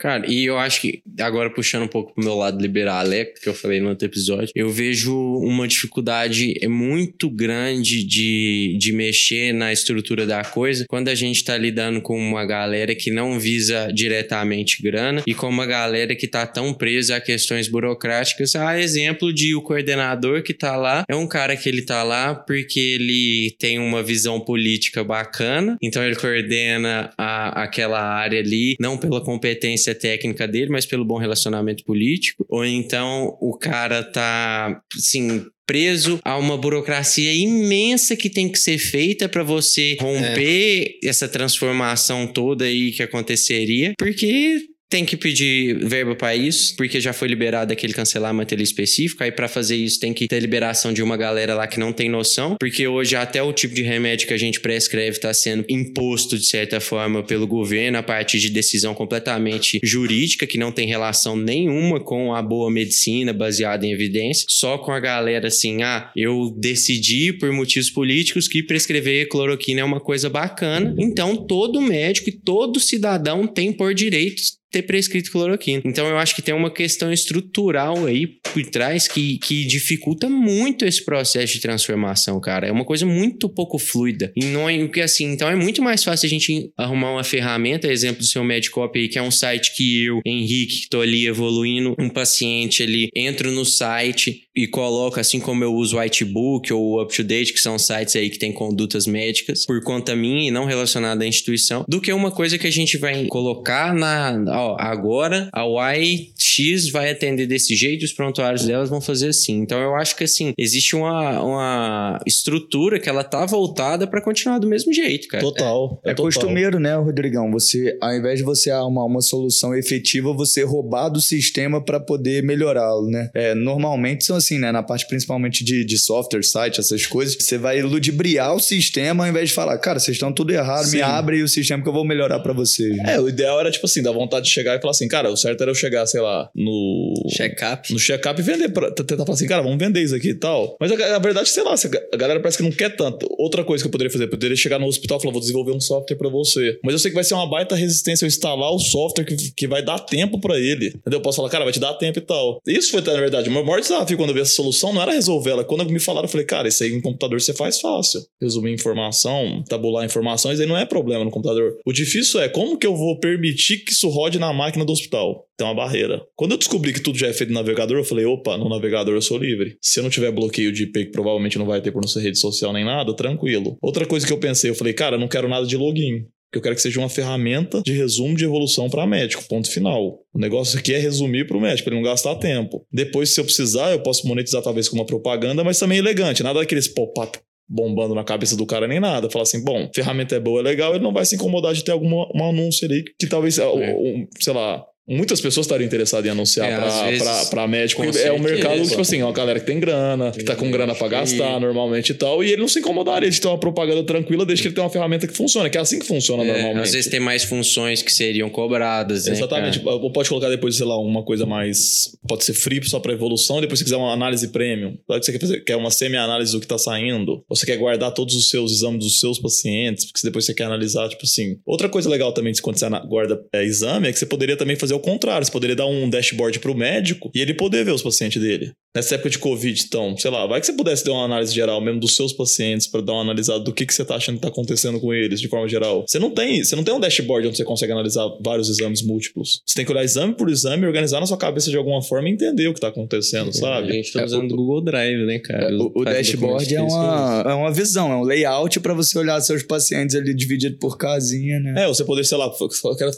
Cara, e eu acho que, agora puxando um pouco pro meu lado liberal, é, que eu falei no outro episódio, eu vejo uma dificuldade muito grande de, de mexer na estrutura da coisa quando a gente tá lidando com uma galera que não visa diretamente grana e com uma galera que tá tão presa a questões burocráticas. A exemplo de o coordenador que tá lá é um cara que ele tá lá porque ele tem uma visão política bacana, então ele coordena a, aquela área ali, não pela competência técnica dele, mas pelo bom relacionamento político. Ou então o cara tá, assim, preso a uma burocracia imensa que tem que ser feita para você romper essa transformação toda aí que aconteceria, porque tem que pedir verba para isso, porque já foi liberado aquele cancelamento ali específico. Aí para fazer isso tem que ter liberação de uma galera lá que não tem noção, porque hoje até o tipo de remédio que a gente prescreve está sendo imposto de certa forma pelo governo a partir de decisão completamente jurídica que não tem relação nenhuma com a boa medicina baseada em evidência, só com a galera assim, ah, eu decidi por motivos políticos que prescrever cloroquina é uma coisa bacana. Então todo médico e todo cidadão tem por direitos ter prescrito cloroquina. Então eu acho que tem uma questão estrutural aí por trás que, que dificulta muito esse processo de transformação, cara. É uma coisa muito pouco fluida. E não é assim, então é muito mais fácil a gente arrumar uma ferramenta, exemplo do seu Medicop aí, que é um site que eu, Henrique, que tô ali evoluindo, um paciente ali, entro no site e coloco, assim como eu uso o Whitebook ou o UpToDate, que são sites aí que tem condutas médicas por conta minha e não relacionada à instituição, do que uma coisa que a gente vai colocar na. Ó, agora a YX vai atender desse jeito, os prontuários delas vão fazer assim. Então eu acho que assim, existe uma, uma estrutura que ela tá voltada para continuar do mesmo jeito, cara. Total. É, total. costumeiro, né, Rodrigão? Você, ao invés de você arrumar uma solução efetiva, você roubar do sistema para poder melhorá-lo, né? É, normalmente são assim, né? Na parte principalmente de, de software, site, essas coisas, você vai ludibriar o sistema ao invés de falar, cara, vocês estão tudo errado, Sim. me abre o sistema que eu vou melhorar para vocês. né? É, o ideal era, tipo assim, dar vontade de chegar e falar assim, cara, o certo era eu chegar, sei lá, no. Check-up. No check-up e vender, pra, tentar falar assim, cara, vamos vender isso aqui e tal. Mas a, a verdade, sei lá, se a ga- a galera parece que não quer tanto. Outra coisa que eu poderia fazer, eu poderia chegar no hospital e falar, vou desenvolver um software pra você. Mas eu sei que vai ser uma baita resistência eu instalar o software que, que vai dar tempo pra ele. Entendeu? Eu posso falar, cara, vai te dar tempo e tal. Isso foi, na verdade, o meu maior desafio quando eu vi essa solução não era resolver ela. Quando me falaram, eu falei, cara, isso aí em computador você faz fácil. Resumir informação, tabular informações, aí não é problema no computador. O difícil é como que eu vou permitir que isso rode na máquina do hospital. Tem uma barreira. Quando eu descobri que tudo já é feito no navegador, eu falei, opa, no navegador eu sou livre. Se eu não tiver bloqueio de IP, que provavelmente não vai ter por não ser rede social nem nada, tranquilo. Outra coisa que eu pensei, eu falei, cara, eu não quero nada de login. Que eu quero que seja uma ferramenta de resumo de evolução para médico, ponto final. O negócio aqui é resumir para o médico, para ele não gastar tempo. Depois, se eu precisar, eu posso monetizar talvez com uma propaganda, mas também elegante, nada daqueles pop-up bombando na cabeça do cara nem nada. Falar assim, bom, ferramenta é boa, é legal, ele não vai se incomodar de ter algum um anúncio ali que talvez, É. um, sei lá, Muitas pessoas estariam interessadas em anunciar É, pra médico. É um certeza. mercado, tipo assim, é uma galera que tem grana, que tá com grana pra gastar normalmente e tal. E ele não se incomodaria de ter uma propaganda tranquila, desde que ele tenha uma ferramenta que funciona, que é assim que funciona É, normalmente. às vezes tem mais funções que seriam cobradas, né? Exatamente. cara? Ou Pode colocar depois, sei lá, uma coisa mais. Pode ser free só pra evolução, e depois se quiser uma análise premium. Sabe que você quer fazer? Quer uma semi-análise do que tá saindo. Ou você quer guardar todos os seus exames dos seus pacientes, porque depois você quer analisar, tipo assim. Outra coisa legal também quando você guarda é, exame é que você poderia também fazer o contrário. Você poderia dar um dashboard pro médico e ele poder ver os pacientes dele. Nessa época de Covid, então, sei lá, vai que você pudesse ter uma análise geral mesmo dos seus pacientes pra dar uma analisada do que, que você tá achando que tá acontecendo com eles de forma geral. Você não tem, você não tem um dashboard onde você consegue analisar vários exames múltiplos. Você tem que olhar exame por exame, organizar na sua cabeça de alguma forma e entender o que tá acontecendo, A sabe? gente tá É, usando o Google Drive, né, cara? O, o Faz dashboard é uma, é uma visão, é um layout para você olhar seus pacientes ali dividido por casinha, né? É, você poder, sei lá,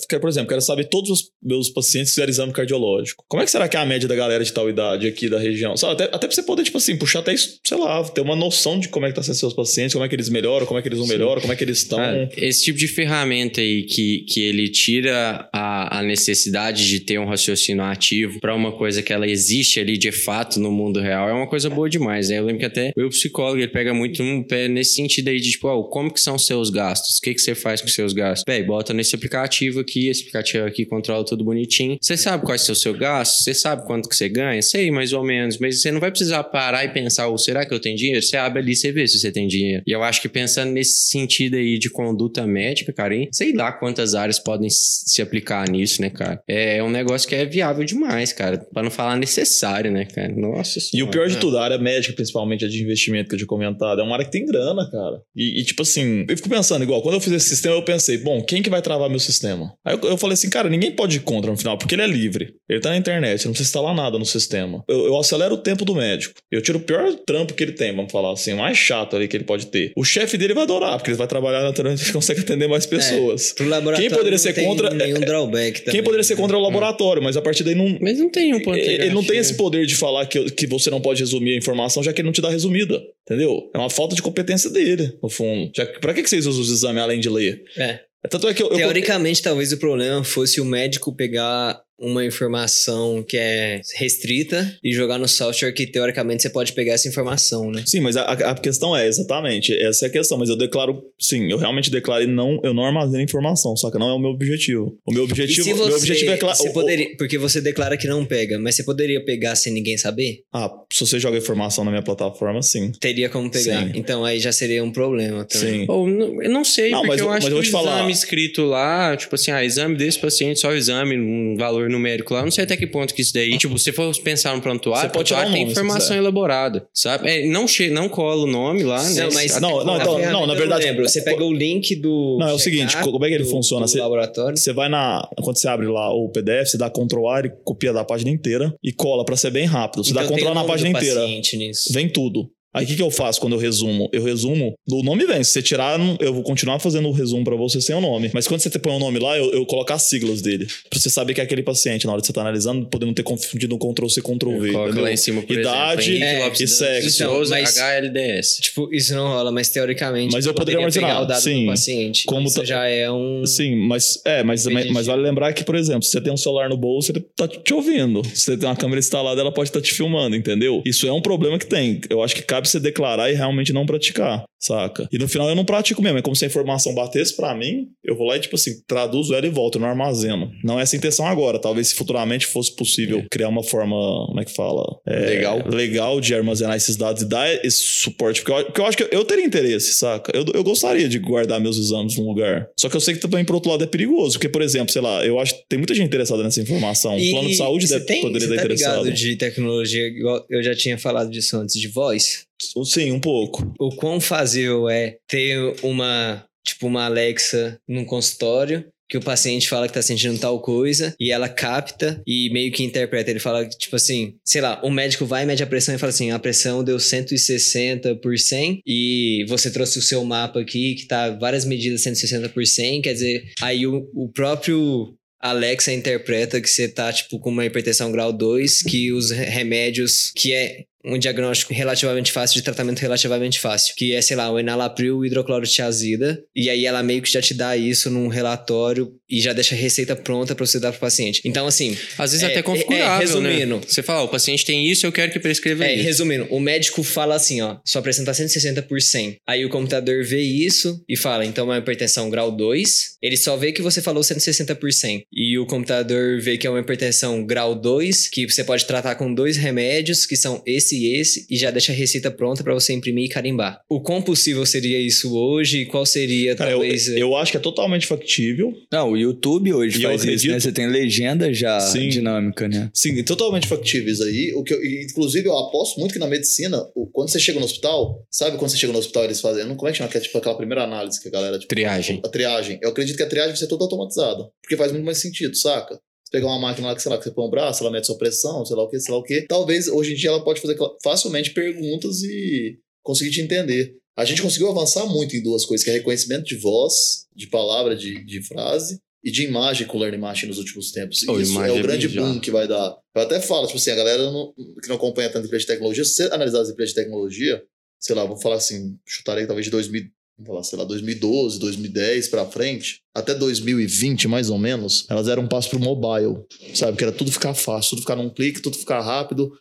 quero, por exemplo, quero saber todos os meus pacientes que fizeram exame cardiológico. Como é que será que é a média da galera de tal idade aqui da região? Sabe, até, até pra você poder, tipo assim, puxar até isso, sei lá, ter uma noção de como é que tá sendo seus pacientes, como é que eles melhoram, como é que eles não melhoram, como é que eles estão. Cara, esse tipo de ferramenta aí que, que ele tira a, a necessidade de ter um raciocínio ativo para uma coisa que ela existe ali de fato no mundo real é uma coisa boa demais, né? Eu lembro que até o psicólogo ele pega muito um pé nesse sentido aí de tipo, ó, como que são os seus gastos? O que, que você faz com seus gastos? Véi, bota nesse aplicativo aqui, esse aplicativo aqui controla tudo bonitinho. Você sabe quais são os seus gastos? Você sabe quanto que você ganha? Sei, mais ou menos. Mas você não vai precisar parar e pensar, oh, será que eu tenho dinheiro? Você abre ali e você vê se você tem dinheiro. E eu acho que pensando nesse sentido aí de conduta médica, cara, hein? sei lá quantas áreas podem se aplicar nisso, né, cara? É um negócio que é viável demais, cara. Pra não falar necessário, né, cara? Nossa E o pior de tudo, a área médica, principalmente a de investimento que eu tinha comentado, é uma área que tem grana, cara. E, e, tipo assim, eu fico pensando, igual, quando eu fiz esse sistema, eu pensei, bom, quem que vai travar meu sistema? Aí eu, eu falei assim, cara, ninguém pode ir contra no final, porque ele é livre. Ele tá na internet, não precisa instalar nada no sistema. Eu, eu acelero o tempo do médico. Eu tiro o pior trampo que ele tem, vamos falar assim, o mais chato ali que ele pode ter. O chefe dele vai adorar, porque ele vai trabalhar naturalmente, ele consegue atender mais pessoas. Pro laboratório Quem poderia não ser tem contra- nenhum drawback também. Quem poderia ser contra é o laboratório, mas a partir daí não, Mas não tem um ponto ele não tem esse poder de falar que, que você não pode resumir a informação, já que ele não te dá resumida. Entendeu? É uma falta de competência dele, no fundo. Já, que- pra que vocês usam os exames além de ler? É. Tanto é que eu. eu Teoricamente, talvez o problema fosse o médico pegar uma informação que é restrita e jogar no software que teoricamente você pode pegar essa informação, né? Sim, mas a, a questão é exatamente, essa é a questão, mas eu declaro, sim, eu realmente declaro e não, eu não armazeno informação, só que não é o meu objetivo. O meu E objetivo, se você, meu objetivo é claro. você poderia, porque você declara que não pega, mas você poderia pegar sem ninguém saber? Ah, se você joga informação na minha plataforma, sim. Teria como pegar. Sim. Então aí já seria um problema também. Sim. Ou, não- eu não sei, Não, porque mas eu acho mas eu que vou o te falar. exame escrito lá, tipo assim, ah, exame desse paciente, só o exame, um valor numérico lá, eu não sei até que ponto que isso daí, tipo, se for pensar no prontuário, Você pode prontuário o tem nome, informação elaborada, sabe? É, não, che não cola o nome lá, né? Não, mas Não, não, então, não, na verdade- lembro. Você pega o link do. Não, é o seguinte, como é que ele do- funciona? Do Você- laboratório. Você vai na. Quando você abre lá o PDF, você dá Ctrl A, ele copia da página inteira e cola pra ser bem rápido. Você Então dá Ctrl na página inteira. nisso. Vem tudo. Aí o que, que eu faço quando eu resumo? Eu resumo, o nome vem. Se você tirar, eu vou continuar fazendo o resumo pra você sem o nome. Mas quando você põe o nome lá, eu, eu coloco as siglas dele. Pra você saber que é aquele paciente na hora que você tá analisando, podendo ter confundido um Ctrl-C, Ctrl-V. Coloca lá em cima, por Idade exemplo, é, e sexo. Souza, Mas- HLDS. Tipo, isso não rola, mas teoricamente. Mas eu poderia pegar armazenar, o dado sim. do paciente. Como isso tá- já é um. Sim, mas é, mas, mas, vale lembrar que, por exemplo, se você tem um celular no bolso, ele tá te ouvindo. Se você tem uma câmera instalada, ela pode estar te filmando, entendeu? Isso é um problema que tem. Eu acho que cabe você declarar e realmente não praticar, saca? E no final eu não pratico mesmo. É como se a informação batesse pra mim, eu vou lá e, tipo assim, traduzo ela e volto, eu não armazeno. Não é essa a intenção agora. Talvez se futuramente fosse possível criar uma forma, como é que fala? É, Legal. Legal de armazenar esses dados e dar esse suporte. Porque eu, porque eu acho que eu teria interesse, saca? Eu, eu gostaria de guardar meus exames num lugar. Só que eu sei que também, por outro lado, é perigoso. Porque, por exemplo, sei lá, eu acho que tem muita gente interessada nessa informação. O plano de saúde deve, tem, poderia estar tá interessado. de tecnologia, eu já tinha falado disso antes, de voz. Sim, um pouco. O quão fácil é ter uma, tipo, uma Alexa num consultório que o paciente fala que tá sentindo tal coisa e ela capta e meio que interpreta. Ele fala, tipo assim, sei lá, o médico vai, mede a pressão e fala assim: a pressão deu 160 por 100 e você trouxe o seu mapa aqui que tá várias medidas 160 por 100. Quer dizer, aí o, o próprio Alexa interpreta que você tá, tipo, com uma hipertensão grau 2, que os re- remédios, que é um diagnóstico relativamente fácil, de tratamento relativamente fácil, que é, sei lá, o enalapril hidroclorotiazida, e aí ela meio que já te dá isso num relatório e já deixa a receita pronta pra você dar pro paciente. Então, assim, Às vezes É, até é, configurável, resumindo. né? Você fala, ó, o paciente tem isso, eu quero que prescreva É, isso. resumindo, o médico fala assim, ó, sua pressão tá 160 por 100. Aí o computador vê isso e fala, então é uma hipertensão grau 2. Ele só vê que você falou 160 por 100. E o computador vê que é uma hipertensão grau 2, que você pode tratar com dois remédios, que são esse e esse, e já deixa a receita pronta pra você imprimir e carimbar. O quão possível seria isso hoje? Qual seria, Cara, eu, talvez... eu acho que é totalmente factível. Não, o YouTube hoje E faz isso, né? Você tem legenda já Sim. dinâmica, né? Sim, totalmente factíveis aí. O que eu- inclusive, eu aposto muito que na medicina, quando você chega no hospital, sabe quando você chega no hospital eles fazem, não como é que chama? Que é tipo aquela primeira análise que a galera. Tipo, Triagem. A triagem. Eu acredito que a triagem vai ser toda automatizada. Porque faz muito mais sentido, saca? Você pegar uma máquina lá que, sei lá, que você põe um braço, ela mede sua pressão, sei lá o que, sei lá o que. Talvez hoje em dia ela pode fazer facilmente perguntas e conseguir te entender. A gente conseguiu avançar muito em duas coisas, que é reconhecimento de voz, de palavra, de, de frase, e de imagem com o Learning Machine nos últimos tempos. Oh, Isso é o é grande bem já. boom que vai dar. Eu até falo, tipo assim, a galera não- que não acompanha tanto empresa de tecnologia, se você analisar as empresas de tecnologia, sei lá, vamos falar assim, chutarei talvez de 2000, vamos falar, sei lá, 2012, 2010 pra frente, até 2020 mais ou menos, elas eram um passo pro mobile, sabe? Que era tudo ficar fácil, tudo ficar num clique, tudo ficar rápido.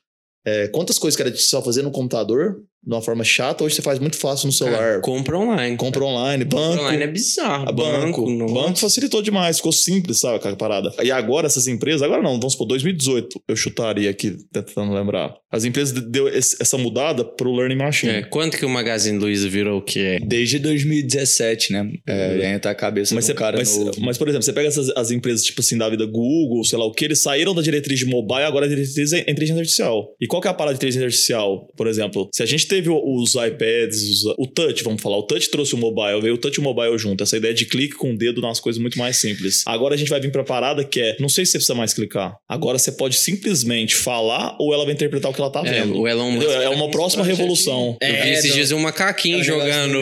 É, quantas coisas que era só fazer no computador, de uma forma chata, hoje você faz muito fácil no celular. Cara, compra online. Compra online, banco. Compra online é bizarro. A banco, nossa. banco facilitou demais, ficou simples, sabe, aquela parada. E agora essas empresas, agora não, vamos supor, 2018, eu chutaria aqui, tentando lembrar. As empresas de- deu essa mudada pro Learning Machine. É, quanto que o Magazine Luiza virou o que é? Desde 2017, né? É, e aí tá a cabeça Mas, um você- cara mas, novo. mas, por exemplo, você pega essas as empresas, tipo assim, da vida Google, sei lá o que, eles saíram da diretriz de mobile, agora a diretriz é inteligência artificial. E qual que é a parada de inteligência artificial? Por exemplo, se a gente teve os iPads, os- o touch, vamos falar, o touch trouxe o mobile, veio o touch e o mobile junto, essa ideia de clique com o dedo nas coisas muito mais simples. Agora a gente vai vir pra parada que é, não sei se você precisa mais clicar. Agora você pode simplesmente falar ou ela vai interpretar o que ela tá É, vendo. o Elon Musk. É uma próxima revolução. Eu vi É, esses dias um macaquinho é jogando.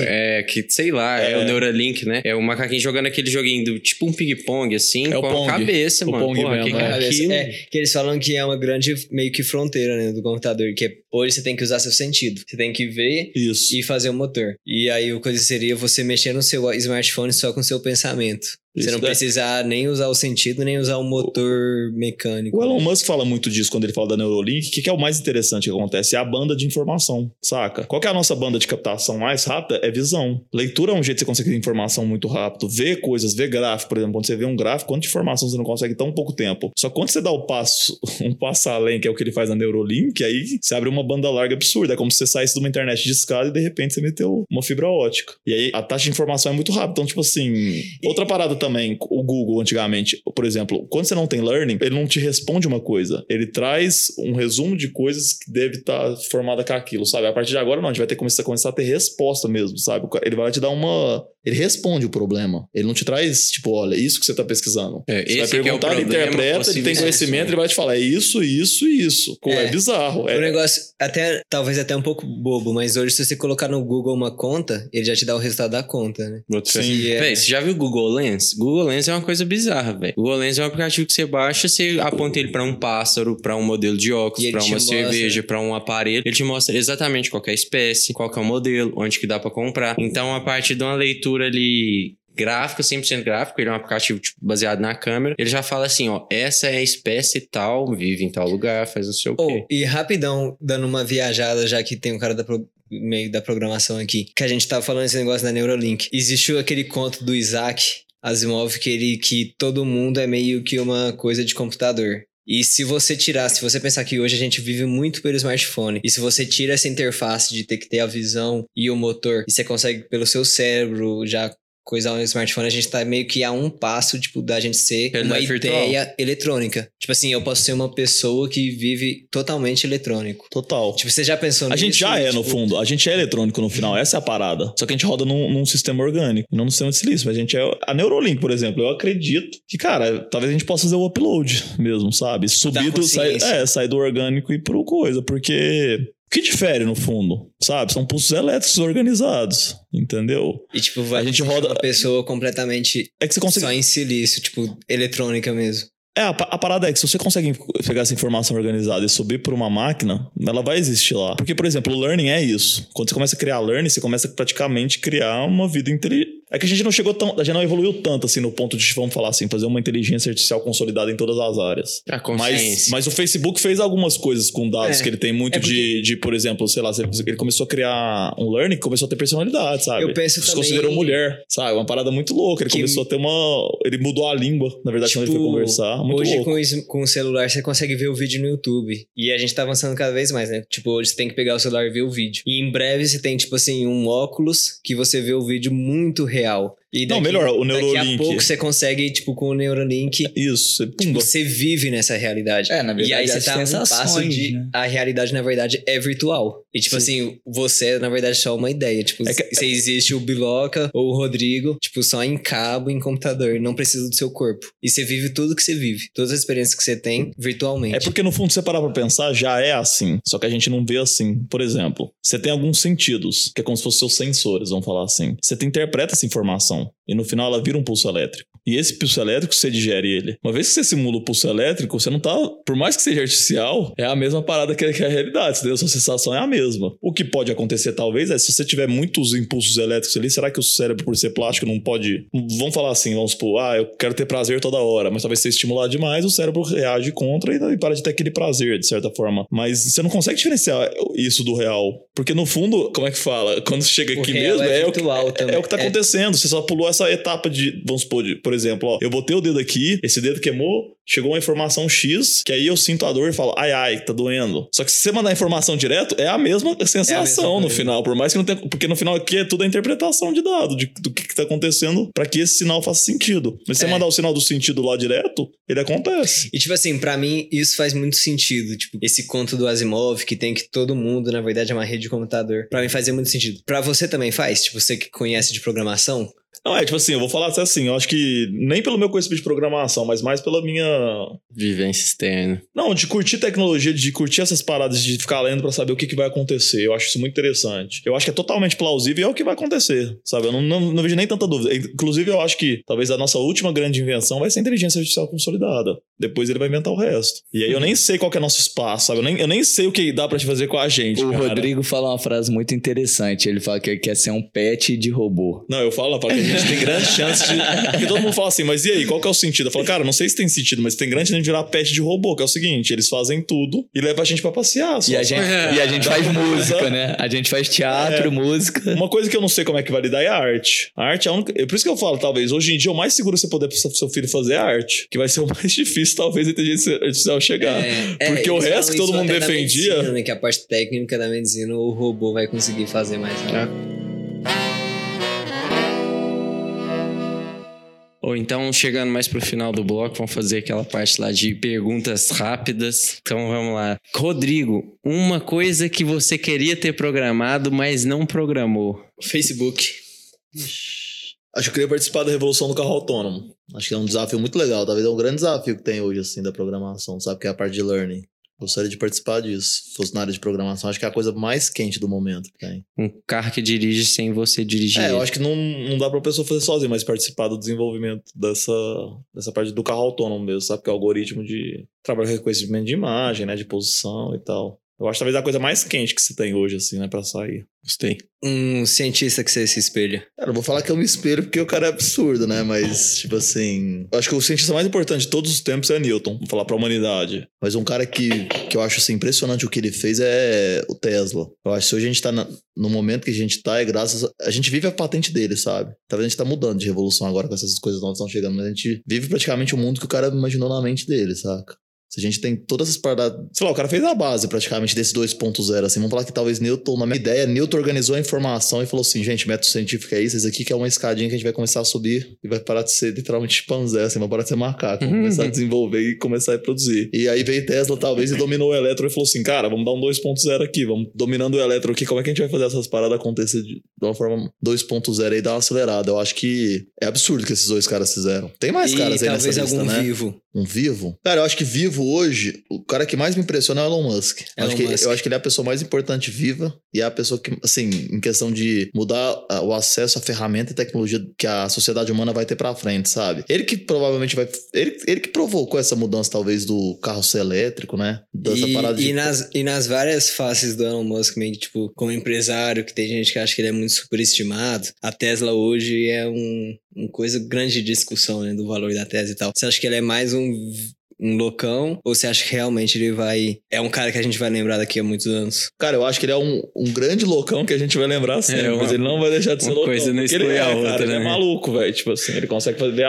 É, que sei lá, é. É. o Neuralink, né? É o macaquinho jogando aquele joguinho do tipo um ping-pong, assim, É o com Pong. a cabeça, O mano. Pong Porra, mesmo, que é Cabeça. aquilo? É, que eles falam que é uma grande meio que fronteira né, do computador, que é, hoje você tem que usar seu sentido. Você tem que ver Isso. e fazer o motor. E aí o coisa seria você mexer no seu smartphone só com seu pensamento. Você não Isso é- precisa nem usar o sentido, nem usar o motor mecânico. O Elon Musk fala muito disso quando ele fala da Neuralink. O que, que é o mais interessante que acontece? É a banda de informação, saca? Qual é a nossa banda de captação mais rápida? É visão. Leitura é um jeito de você conseguir informação muito rápido. Ver coisas, ver gráfico, por exemplo. Quando você vê um gráfico, quanta informação você não consegue em tão pouco tempo. Só que quando você dá o passo, um passo além, que é o que ele faz na Neuralink, aí você abre uma banda larga absurda. É como se você saísse de uma internet de escada e de repente você meteu uma fibra ótica. E aí a taxa de informação é muito rápida. Então, tipo assim, outra parada também, o Google antigamente, por exemplo, quando você não tem learning, ele não te responde uma coisa. Ele traz um resumo de coisas que deve estar formada com aquilo, sabe? A partir de agora, não, a gente vai ter que começar, começar a ter resposta mesmo, sabe? Ele vai te dar uma. Ele responde o problema. Ele não te traz, tipo, olha, isso que você tá pesquisando. É, Você vai é o perguntar, ele problema, interpreta, ele tem conhecimento, ele vai te falar, é isso, isso e isso. Pô, é, É. bizarro. O É, negócio, até, talvez até um pouco bobo, mas hoje se você colocar no Google uma conta, ele já te dá o resultado da conta, né? Sim. É- Véi, você já viu o Google Lens? Google Lens é uma coisa bizarra, velho. Google Lens é um aplicativo que você baixa, você aponta ele pra um pássaro, pra um modelo de óculos, te uma cerveja, pra um aparelho. Ele te mostra exatamente qual é a espécie, qual é o modelo, onde que dá pra comprar. Então, a partir de uma leitura ali gráfica, 100% gráfico, ele é um aplicativo tipo, baseado na câmera, ele já fala assim, ó, essa é a espécie tal, vive em tal lugar, faz não sei o quê. Oh, e rapidão, dando uma viajada, já que tem um cara da pro- meio da programação aqui, que a gente tava falando esse negócio da Neuralink. Existiu aquele conto do Isaac Asimov que ele que todo mundo é meio que uma coisa de computador. E se você tirar, se você pensar que hoje a gente vive muito pelo smartphone, e se você tira essa interface de ter que ter a visão e o motor, e você consegue pelo seu cérebro já coisar um smartphone, a gente tá meio que a um passo, tipo, da gente ser uma Realidade virtual. ideia eletrônica. Tipo assim, eu posso ser uma pessoa que vive totalmente eletrônico. total. Tipo, você já pensou A nisso? gente já é, no Tipo, fundo. A gente é eletrônico no final. Essa é a parada. Só que a gente roda num, num sistema orgânico, não num sistema de silício. Mas a gente é. A Neurolink, por exemplo, eu acredito que, cara, talvez a gente possa fazer o upload mesmo, sabe? Subir do. Consciência. é, sair do orgânico e ir pro coisa. Porque. O que difere no fundo? Sabe? São pulsos elétricos organizados. Entendeu? E tipo, vai A gente roda- uma pessoa completamente É que você consegue. só em silício, tipo, eletrônica mesmo. É, a, a parada é que se você consegue pegar essa informação organizada e subir por uma máquina, ela vai existir lá. Porque, por exemplo, o learning é isso. Quando você começa a criar learning, você começa a praticamente criar uma vida inteligente. É que a gente não chegou tão. A gente não evoluiu tanto assim no ponto de, vamos falar assim, fazer uma inteligência artificial consolidada em todas as áreas. A Mas, mas o Facebook fez algumas coisas com dados É. que ele tem muito É porque- de, de, por exemplo, sei lá, ele começou a criar um learning que começou a ter personalidade, sabe? Eu penso se também- considerou mulher, sabe? Uma parada muito louca. Ele Que- começou a ter uma. Ele mudou a língua, na verdade, quando ele foi Tipo, conversar. Muito hoje louco. com, com o celular você consegue ver o vídeo no YouTube. E a gente tá avançando cada vez mais, né? Tipo, hoje você tem que pegar o celular e ver o vídeo. E em breve você tem, tipo assim, um óculos que você vê o vídeo muito real. E Não, daqui- melhor, o Daqui a Neurolink. pouco você consegue, tipo, com o Neuralink, Isso, você tipo, você vive nessa realidade. É, na E aí verdade, você tá a um passo de. né? A realidade, na verdade, é virtual. E, tipo assim, você é, na verdade, só uma ideia. Tipo, É que- você existe o Biloca ou o Rodrigo, tipo, só em cabo, em computador. Não precisa do seu corpo. E você vive tudo que você vive. Todas as experiências que você tem, virtualmente. É porque, no fundo, se você parar pra pensar, já é assim. Só que a gente não vê assim. Por exemplo, você tem alguns sentidos, que é como se fossem seus sensores, vamos falar assim. Você te interpreta essa informação. E no final ela vira um pulso elétrico. E esse pulso elétrico, você digere ele. Uma vez que você simula o pulso elétrico, você não tá. Por mais que seja artificial, é a mesma parada que é a realidade. Entendeu? A sua sensação é a mesma. O que pode acontecer, talvez, é se você tiver muitos impulsos elétricos ali, será que o cérebro, por ser plástico, não pode. Vamos falar assim, vamos supor, ah, eu quero ter prazer toda hora, mas talvez se estimular demais, o cérebro reage contra e, para de ter aquele prazer, de certa forma. Mas você não consegue diferenciar isso do real. Porque no fundo, como é que fala? Quando chega O aqui mesmo, é é, o que, é, é o que tá É. acontecendo. Você só pulou essa etapa de, vamos supor, de- por exemplo, ó, eu botei o dedo aqui, esse dedo queimou, chegou uma informação X, que aí eu sinto a dor e falo, ai, ai, tá doendo. Só que se você mandar a informação direto, é a mesma sensação no coisa. final, por mais que não tenha. Porque no final aqui é tudo a interpretação de dado, de, do que, que tá acontecendo pra que esse sinal faça sentido. Mas se você É. mandar o sinal do sentido lá direto, ele acontece. E, tipo assim, pra mim, isso faz muito sentido. Tipo, esse conto do Asimov, que tem que todo mundo, na verdade, é uma rede de computador. Pra mim fazia muito sentido. Pra você também faz? Tipo, você que conhece de programação? Não, é tipo assim, eu vou falar assim, eu acho que nem pelo meu conhecimento de programação, mas mais pela minha Vivência externa. Não, de curtir tecnologia, de curtir essas paradas, de ficar lendo pra saber o que, que vai acontecer. Eu acho isso muito interessante. Eu acho que é totalmente plausível e é o que vai acontecer, sabe? Eu não, não, não vejo nem tanta dúvida. Inclusive, eu acho que talvez a nossa última grande invenção vai ser a inteligência artificial consolidada. Depois ele vai inventar o resto. E aí eu nem sei qual que é nosso espaço, sabe? Eu nem, eu nem sei o que dá pra te fazer com a gente, O cara. Rodrigo fala uma frase muito interessante. Ele fala que ele quer ser um pet de robô. Não, eu falo, porque a gente tem grande chance de. Porque todo mundo fala assim, mas e aí, qual que é o sentido? Eu falo, cara, não sei se tem sentido, mas tem grande chance de virar pet de robô, que é o seguinte: eles fazem tudo e levam a gente pra passear. só, E a gente, e a gente faz música, né? A gente faz teatro, É. música. Uma coisa que eu não sei como é que vai lidar é a arte. A arte é a única. é Por isso que eu falo, talvez, hoje em dia, o mais seguro você poder pro seu seu filho fazer é a arte. Que vai ser o mais difícil, talvez, a inteligência artificial chegar. É, Porque é, o resto que todo isso mundo defendia- medicina, né, que a parte técnica da medicina o robô vai conseguir fazer mais rápido. Ou então, chegando mais pro final do bloco, vamos fazer aquela parte lá de perguntas rápidas. Então vamos lá. Rodrigo, uma coisa que você queria ter programado, mas não programou. Facebook. Acho que eu queria participar da revolução do carro autônomo. Acho que é um desafio muito legal. Talvez é um grande desafio que tem hoje, assim, da programação, sabe? Que é a parte de learning. Gostaria de participar disso. Se fosse na área de programação, acho que é a coisa mais quente do momento que tem. Um carro que dirige sem você dirigir. É, eu acho que não, não dá pra pessoa fazer sozinha, mas participar do desenvolvimento dessa, dessa parte do carro autônomo mesmo, sabe? Que é o algoritmo de trabalho com reconhecimento de imagem, né? De posição e tal. Eu acho talvez a coisa mais quente que se tem hoje, assim, né? Pra sair. Gostei. Um cientista que você se espelha. Cara, eu vou falar que eu me espelho porque o cara é absurdo, né? Mas, tipo assim. Eu acho que o cientista mais importante de todos os tempos é Newton, vou falar pra humanidade. Mas um cara que, que eu acho assim, impressionante o que ele fez é o Tesla. Eu acho que se hoje a gente tá na- no momento que a gente tá, é graças. A, a gente vive a patente dele, sabe? Talvez a gente tá mudando de revolução agora com essas coisas novas que estão chegando, mas a gente vive praticamente o mundo que o cara imaginou na mente dele, saca? Se a gente tem todas essas paradas. Sei lá, o cara fez a base praticamente desse 2.0, assim. Vamos falar que talvez Newton, na minha ideia, Newton organizou a informação e falou assim: gente, método científico é isso, isso aqui que é uma escadinha que a gente vai começar a subir e vai parar de ser literalmente chimpanzé, assim, vai parar de ser macaco, vai começar a desenvolver e começar a produzir. E aí veio Tesla, talvez, e dominou o elétron e falou assim: cara, vamos dar um 2.0 aqui, vamos dominando o elétron aqui, como é que a gente vai fazer essas paradas acontecer de, uma forma 2.0 e dar uma acelerada? Eu acho que é absurdo que esses dois caras fizeram. Tem mais e caras aí nessa lista, algum né? vivo. Um vivo? Cara, eu acho que vivo hoje, o cara que mais me impressiona é o Elon Musk. Eu Elon acho, que, Musk. eu acho que ele é a pessoa mais importante viva e é a pessoa que, assim, em questão de mudar ah, o acesso à ferramenta e tecnologia que a sociedade humana vai ter pra frente, sabe? Ele que provavelmente vai. Ele, ele que provocou essa mudança, talvez, do carro ser elétrico, né? Dessa E, parada de. e nas, e nas várias faces do Elon Musk, meio que, tipo, como empresário, que tem gente que acha que ele é muito superestimado, a Tesla hoje é um, um coisa grande de discussão, né, do valor da Tesla e tal. Você acha que ele é mais um, um loucão, ou você acha que realmente ele vai... É um cara que a gente vai lembrar daqui a muitos anos? Cara, eu acho que ele é um, um grande loucão que a gente vai lembrar sempre, É, uma- mas ele não vai deixar de ser uma loucão. coisa não porque ele exclui é, a outra, Cara, ele né? é maluco, velho. Tipo assim, ele consegue fazer.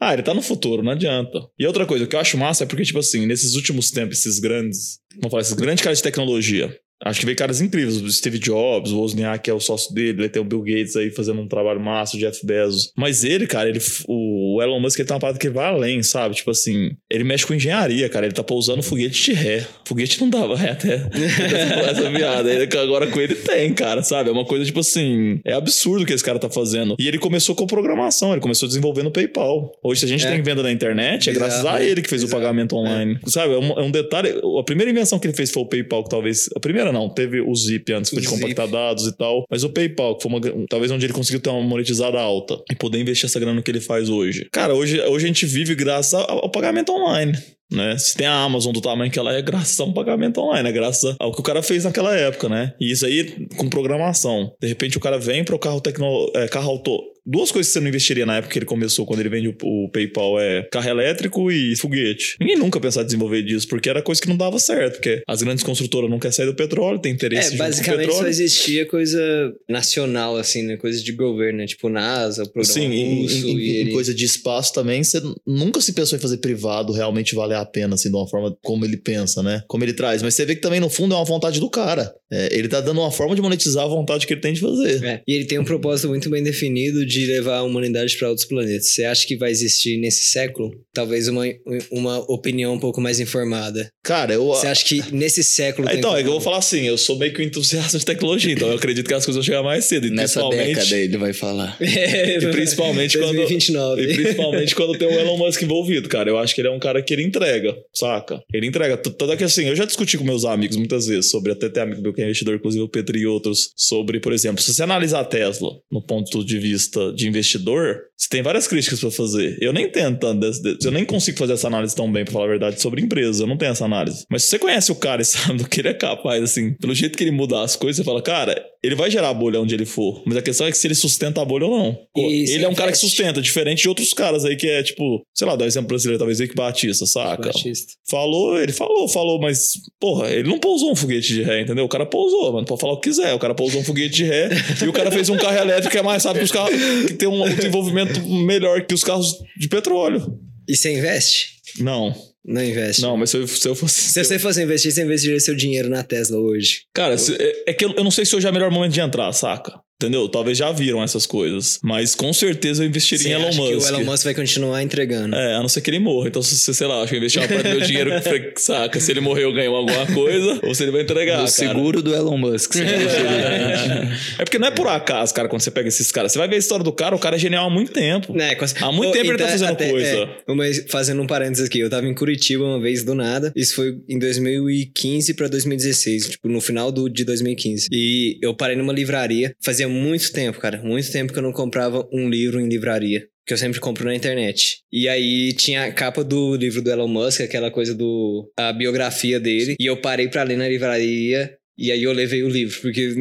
Ah, ele tá no futuro, não adianta. E outra coisa, o que eu acho massa é porque, tipo assim, nesses últimos tempos, esses grandes. Vamos falar, esses grandes caras de tecnologia. Acho que veio caras incríveis. O Steve Jobs, o Wozniak, que é o sócio dele. Ele tem o Bill Gates aí fazendo um trabalho massa, o Jeff Bezos. Mas ele, cara, ele, o Elon Musk, ele tem uma parada que vai além, sabe? Tipo assim, ele mexe com engenharia, cara. Ele tá pousando foguete de ré. Foguete não dava ré até essa piada. Agora com ele tem, cara, sabe? É uma coisa, tipo assim, é absurdo o que esse cara tá fazendo. E ele começou com programação, ele começou desenvolvendo o PayPal. Hoje, se a gente É. tem venda na internet, é Bizarro, graças a ele que fez o Bizarro. pagamento online. Sabe? É um, é um detalhe. A primeira invenção que ele fez foi o PayPal, que talvez. A primeira não, teve o Zip antes, de compactar dados e tal. Mas o PayPal, que foi uma, talvez onde ele conseguiu ter uma monetizada alta e poder investir essa grana que ele faz hoje. Cara, hoje, hoje a gente vive graças ao, ao pagamento online. Né? Se tem a Amazon do tamanho que ela é, graças a um pagamento online, é graças ao que o cara fez naquela época, né? E isso aí com programação. De repente o cara vem para o carro tecno, é, carro auto. Duas coisas que você não investiria na época que ele começou, quando ele vende o, o PayPal, é carro elétrico e foguete. Ninguém nunca pensava em desenvolver disso, porque era coisa que não dava certo, porque as grandes construtoras não querem sair do petróleo, tem interesse É, basicamente só existia coisa nacional, assim, né? Coisa de governo, né? Tipo NASA, o programa Sim, russo em, e em ele... coisa de espaço também, você nunca se pensou em fazer privado realmente valer a pena, assim, de uma forma como ele pensa, né? Como ele traz. Mas você vê que também, no fundo, é uma vontade do cara. É, ele tá dando uma forma de monetizar a vontade que ele tem de fazer. É, e ele tem um propósito muito bem definido de levar a humanidade para outros planetas. Você acha que vai existir nesse século? Talvez uma, uma opinião um pouco mais informada. Cara, eu. Você acha que nesse século Ah, tem Então, é que eu vou falar assim, eu sou meio que um entusiasta de tecnologia, então eu acredito que as coisas vão chegar mais cedo. E Nessa década ele vai falar. É, E principalmente quando- 2029. E principalmente quando tem o Elon Musk envolvido, cara. Eu acho que ele é um cara que ele entrega, saca? Ele entrega. Tanto é que assim, eu já discuti com meus amigos muitas vezes sobre, até ter amigo meu que é investidor, inclusive o Petri e outros, sobre, por exemplo, se você analisar a Tesla no ponto de vista de investidor, Você tem várias críticas pra fazer. Eu nem entendo tanto desse, Eu nem consigo fazer essa análise tão bem, pra falar a verdade, sobre empresa. Eu não tenho essa análise. Mas se você conhece o cara e sabe do que ele é capaz, assim, pelo jeito que ele muda as coisas, você fala, cara, ele vai gerar bolha onde ele for. Mas a questão é que se ele sustenta a bolha ou não. Ele é um cara que sustenta, diferente de outros caras aí que é, tipo, sei lá, dá um exemplo brasileiro, talvez Eike Batista, saca? Batista. Falou, ele falou, falou, mas, porra, ele não pousou um foguete de ré, entendeu? O cara pousou, mano, pode falar o que quiser. O cara pousou um foguete de ré e o cara fez um carro elétrico que é mais rápido que os carros, que tem um desenvolvimento melhor que os carros de petróleo. E você investe? Não, Não investe. não, mas se eu, se eu fosse. Se você fosse investir, você investiria seu dinheiro na Tesla hoje. Cara, se- é, é que eu, eu não sei se hoje é o melhor momento de entrar, saca? Entendeu? Talvez já viram essas coisas. Mas com certeza eu investiria Você em Elon Musk. que o Elon Musk vai continuar entregando? É, a não ser que ele morra. Então, se você, sei lá, acho que eu investi uma parte do meu dinheiro, saca? Se ele morrer, eu ganho alguma coisa, ou se ele vai entregar. o seguro do Elon Musk. você investiria. É porque não é por acaso, cara, quando você pega esses caras. Você vai ver a história do cara, o cara é genial há muito tempo. Né, com- Há muito tempo ele tá fazendo até- coisa. é, mas fazendo um parênteses aqui, eu tava em Curitiba uma vez do nada. Isso foi em 2015 pra 2016, tipo, no final do, de 2015. E eu parei numa livraria. Fazia muito tempo, cara, muito tempo que eu não comprava um livro em livraria. Que eu sempre compro na internet. E aí tinha a capa do livro do Elon Musk, aquela coisa do. a biografia dele. E eu parei pra ler na livraria. E aí eu levei o livro, porque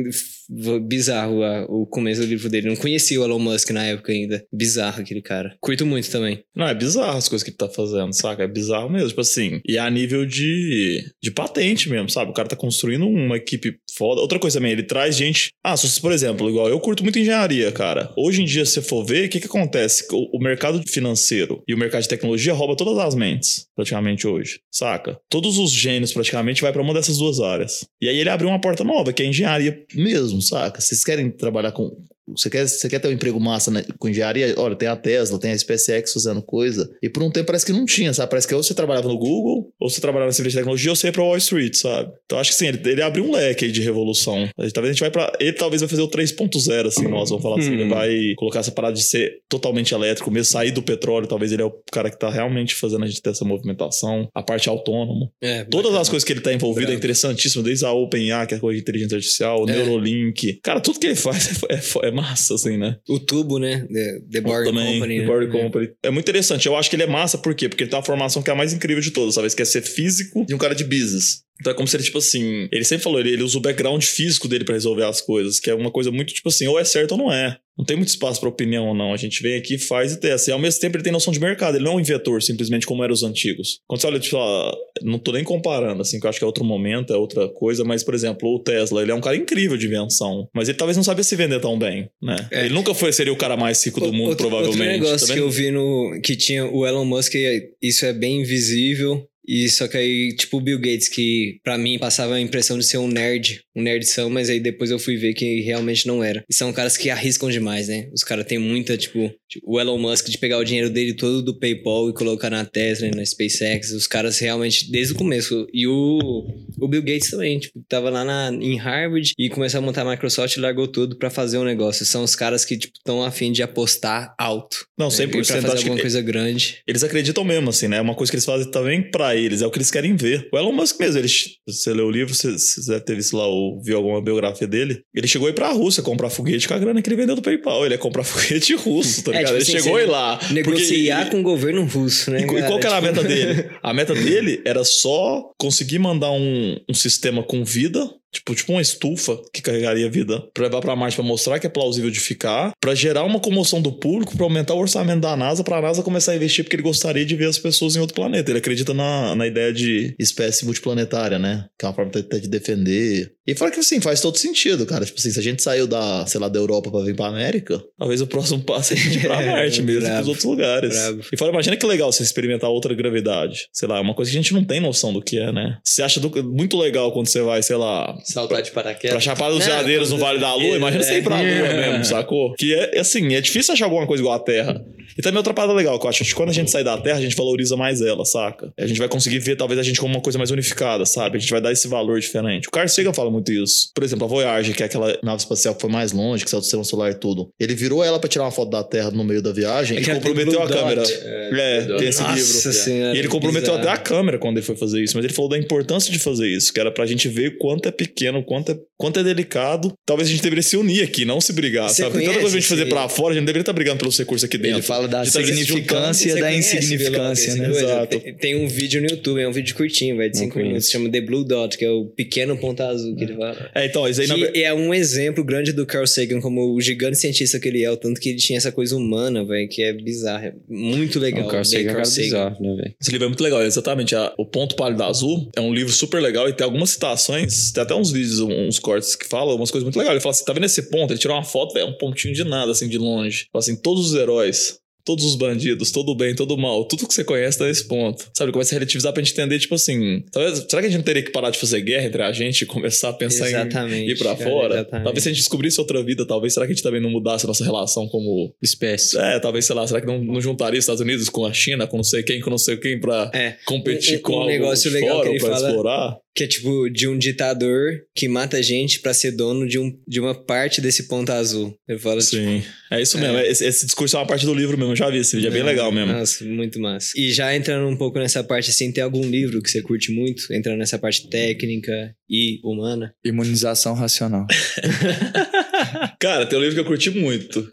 bizarro a- o começo do livro dele. Não conhecia o Elon Musk na época ainda. Bizarro aquele cara. Curto muito também. Não, é bizarro as coisas que ele tá fazendo, saca? É bizarro mesmo, tipo assim. E é a nível de, de patente mesmo, sabe? O cara tá construindo uma equipe foda. Outra coisa também, ele traz gente. Ah, se você, por exemplo, igual eu curto muito engenharia, cara. Hoje em dia, se você for ver, o que que acontece? O, o mercado financeiro e o mercado de tecnologia rouba todas as mentes, praticamente hoje, saca? Todos os gênios, praticamente, vai pra uma dessas duas áreas. E aí ele abriu uma porta nova, que é engenharia Mesmo, saca? Vocês querem trabalhar com. Você quer, você quer ter um emprego massa né, com engenharia? Olha, tem a Tesla, tem a SpaceX fazendo coisa. E por um tempo parece que não tinha, sabe? Parece que ou você trabalhava no Google, ou você trabalhava nessa empresa de tecnologia, ou você ia pra Wall Street, sabe? Então acho que sim, ele, ele abriu um leque aí de revolução. A gente- Talvez a gente vai pra. Ele talvez vai fazer o 3.0, assim, nós vamos falar assim. Hum. Ele vai colocar essa parada de ser totalmente elétrico, mesmo sair do petróleo. Talvez ele é o cara que tá realmente fazendo a gente ter essa movimentação, a parte autônomo. É, Todas as coisas que ele tá envolvido Bravo. é interessantíssimo, desde a OpenAI, que é a coisa de inteligência artificial, o É. Neurolink. Cara, tudo que ele faz é, é- é massa, assim, né? O tubo, né? The, The também, Company. The né? Boring Company. É muito interessante. Eu acho que ele é massa, por quê? Porque ele tem uma formação que é a mais incrível de todas, sabe? Que é ser físico de um cara de business. Então é como se ele, tipo assim. Ele sempre falou, ele, ele usa o background físico dele pra resolver as coisas, que é uma coisa muito, tipo assim, ou é certo ou não é. Não tem muito espaço pra opinião ou não. A gente vem aqui, faz e testa. E ao mesmo tempo ele tem noção de mercado. Ele não é um inventor, simplesmente como eram os antigos. Quando você olha, tipo, ah, não tô nem comparando, assim, que eu acho que é outro momento, é outra coisa, mas, por exemplo, o Tesla, ele é um cara incrível de invenção. Mas ele talvez não sabia se vender tão bem, né? É. Ele nunca foi, seria o cara mais rico do mundo, outro, provavelmente. Outro negócio Tá que eu vi no. que tinha o Elon Musk, isso é bem visível. E só que aí, tipo, o Bill Gates, que pra mim passava a impressão de ser um nerd, um nerdzão, mas aí depois eu fui ver que realmente não era. E são caras que arriscam demais, né? Os caras têm muita, tipo, tipo, o Elon Musk de pegar o dinheiro dele todo do PayPal e colocar na Tesla na SpaceX. Os caras realmente, desde o começo. E o, o Bill Gates também, tipo, tava lá na, em Harvard e começou a montar a Microsoft e largou tudo pra fazer um negócio. São os caras que, tipo, estão afim de apostar alto. Não, né? 100%. E Pra fazer alguma que coisa grande. Eles acreditam mesmo, assim, né? É uma coisa que eles fazem também pra eles, é o que eles querem ver. O Elon Musk mesmo, ele, você leu o livro, você, você deve ter visto lá ou viu alguma biografia dele. Ele chegou aí pra Rússia comprar foguete com a grana que ele vendeu do PayPal. Ele é comprar foguete russo, tá É, ligado? tipo ele assim, chegou aí lá. Negociar porque- com o governo russo, né? E, qual- cara? qual que era a Tipo, meta dele? A meta dele era só conseguir mandar um, um sistema com vida, tipo, tipo uma estufa que carregaria vida, pra levar pra Marte pra mostrar que é plausível de ficar, pra gerar uma comoção do público, pra aumentar o orçamento da NASA, pra NASA começar a investir porque ele gostaria de ver as pessoas em outro planeta. Ele acredita na, na ideia de. Espécie multiplanetária, né? Que é uma forma até de defender. E fora que assim, faz todo sentido, cara. Tipo assim, se a gente saiu da, sei lá, da Europa pra vir pra América, Talvez o próximo passo é a gente ir pra É, Marte mesmo, brabo, pros outros lugares. brabo. E fora, imagina que legal você experimentar outra gravidade. Sei lá, é uma coisa que a gente não tem noção do que é, né? Você acha do- muito legal quando você vai, sei lá, Saltar de paraquedas. Pra Chapada dos Veadeiros, no Vale da Lua, imagina você ir pra Lua É. mesmo, sacou? Que é, é assim, é difícil achar alguma coisa igual a Terra. E também outra parada legal que eu acho que quando a gente sai da Terra, a gente valoriza mais ela, saca? A gente vai conseguir ver talvez a gente como uma coisa mais unificada, sabe? A gente vai dar esse valor diferente. O Carl Sagan fala muito isso. Por exemplo, a Voyager, que é aquela nave espacial que foi mais longe, que saiu do sistema solar e tudo. Ele virou ela pra tirar uma foto da Terra no meio da viagem. e Aquela comprometeu a câmera. Dot. É, tem esse Nossa livro. senhora. E ele comprometeu bizarro. até a câmera quando ele foi fazer isso, mas ele falou da importância de fazer isso, que era pra gente ver quanto é pequeno, o quanto é, quanto é delicado. Talvez a gente deveria se unir aqui, não se brigar, Você sabe? Tem tanta coisa pra gente conhece fazer pra fora, a gente não deveria estar brigando pelos recursos aqui dentro. Ele fala da A gente tá se significância Você da conhece, insignificância, né? Exato. Tem, um vídeo no YouTube, é um vídeo curtinho, vai de Não 5 conheço. minutos, chama The Blue Dot, que é o pequeno ponto azul que ele fala. É, então, isso aí na Que é um exemplo grande do Carl Sagan como o gigante cientista que ele é, o tanto que ele tinha essa coisa humana, velho, que é bizarro. É muito legal. o Carl Sagan é Carl Sagan. bizarro, né, velho? Esse livro é muito legal, exatamente. A- o Ponto Pálido Azul é um livro super legal e tem algumas citações, tem até uns vídeos, uns cortes que falam umas coisas muito legais. Ele fala assim: tá vendo esse ponto? Ele tirou uma foto, velho, um pontinho de nada, assim, de longe. Fala assim: todos os heróis. Todos os bandidos, todo o bem, todo o mal, tudo que você conhece tá nesse ponto. Sabe? Começa a relativizar pra gente entender, tipo assim. Talvez, será que a gente não teria que parar de fazer guerra entre a gente e começar a pensar Exatamente. em ir pra cara, fora? exatamente. Talvez se a gente descobrisse outra vida, talvez será que a gente também não mudasse a nossa relação como Espécie. é, talvez, sei lá, será que não, não juntaria os Estados Unidos com a China, com não sei quem, com não sei quem, pra É. competir com um negócio legal fora que ele pra fala- explorar? Que é tipo de um ditador que mata gente pra ser dono de, um, de uma parte desse ponto azul. Ele fala tipo, Sim, é isso É. mesmo. Esse, esse discurso é uma parte do livro mesmo, eu já vi esse vídeo, é bem legal mesmo. Nossa, muito massa. E já entrando um pouco nessa parte, assim, tem algum livro que você curte muito? Entrando nessa parte técnica e humana? Imunização racional. Cara, tem um livro que eu curti muito.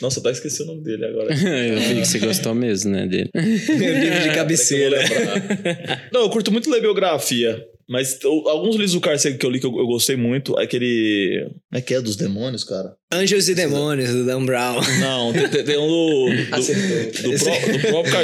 Nossa, eu até esqueci o nome dele agora. eu vi que você gostou mesmo, né, dele. Meu livro de cabeceira. Eu vou lembrar. Não, eu curto muito ler biografia. Mas alguns livros do Carl Sagan que eu li que eu, eu gostei muito é aquele. É que é dos demônios, cara? Anjos e Demônios, do Dan Brown. Não, tem, tem- tem um do. do, do, pró- do próprio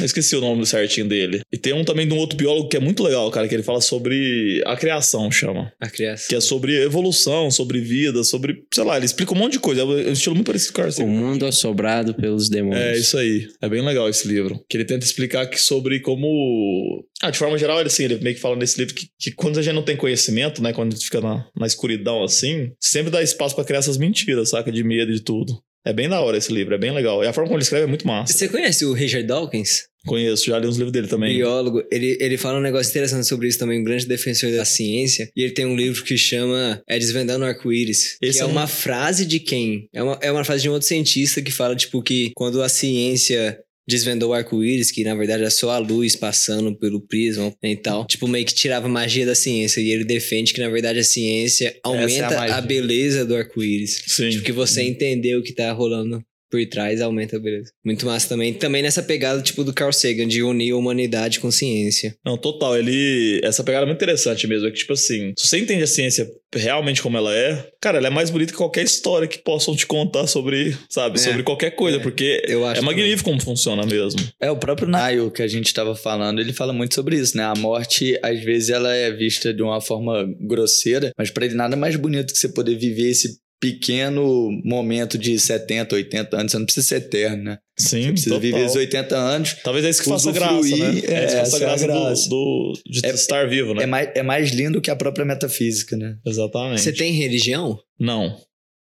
eu esqueci o nome certinho dele. E tem um também de um outro biólogo que é muito legal, cara, que ele fala sobre a criação, chama. A criação. Que é sobre evolução, sobre vida, sobre. Sei lá, ele explica um monte de coisa. É um estilo muito parecido com o Carl O mundo assobrado pelos demônios. É isso aí. É bem legal esse livro. Que ele tenta explicar que sobre como. Ah, de forma geral, ele, assim, ele meio que fala nesse livro que, que quando a gente não tem conhecimento, né? Quando a gente fica na, na escuridão assim, sempre dá espaço pra criar essas mentiras, saca? De medo de tudo. É bem da hora esse livro, é bem legal. E a forma como ele escreve é muito massa. Você conhece o Richard Dawkins? Conheço, já li uns livros dele também. Biólogo. Ele, ele fala um negócio interessante sobre isso também, um grande defensor da ciência. E ele tem um livro que chama É Desvendando o Arco-Íris. Que é é um- uma frase de quem? É uma, é uma frase de um outro cientista que fala, tipo, que quando a ciência desvendou o arco-íris, que na verdade é só a luz passando pelo prisma e tal. Tipo, meio que tirava a magia da ciência. E ele defende que, na verdade, a ciência aumenta a magia. a beleza do arco-íris. Sim. Tipo, que você entender o que tá rolando por trás aumenta a beleza. Muito massa também. Também nessa pegada, tipo, do Carl Sagan, de unir a humanidade com ciência. Não, total. Ele. Essa pegada é muito interessante mesmo. É que, tipo assim, se você entende a ciência realmente como ela é, cara, ela é mais bonita que qualquer história que possam te contar sobre, sabe, É, sobre qualquer coisa, é. porque Eu acho é magnífico como funciona mesmo. É, o próprio Nayo que a gente estava falando, ele fala muito sobre isso, né? A morte, às vezes, ela é vista de uma forma grosseira, mas para ele nada mais bonito que você poder viver esse pequeno momento de 70, 80 anos. Você não precisa ser eterno, né? Sim, Você precisa total. viver os 80 anos. Talvez é isso que faça graça, né? é, isso que faça essa é graça, graça. Do, do- de É- estar vivo, né? É mais, é mais lindo que a própria metafísica, né? Exatamente. Você tem religião? Não,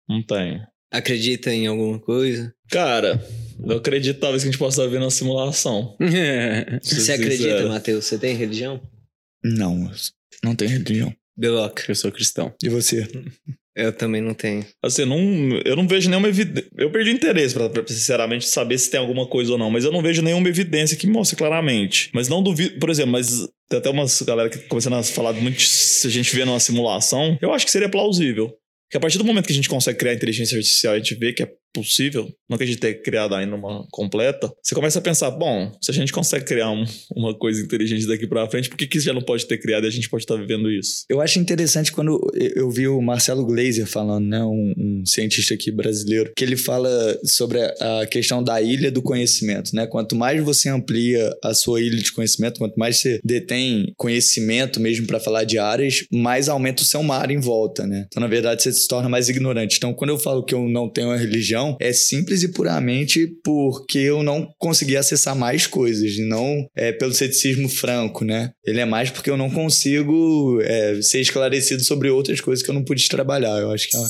não tenho. Acredita em alguma coisa? Cara, eu acredito talvez que a gente possa estar vendo uma simulação. Você acredita. Matheus? Você tem religião? Não, não tem religião. Beloca. Eu sou cristão. E você? Eu também não tenho. Assim, eu não, eu não vejo nenhuma evidência. Eu perdi interesse, pra, pra, sinceramente, saber se tem alguma coisa ou não. Mas eu não vejo nenhuma evidência que mostre claramente. Mas não duvido. Por exemplo, mas tem até umas galera que começando a falar muito. Se a gente vê numa simulação, eu acho que seria plausível. Porque a partir do momento que a gente consegue criar inteligência artificial a gente vê que é possível, não que a gente tenha criado ainda uma completa, você começa a pensar, bom, se a gente consegue criar um- uma coisa inteligente daqui pra frente, por que, que já não pode ter criado e a gente pode estar vivendo isso? Eu acho interessante quando eu- vi o Marcelo Gleiser falando, né, um, um cientista aqui brasileiro, que ele fala sobre a, a questão da ilha do conhecimento, né? Quanto mais você amplia a sua ilha de conhecimento, quanto mais você detém conhecimento mesmo para falar de áreas, mais aumenta o seu mar em volta, né? Então, na verdade, você se torna mais ignorante. Então, quando eu falo que eu não tenho uma religião, é simples e puramente porque eu não consegui acessar mais coisas, e não é pelo ceticismo franco, né? Ele é mais porque eu não consigo é, ser esclarecido sobre outras coisas que eu não pude trabalhar. Eu acho que é,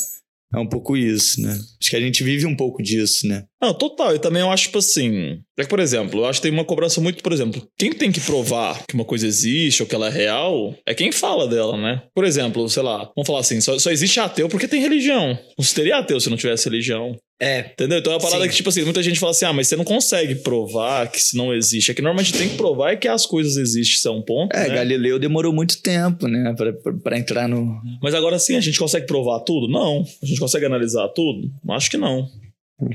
é um pouco isso, né? Acho que a gente vive um pouco disso, né? Não, total. E também eu acho, tipo assim. É que, por exemplo, eu acho que tem uma cobrança muito, por exemplo, quem tem que provar que uma coisa existe ou que ela é real é quem fala dela, né? Por exemplo, sei lá, vamos falar assim, só, só existe ateu porque tem religião. Não teria ateu se não tivesse religião. É, Entendeu? Então é uma parada Sim. que, tipo assim, muita gente fala assim: ah, mas você não consegue provar que se não existe. É que normalmente tem que provar é que as coisas existem, isso é um ponto. É, né? Galileu demorou muito tempo, né, pra, pra, pra entrar no. Mas agora sim, a gente consegue provar tudo? Não. A gente consegue analisar tudo? Acho que não.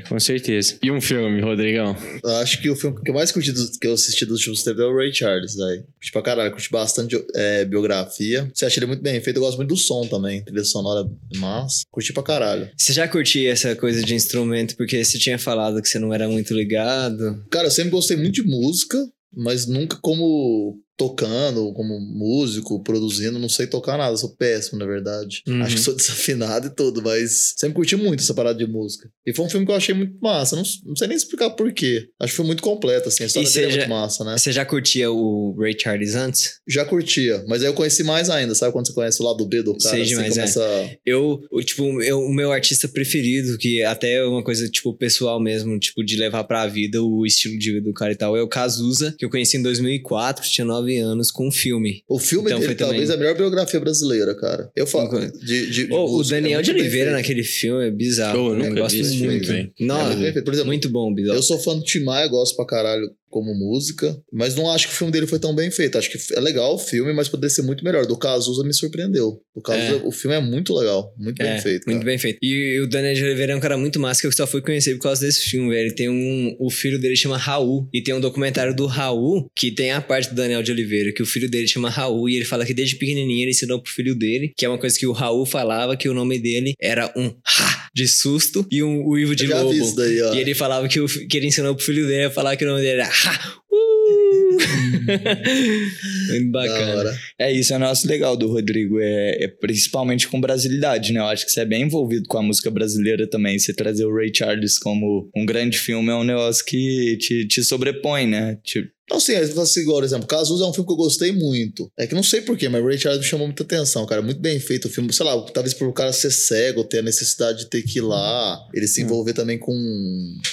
Com certeza. E um filme, Rodrigão? Eu acho que o filme que eu mais curti do- que eu assisti dos últimos tempos é o Ray Charles, velho. Curti pra caralho, curti bastante é, biografia. Você acha ele muito bem feito, eu gosto muito do som também. Trilha sonora massa. Curti pra caralho. você já curtia essa coisa de instrumento porque você tinha falado que você não era muito ligado? Cara, eu sempre gostei muito de música, mas nunca como tocando, como músico, produzindo, não sei tocar nada, sou péssimo, na verdade. Uhum. Acho que sou desafinado e tudo, mas sempre curti muito essa parada de música. E foi um filme que eu achei muito massa, não, não sei nem explicar por quê. Acho que foi muito completo, assim, a história E dele seja- é muito massa, né? Você já curtia o Ray Charles antes? Já curtia, mas aí eu conheci mais ainda, sabe quando você conhece o lado B do cara, Sei assim, demais, começa... Eu, o, tipo, eu, o meu artista preferido, que até é uma coisa, tipo, pessoal mesmo, tipo, de levar pra vida o estilo de vida do cara e tal, é o Cazuza, que eu conheci em 2004, tinha 9 anos, com um filme. O filme Então, dele foi talvez também. é a melhor biografia brasileira, cara. Eu falo de, de, de Ô, o música, é Daniel muito de Oliveira naquele filme é bizarro. Ô, eu né? gosto vi esse filme, muito. velho. É Não, muito. Por exemplo, muito bom, bizarro. Eu sou fã do Tim Maia, gosto pra caralho como música, mas não acho que o filme dele foi tão bem feito. Acho que é legal o filme, mas poderia ser muito melhor. Do Cazuza me surpreendeu. O Cazuza, o filme é muito legal, muito É, bem feito. Muito cara. bem feito. E o Daniel de Oliveira é um cara muito massa que eu só fui conhecer por causa desse filme, velho. Tem um. O filho dele chama Raul. E tem um documentário do Raul que tem a parte do Daniel de Oliveira, que o filho dele chama Raul. E ele fala que desde pequenininho ele ensinou pro filho dele, que é uma coisa que o Raul falava, que o nome dele era um ha de susto e um uivo de lobo. daí. E ele falava que, o, que ele ensinou pro filho dele a falar que o nome dele era. Uh! muito bacana. É isso, é o nosso legal do Rodrigo, é, é principalmente com brasilidade, né? Eu acho que você é bem envolvido com a música brasileira também. Você trazer o Ray Charles como um grande filme é um negócio que te, te sobrepõe, né? Te- Então, assim, assim, igual, por exemplo, Cazuza é um filme que eu gostei muito. É que não sei porquê, mas Ray Charles me chamou muita atenção, cara. Muito bem feito o filme. Sei lá, talvez por o cara ser cego, ter a necessidade de ter que ir lá. Ele se envolver também com.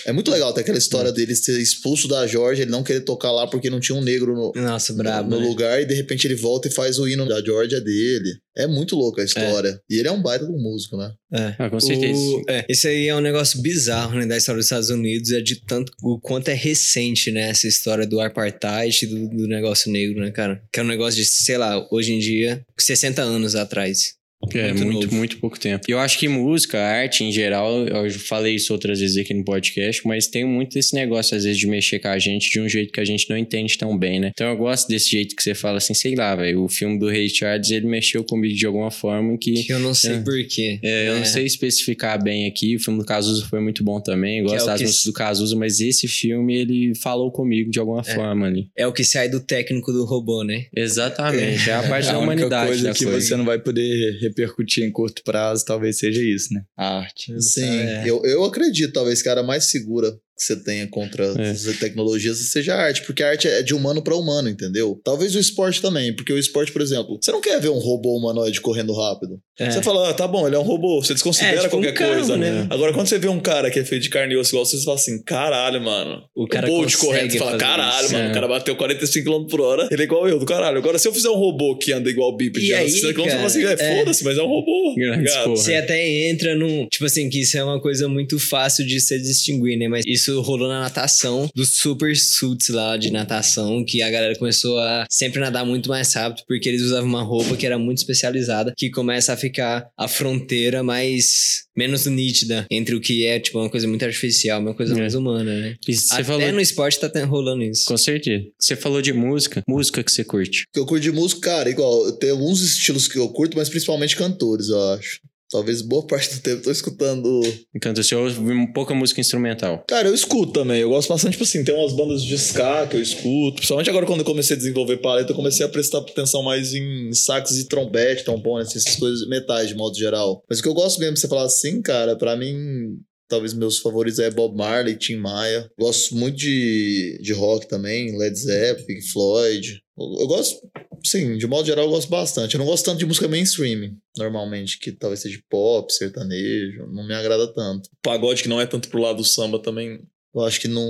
É muito legal ter aquela história dele ser expulso da Georgia, ele não querer tocar lá porque não tinha um negro no, Nossa, brabo. no né? lugar e de repente ele volta e faz o hino da Georgia dele. É muito louco a história. E ele é um baita do músico, né? É. Ah, com certeza. O- é, esse aí é um negócio bizarro, né, da história dos Estados Unidos, é de tanto o quanto é recente, né, essa história do apartheid, do, do negócio negro, né, cara? Que é um negócio de, sei lá, hoje em dia, 60 anos atrás. É, Muito muito, muito pouco tempo. E eu acho que música, arte em geral, eu falei isso outras vezes aqui no podcast, mas tem muito esse negócio, às vezes, de mexer com a gente de um jeito que a gente não entende tão bem, né? Então eu gosto desse jeito que você fala assim, sei lá, velho. O filme do Ray Charles, ele mexeu comigo de alguma forma que. Que eu não sei É. porquê. É, eu não sei especificar bem aqui. O filme do Cazuza foi muito bom também. Eu é gosto das que- músicas do Cazuza, mas esse filme, ele falou comigo de alguma É. forma ali. É o que sai do técnico do robô, né? Exatamente. É, a parte da humanidade coisa da que coisa. você não vai poder repercutir em curto prazo talvez seja isso, né? A arte. Sim, É. eu, eu acredito, talvez, que a área mais segura que você tenha contra É. as tecnologias seja arte, porque a arte é de humano para humano, entendeu? Talvez o esporte também, porque o esporte, por exemplo, você não quer ver um robô humanoide correndo rápido. É. Você fala, ah, tá bom, ele é um robô, você desconsidera É, tipo um qualquer carro, coisa. né? Agora, quando você vê um cara que é feito de carne e osso igual, você fala assim, caralho, mano. O cara Bolt correndo, você fala, caralho, isso. mano, É. o cara bateu 45 km por hora, ele é igual eu, do caralho. Agora, se eu fizer um robô que anda igual o bípede, de aí, 60 km, você fala assim, é, é. foda-se, mas é um robô. Você até entra num. Tipo assim, que isso é uma coisa muito fácil de se distinguir, né? Mas isso rolou na natação, dos super suits lá de natação, que a galera começou a sempre nadar muito mais rápido, porque eles usavam uma roupa que era muito especializada, que começa a ficar a fronteira mais. menos nítida entre o que é, tipo, uma coisa muito artificial, uma coisa É. mais humana, né? E Até falou. no esporte tá rolando isso. Com certeza. Você falou de música. Música que você curte. Que eu curto de música, cara, igual, tem alguns estilos que eu curto, mas principalmente cantores, eu acho. Talvez boa parte do tempo eu tô escutando. Enquanto você ouve pouca música instrumental. Cara, eu escuto também. Eu gosto bastante, tipo assim, tem umas bandas de ska que eu escuto. Principalmente agora quando eu comecei a desenvolver paleta, eu comecei a prestar atenção mais em sax e trompete, trombone, assim, essas coisas, metais de modo geral. Mas o que eu gosto mesmo de você falar assim, cara, pra mim, talvez meus favoritos é Bob Marley, Tim Maia. Gosto muito de, de rock também, Led Zeppelin, Pink Floyd. Eu, eu gosto, sim, de modo geral eu gosto bastante. Eu não gosto tanto de música mainstream, normalmente, que talvez seja pop, sertanejo, não me agrada tanto. pagode que não é tanto pro lado do samba também Eu acho que não.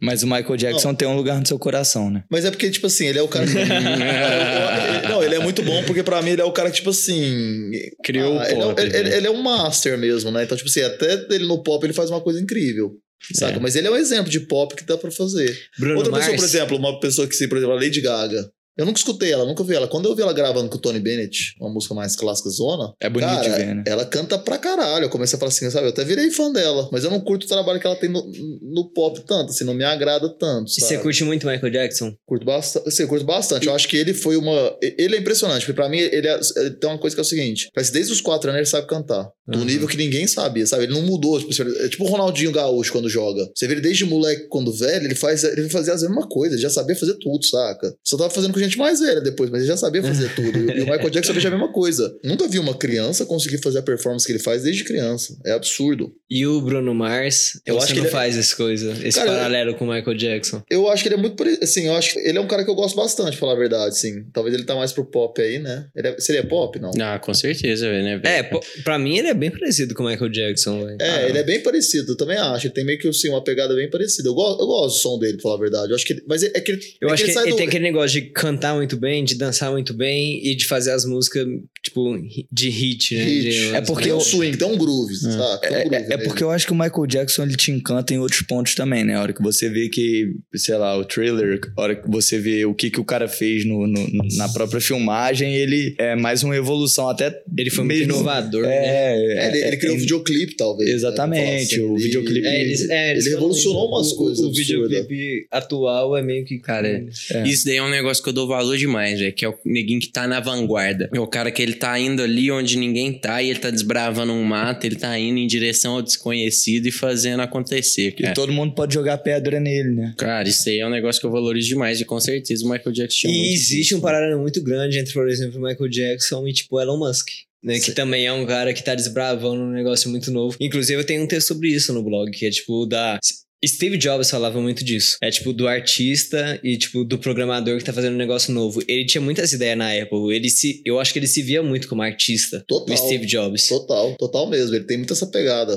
Mas o Michael Jackson tem um lugar no seu coração, né? Mas é porque, tipo assim, ele é o cara que. não, ele é muito bom porque pra mim ele é o cara que, tipo assim. Criou o ele, é, pop, ele, né? ele- ele é um master mesmo, né? Então, tipo assim, até ele no pop ele faz uma coisa incrível. Saca? É. Mas ele é um exemplo de pop que dá pra fazer. Bruno Outra Mars. pessoa, por exemplo, uma pessoa que se, por exemplo, a Lady Gaga. Eu nunca escutei ela, nunca vi ela. Quando eu vi ela gravando com o Tony Bennett, uma música mais clássica zona, É bonito cara, de ver, né? ela canta pra caralho. Eu comecei a falar assim, sabe? Eu até virei fã dela, mas eu não curto o trabalho que ela tem no, no pop tanto, assim, não me agrada tanto. E Sabe? você curte muito Michael Jackson? Curto bastante. Assim, eu curto bastante. Eu acho que ele foi uma. Ele é impressionante, porque pra mim ele, é- ele tem uma coisa que é o seguinte: parece desde os quatro anos ele sabe cantar. Do Uhum. nível que ninguém sabia, sabe? Ele não mudou. Tipo, é tipo o Ronaldinho Gaúcho quando joga. Você vê ele desde moleque, quando velho, ele faz ele fazia a mesma coisa, ele já sabia fazer tudo, saca? Só tava fazendo com gente mais velha depois, mas ele já sabia fazer tudo. E o Michael Jackson fez a mesma coisa. Nunca vi uma criança conseguir fazer a performance que ele faz desde criança. É absurdo. E o Bruno Mars? Eu acho que ele- faz essa coisa, esse Cara, paralelo com o Michael Jackson. Eu acho que ele é muito. Assim, eu acho que ele é um cara que eu gosto bastante, pra falar a verdade, sim. Talvez ele tá mais pro pop aí, né? Ele é, seria pop, não? Ah, com certeza, velho, né? É, pô, pra mim ele é bem parecido com o Michael Jackson, velho. É, ele é bem parecido, eu também acho. Ele tem meio que assim, uma pegada bem parecida. Eu gosto, eu gosto do som dele, pra falar a verdade. Eu acho que ele- mas é, é que ele, Eu é acho que sai ele do- tem aquele negócio de cantar muito bem, de dançar muito bem e de fazer as músicas, tipo, de hit, né? hit. De- É porque um eu- swing, tem um groove, saca? Tem um É, groove é- é nele. porque eu acho que o Michael Jackson ele te encanta em outros pontos também, né? A hora que você vê que, sei lá, o trailer, a hora que você vê o que, que o cara fez no, no- na própria filmagem, ele é mais uma evolução. Até Ele foi muito mesmo- inovador, né? É, É, ele, ele criou um é- videoclipe, talvez. né? Exatamente, falar o videoclipe- É, eles, é, eles ele falam revolucionou umas O- coisas O, videoclipe atual é meio que. Cara, É. Isso daí é um negócio que eu dou valor demais, velho. Que é o neguinho que tá na vanguarda. É o cara que ele tá indo ali onde ninguém tá e ele tá desbravando um mato, ele tá indo em direção ao desconhecido e fazendo acontecer, E cara. todo mundo pode jogar pedra nele, né? Cara, isso aí é um negócio que eu valorizo demais e com certeza o Michael Jackson tinha E existe um paralelo muito grande entre, por exemplo, o Michael Jackson e, tipo, Elon Musk. Né, que também é um cara que tá desbravando um negócio muito novo. Inclusive, eu tenho um texto sobre isso no blog, que é tipo da. Steve Jobs falava muito disso. É tipo do artista e tipo do programador que tá fazendo um negócio novo. Ele tinha muitas ideias na Apple. Ele se, eu acho que ele se via muito como artista. Total. O Steve Jobs. Total, total mesmo. Ele tem muito essa pegada.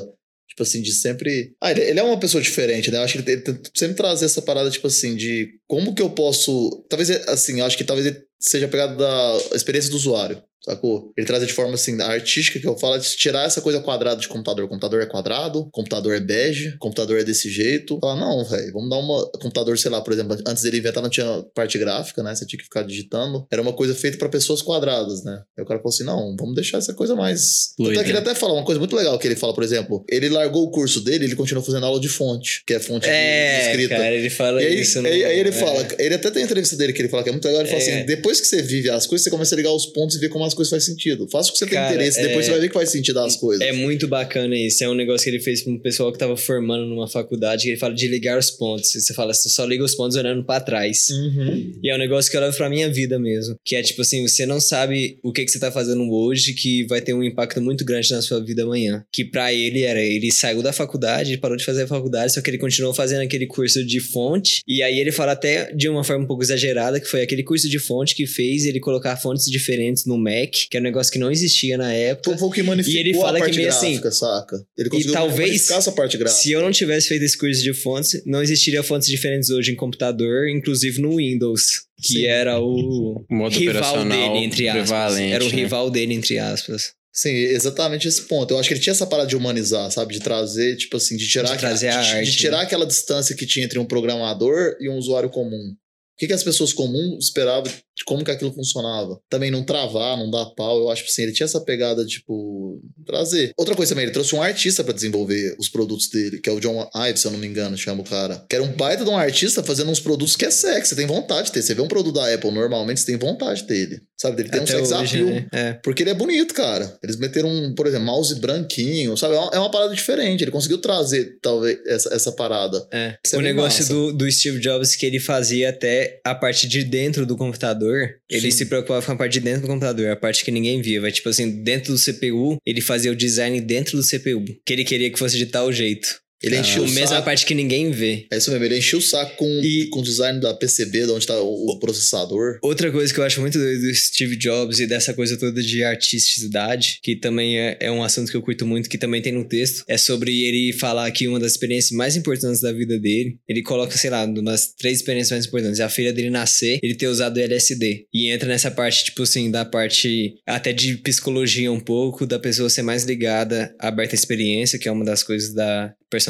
Tipo assim, de sempre. Ah, ele, ele é uma pessoa diferente, né? Eu acho que ele, ele tenta sempre trazer essa parada, tipo assim, de como que eu posso. Talvez, assim, eu acho que talvez ele seja a pegada da experiência do usuário. Sacou? Ele traz de forma assim, artística que eu falo, é de tirar essa coisa quadrada de computador. computador é quadrado, computador é bege, computador é desse jeito. Falar, não, velho, vamos dar uma. Computador, sei lá, por exemplo, antes dele inventar não tinha parte gráfica, né? Você tinha que ficar digitando. Era uma coisa feita pra pessoas quadradas, né? Aí o cara falou assim: não, vamos deixar essa coisa mais. Tanto Fluida. é que ele até fala uma coisa muito legal que ele fala, por exemplo, ele largou o curso dele, ele continuou fazendo aula de fonte, que é fonte de- de É, escrita. cara, ele fala E aí, isso. aí, aí ele é. fala, ele até tem a entrevista dele que ele fala que é muito legal. Ele fala É. assim: depois que você vive as coisas, você começa a ligar os pontos e ver como as coisas fazem sentido. Faça o que você Cara, tem interesse, depois é- você vai ver que faz sentido as coisas. É muito bacana isso. É um negócio que ele fez com o pessoal que tava formando numa faculdade, que ele fala de ligar os pontos. E você fala, você só liga os pontos olhando pra trás. Uhum. E é um negócio que eu levo pra minha vida mesmo. Que é tipo assim, você não sabe o que, que você tá fazendo hoje que vai ter um impacto muito grande na sua vida amanhã. Que pra ele era, ele saiu da faculdade, parou de fazer a faculdade, só que ele continuou fazendo aquele curso de fonte. E aí ele fala até de uma forma um pouco exagerada, que foi aquele curso de fonte que fez ele colocar fontes diferentes no Mac, que é um negócio que não existia na época. Foi o que E ele fala a que meio assim, gráfica, saca? Ele conseguiu talvez, manificar essa parte gráfica. Se eu não tivesse feito esse curso de fontes, não existiria fontes diferentes hoje em computador, inclusive no Windows, que Sim. era o Modo rival operacional dele, entre aspas. Era o né? rival dele, entre aspas. Sim, exatamente esse ponto. Eu acho que ele tinha essa parada de humanizar, sabe? De trazer, tipo assim, de tirar, De trazer a de, arte, de tirar né? aquela distância que tinha entre um programador e um usuário comum. O que, que as pessoas comuns esperavam de como que aquilo funcionava? Também não travar, não dar pau. Eu acho que assim, ele tinha essa pegada, tipo, trazer. Outra coisa também, ele trouxe um artista pra desenvolver os produtos dele, que é o John Ives, se eu não me engano, chama o cara. Que era um baita de um artista fazendo uns produtos que é sexy, você tem vontade de ter. Você vê um produto da Apple, normalmente você tem vontade dele. Sabe? Ele tem Até um sex appeal. né? É. Porque ele é bonito, cara. Eles meteram, um, por exemplo, mouse branquinho, sabe? É uma, é uma parada diferente. Ele conseguiu trazer, talvez, essa, essa parada. É. Isso é o negócio massa. do, do Steve Jobs que ele fazia até a parte de dentro do computador, ele Sim. se preocupava com a parte de dentro do computador, a parte que ninguém via. Vai, tipo assim, dentro do CPU, ele fazia o design dentro do CPU, que ele queria que fosse de tal jeito. Ele encheu a o mesma saco. parte que ninguém vê. É isso mesmo, ele encheu o saco com, E- com o design da PCB, de onde tá o, o processador. Outra coisa que eu acho muito doido do Steve Jobs e dessa coisa toda de artisticidade, que também é, é um assunto que eu curto muito, que também tem no texto, é sobre ele falar que uma das experiências mais importantes da vida dele, ele coloca, sei lá, umas três experiências mais importantes. É a filha dele nascer, ele ter usado o LSD. E entra nessa parte, tipo assim, da parte até de psicologia um pouco, da pessoa ser mais ligada, aberta à experiência, que é uma das coisas da personalidade,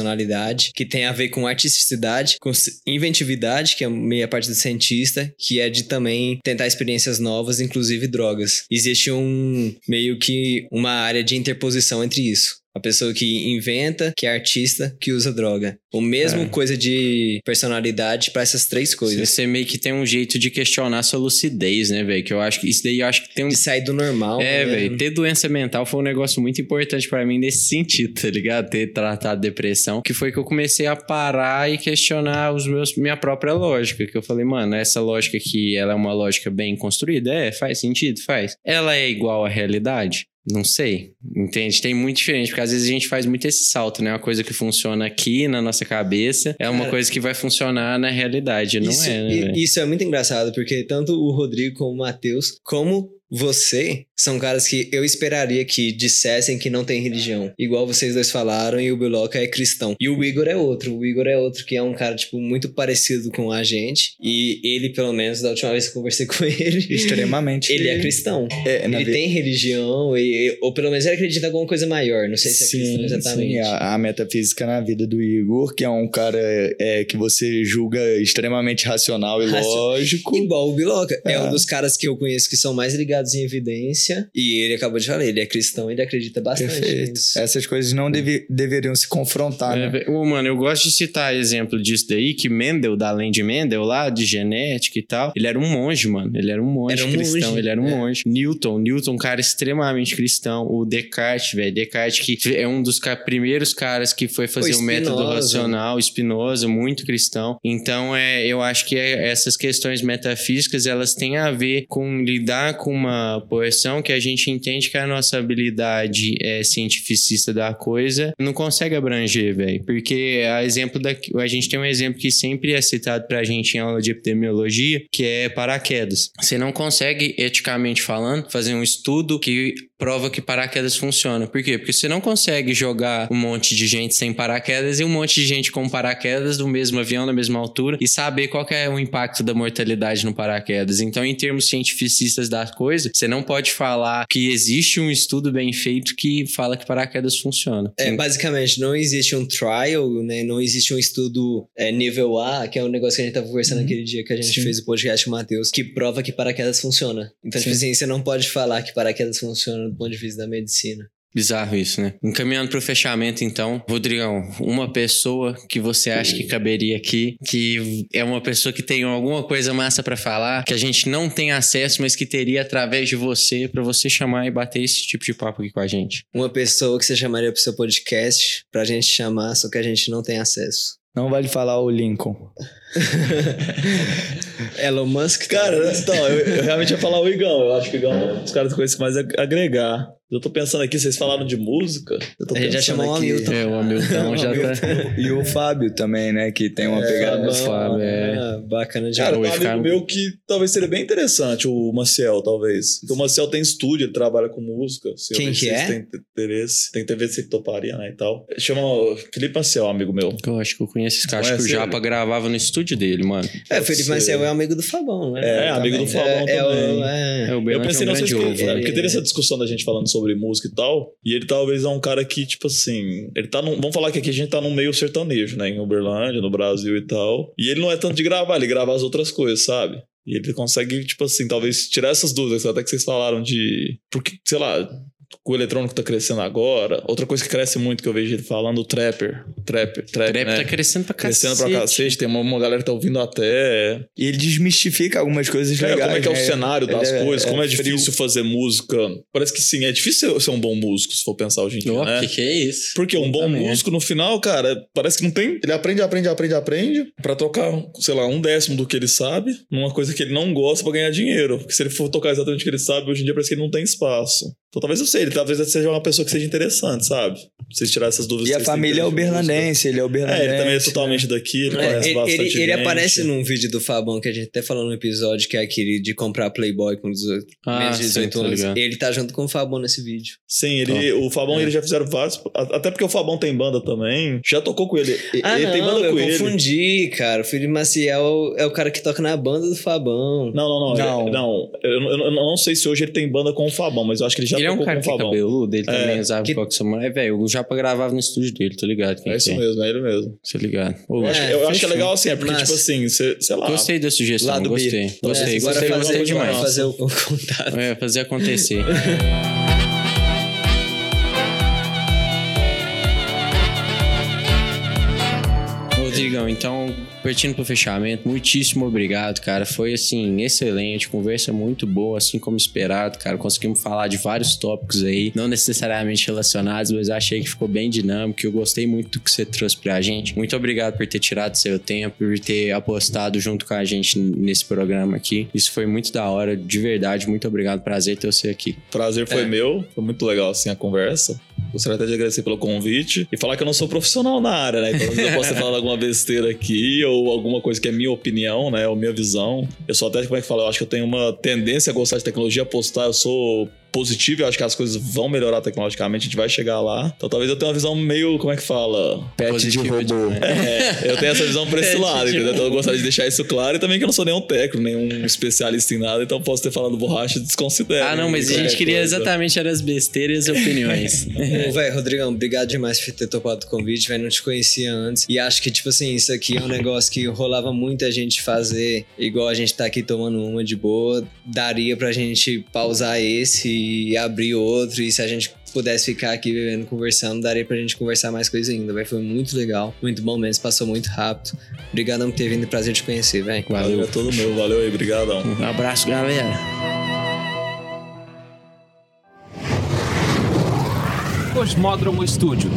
que tem a ver com artisticidade, com inventividade, que é meio a parte do cientista, que é de também tentar experiências novas, inclusive drogas. Existe um meio que uma área de interposição entre isso. A pessoa que inventa, que é artista, que usa droga. O mesmo É. coisa de personalidade para essas três coisas. Você meio que tem um jeito de questionar sua lucidez, né, velho? Que eu acho que isso daí eu acho que tem um. De sair do normal. É, né? velho, ter doença mental foi um negócio muito importante pra mim nesse sentido, tá ligado? Ter tratado depressão, que foi que eu comecei a parar e questionar os meus minha própria lógica, que eu falei, mano, essa lógica aqui, ela é uma lógica bem construída, é, faz sentido, faz. Ela é igual à realidade? Não sei, entende? Tem muito diferente, porque às vezes a gente faz muito esse salto, né? Uma coisa que funciona aqui na nossa cabeça é uma Cara, coisa que vai funcionar na realidade, não isso, é, né? isso é muito engraçado, porque tanto o Rodrigo como o Matheus, como você, são caras que eu esperaria que dissessem que não tem religião. Igual vocês dois falaram, e o Biloca é cristão. E o Igor é outro. O Igor é outro que é um cara, tipo, muito parecido com a gente. E ele, pelo menos, da última vez que eu conversei com ele, Extremamente. ele é cristão. É, Ele tem religião, e, ou pelo menos ele acredita em alguma coisa maior. Não sei se é sim, cristão exatamente. sim, a, a metafísica na vida do Igor, que é um cara é, que você julga extremamente racional e Raci- lógico. Igual o Biloca. É. É. um dos caras que eu conheço que são mais ligados em evidência. E ele acabou de falar, ele é cristão, ele acredita bastante Perfeito. nisso. Essas coisas não deve- deveriam se confrontar, É, né? ô, mano, eu gosto de citar exemplo disso daí, que Mendel, da além de Mendel, lá, de genética e tal, ele era um monge, mano. Ele era um monge Era um cristão, monge, ele era um é. monge. Newton, Newton, um cara extremamente cristão. O Descartes, velho. Descartes, que é um dos ca- primeiros caras que foi fazer o, método Spinoza. racional, Spinoza, muito cristão. Então, é, eu acho que é- essas questões metafísicas, elas têm a ver com lidar com uma poeção que a gente entende que a nossa habilidade é, cientificista da coisa não consegue abranger, velho. Porque a exemplo da, a gente tem um exemplo que sempre é citado pra gente em aula de epidemiologia, que é paraquedas. Você não consegue, eticamente falando, fazer um estudo que prova que paraquedas funciona. Por quê? Porque você não consegue jogar um monte de gente sem paraquedas e um monte de gente com paraquedas do mesmo avião, na mesma altura, e saber qual é o impacto da mortalidade no paraquedas. Então, em termos cientificistas da coisa, você não pode falar que existe um estudo bem feito que fala que paraquedas funciona. É, basicamente, não existe um trial, né? Não existe um estudo é, nível A, que é um negócio que a gente tava conversando aquele dia que a gente Sim. fez o podcast com o Matheus, que prova que paraquedas funciona. Então, tipo Sim. assim, você não pode falar que paraquedas funciona do ponto de vista da medicina. Bizarro isso, né? Encaminhando pro fechamento, então, Rodrigão, uma pessoa que você acha que caberia aqui, que é uma pessoa que tem alguma coisa massa pra falar, que a gente não tem acesso, mas que teria através de você, pra você chamar e bater esse tipo de papo aqui com a gente. Uma pessoa que você chamaria pro seu podcast pra gente chamar, só que a gente não tem acesso. Não vale falar o Lincoln. Elon Musk? Cara, então, eu, eu realmente ia falar o Igão. Eu acho que o Igão é um dos caras que coisa que mais a agregar. Eu tô pensando aqui, vocês falaram de música. Eu tô A gente já pensando chamou o Hamilton. É, o Hamilton já tá. E o Fábio também, né? Que tem uma pegada. Fábio, Fábio, é. Ah, bacana de Cara, tem um amigo meu que talvez seria bem interessante, o Maciel, talvez. Porque o Maciel tem estúdio, ele trabalha com música. Se eu Quem que é? têm interesse, tem que ver se toparia, né, e tal. Chama Felipe Maciel, amigo meu. Eu acho que eu conheço esse cara. Acho que o Japa ele? gravava no estúdio dele, mano. É, o Felipe ser. Marcel é amigo do Fabão, né? É, amigo do Fabão é, é, também. o- é. É, o Eu Berlândia pensei, é um não sei se grande que, ovo. é, porque teve essa discussão da gente falando sobre música e tal, e ele talvez é um cara que, tipo assim, ele tá num, vamos falar que aqui a gente tá num meio sertanejo, né, em Uberlândia, no Brasil e tal, e ele não é tanto de gravar, ele grava as outras coisas, sabe? E ele consegue, tipo assim, talvez tirar essas dúvidas, até que vocês falaram de, porque, sei lá, o eletrônico tá crescendo agora, outra coisa que cresce muito que eu vejo ele falando, o trapper, trapper, O trap, trap né? tá crescendo pra cacete. Crescendo pra cacete, tem uma, uma galera que tá ouvindo até. E ele desmistifica algumas coisas É, legais. como é que é o né? cenário Ele das coisas, como é, difícil fazer música. Parece que sim, é difícil ser- um bom músico, se for pensar hoje em dia, Ó, né? que que é isso? Porque um bom Também. músico, no final, cara, parece que não tem Ele aprende, aprende, aprende, aprende. pra tocar, sei lá, um décimo do que ele sabe, numa coisa que ele não gosta pra ganhar dinheiro. Porque se ele for tocar exatamente o que ele sabe, hoje em dia parece que ele não tem espaço. Então talvez eu sei, ele talvez seja uma pessoa que seja interessante, sabe? Pra vocês tirar essas dúvidas. E a família é o interesse em música. berlandense, ele é o berlandense. É, ele também é né? totalmente daqui, ele É, conhece ele, bastante ele, ele aparece num vídeo do Fabão que a gente até falou no episódio, que é aquele de comprar Playboy com 18, Ah, menos de sim, 18 tô anos. Ele tá junto com o Fabão nesse vídeo. Sim, ele, o Fabão É. ele já fizeram vários. Até porque o Fabão tem banda também. Já tocou com ele. Ah, ele não, tem banda eu com ele. confundi, cara. O Felipe Maciel é o cara que toca na banda do Fabão. Não, não, não. Não. Não. não. Eu, eu- eu não sei se hoje ele tem banda com o Fabão, mas eu acho que ele já ele é um cara com que é Fabão. cabeludo, ele também É, usava que- que... samurai. Velho, o Japa gravava no estúdio dele, tô ligado? Quem É isso é? mesmo, é ele mesmo. Tô ligado. Ô, Eu acho, É, eu acho que é legal assim, é porque, tipo assim, cê- sei lá. Gostei da sugestão, gostei. Gostei, É, gostei, gostei, demais. fazer o contato. É, fazer acontecer. Rodrigão, então, partindo pro fechamento, muitíssimo obrigado, cara. Foi, assim, excelente, conversa muito boa, assim como esperado, cara. Conseguimos falar de vários tópicos aí, não necessariamente relacionados, mas achei que ficou bem dinâmico. Eu gostei muito do que você trouxe pra gente. Muito obrigado por ter tirado seu tempo, por ter apostado junto com a gente nesse programa aqui. Isso foi muito da hora, de verdade. Muito obrigado, prazer ter você aqui. Prazer foi É. meu, foi muito legal assim a conversa. Gostaria até de agradecer pelo convite e falar que eu não sou profissional na área, né? Então eu posso ter falado alguma besteira aqui ou alguma coisa que é minha opinião, né? Ou minha visão. Eu sou até, como é que fala? Eu acho que eu tenho uma tendência a gostar de tecnologia, apostar. Eu sou positivo, eu acho que as coisas vão melhorar tecnologicamente, a gente vai chegar lá. Então talvez eu tenha uma visão meio, como é que fala? Pet de Positivo robô. demais. É, eu tenho essa visão pra esse lado, entendeu? Então eu gostaria de deixar isso claro e também que eu não sou nenhum técnico, nenhum especialista em nada, então posso ter falado borracha e desconsidero. Ah, não, mas a gente qualquer queria coisa. exatamente era as besteiras e opiniões. Ô, Véi, Rodrigão, obrigado demais por ter topado o convite, velho. Não te conhecia antes. E acho que, tipo assim, isso aqui é um negócio que rolava muita gente fazer, igual a gente tá aqui tomando uma de boa. Daria pra gente pausar esse e abrir outro. E se a gente pudesse ficar aqui bebendo, conversando, daria pra gente conversar mais coisa ainda, velho. Foi muito legal, muito bom mesmo, passou muito rápido. Obrigadão por ter vindo, prazer te conhecer, velho. Valeu, Valeu. é todo meu, valeu aí, obrigadão. Um abraço, galera. Cosmódromo Estúdio.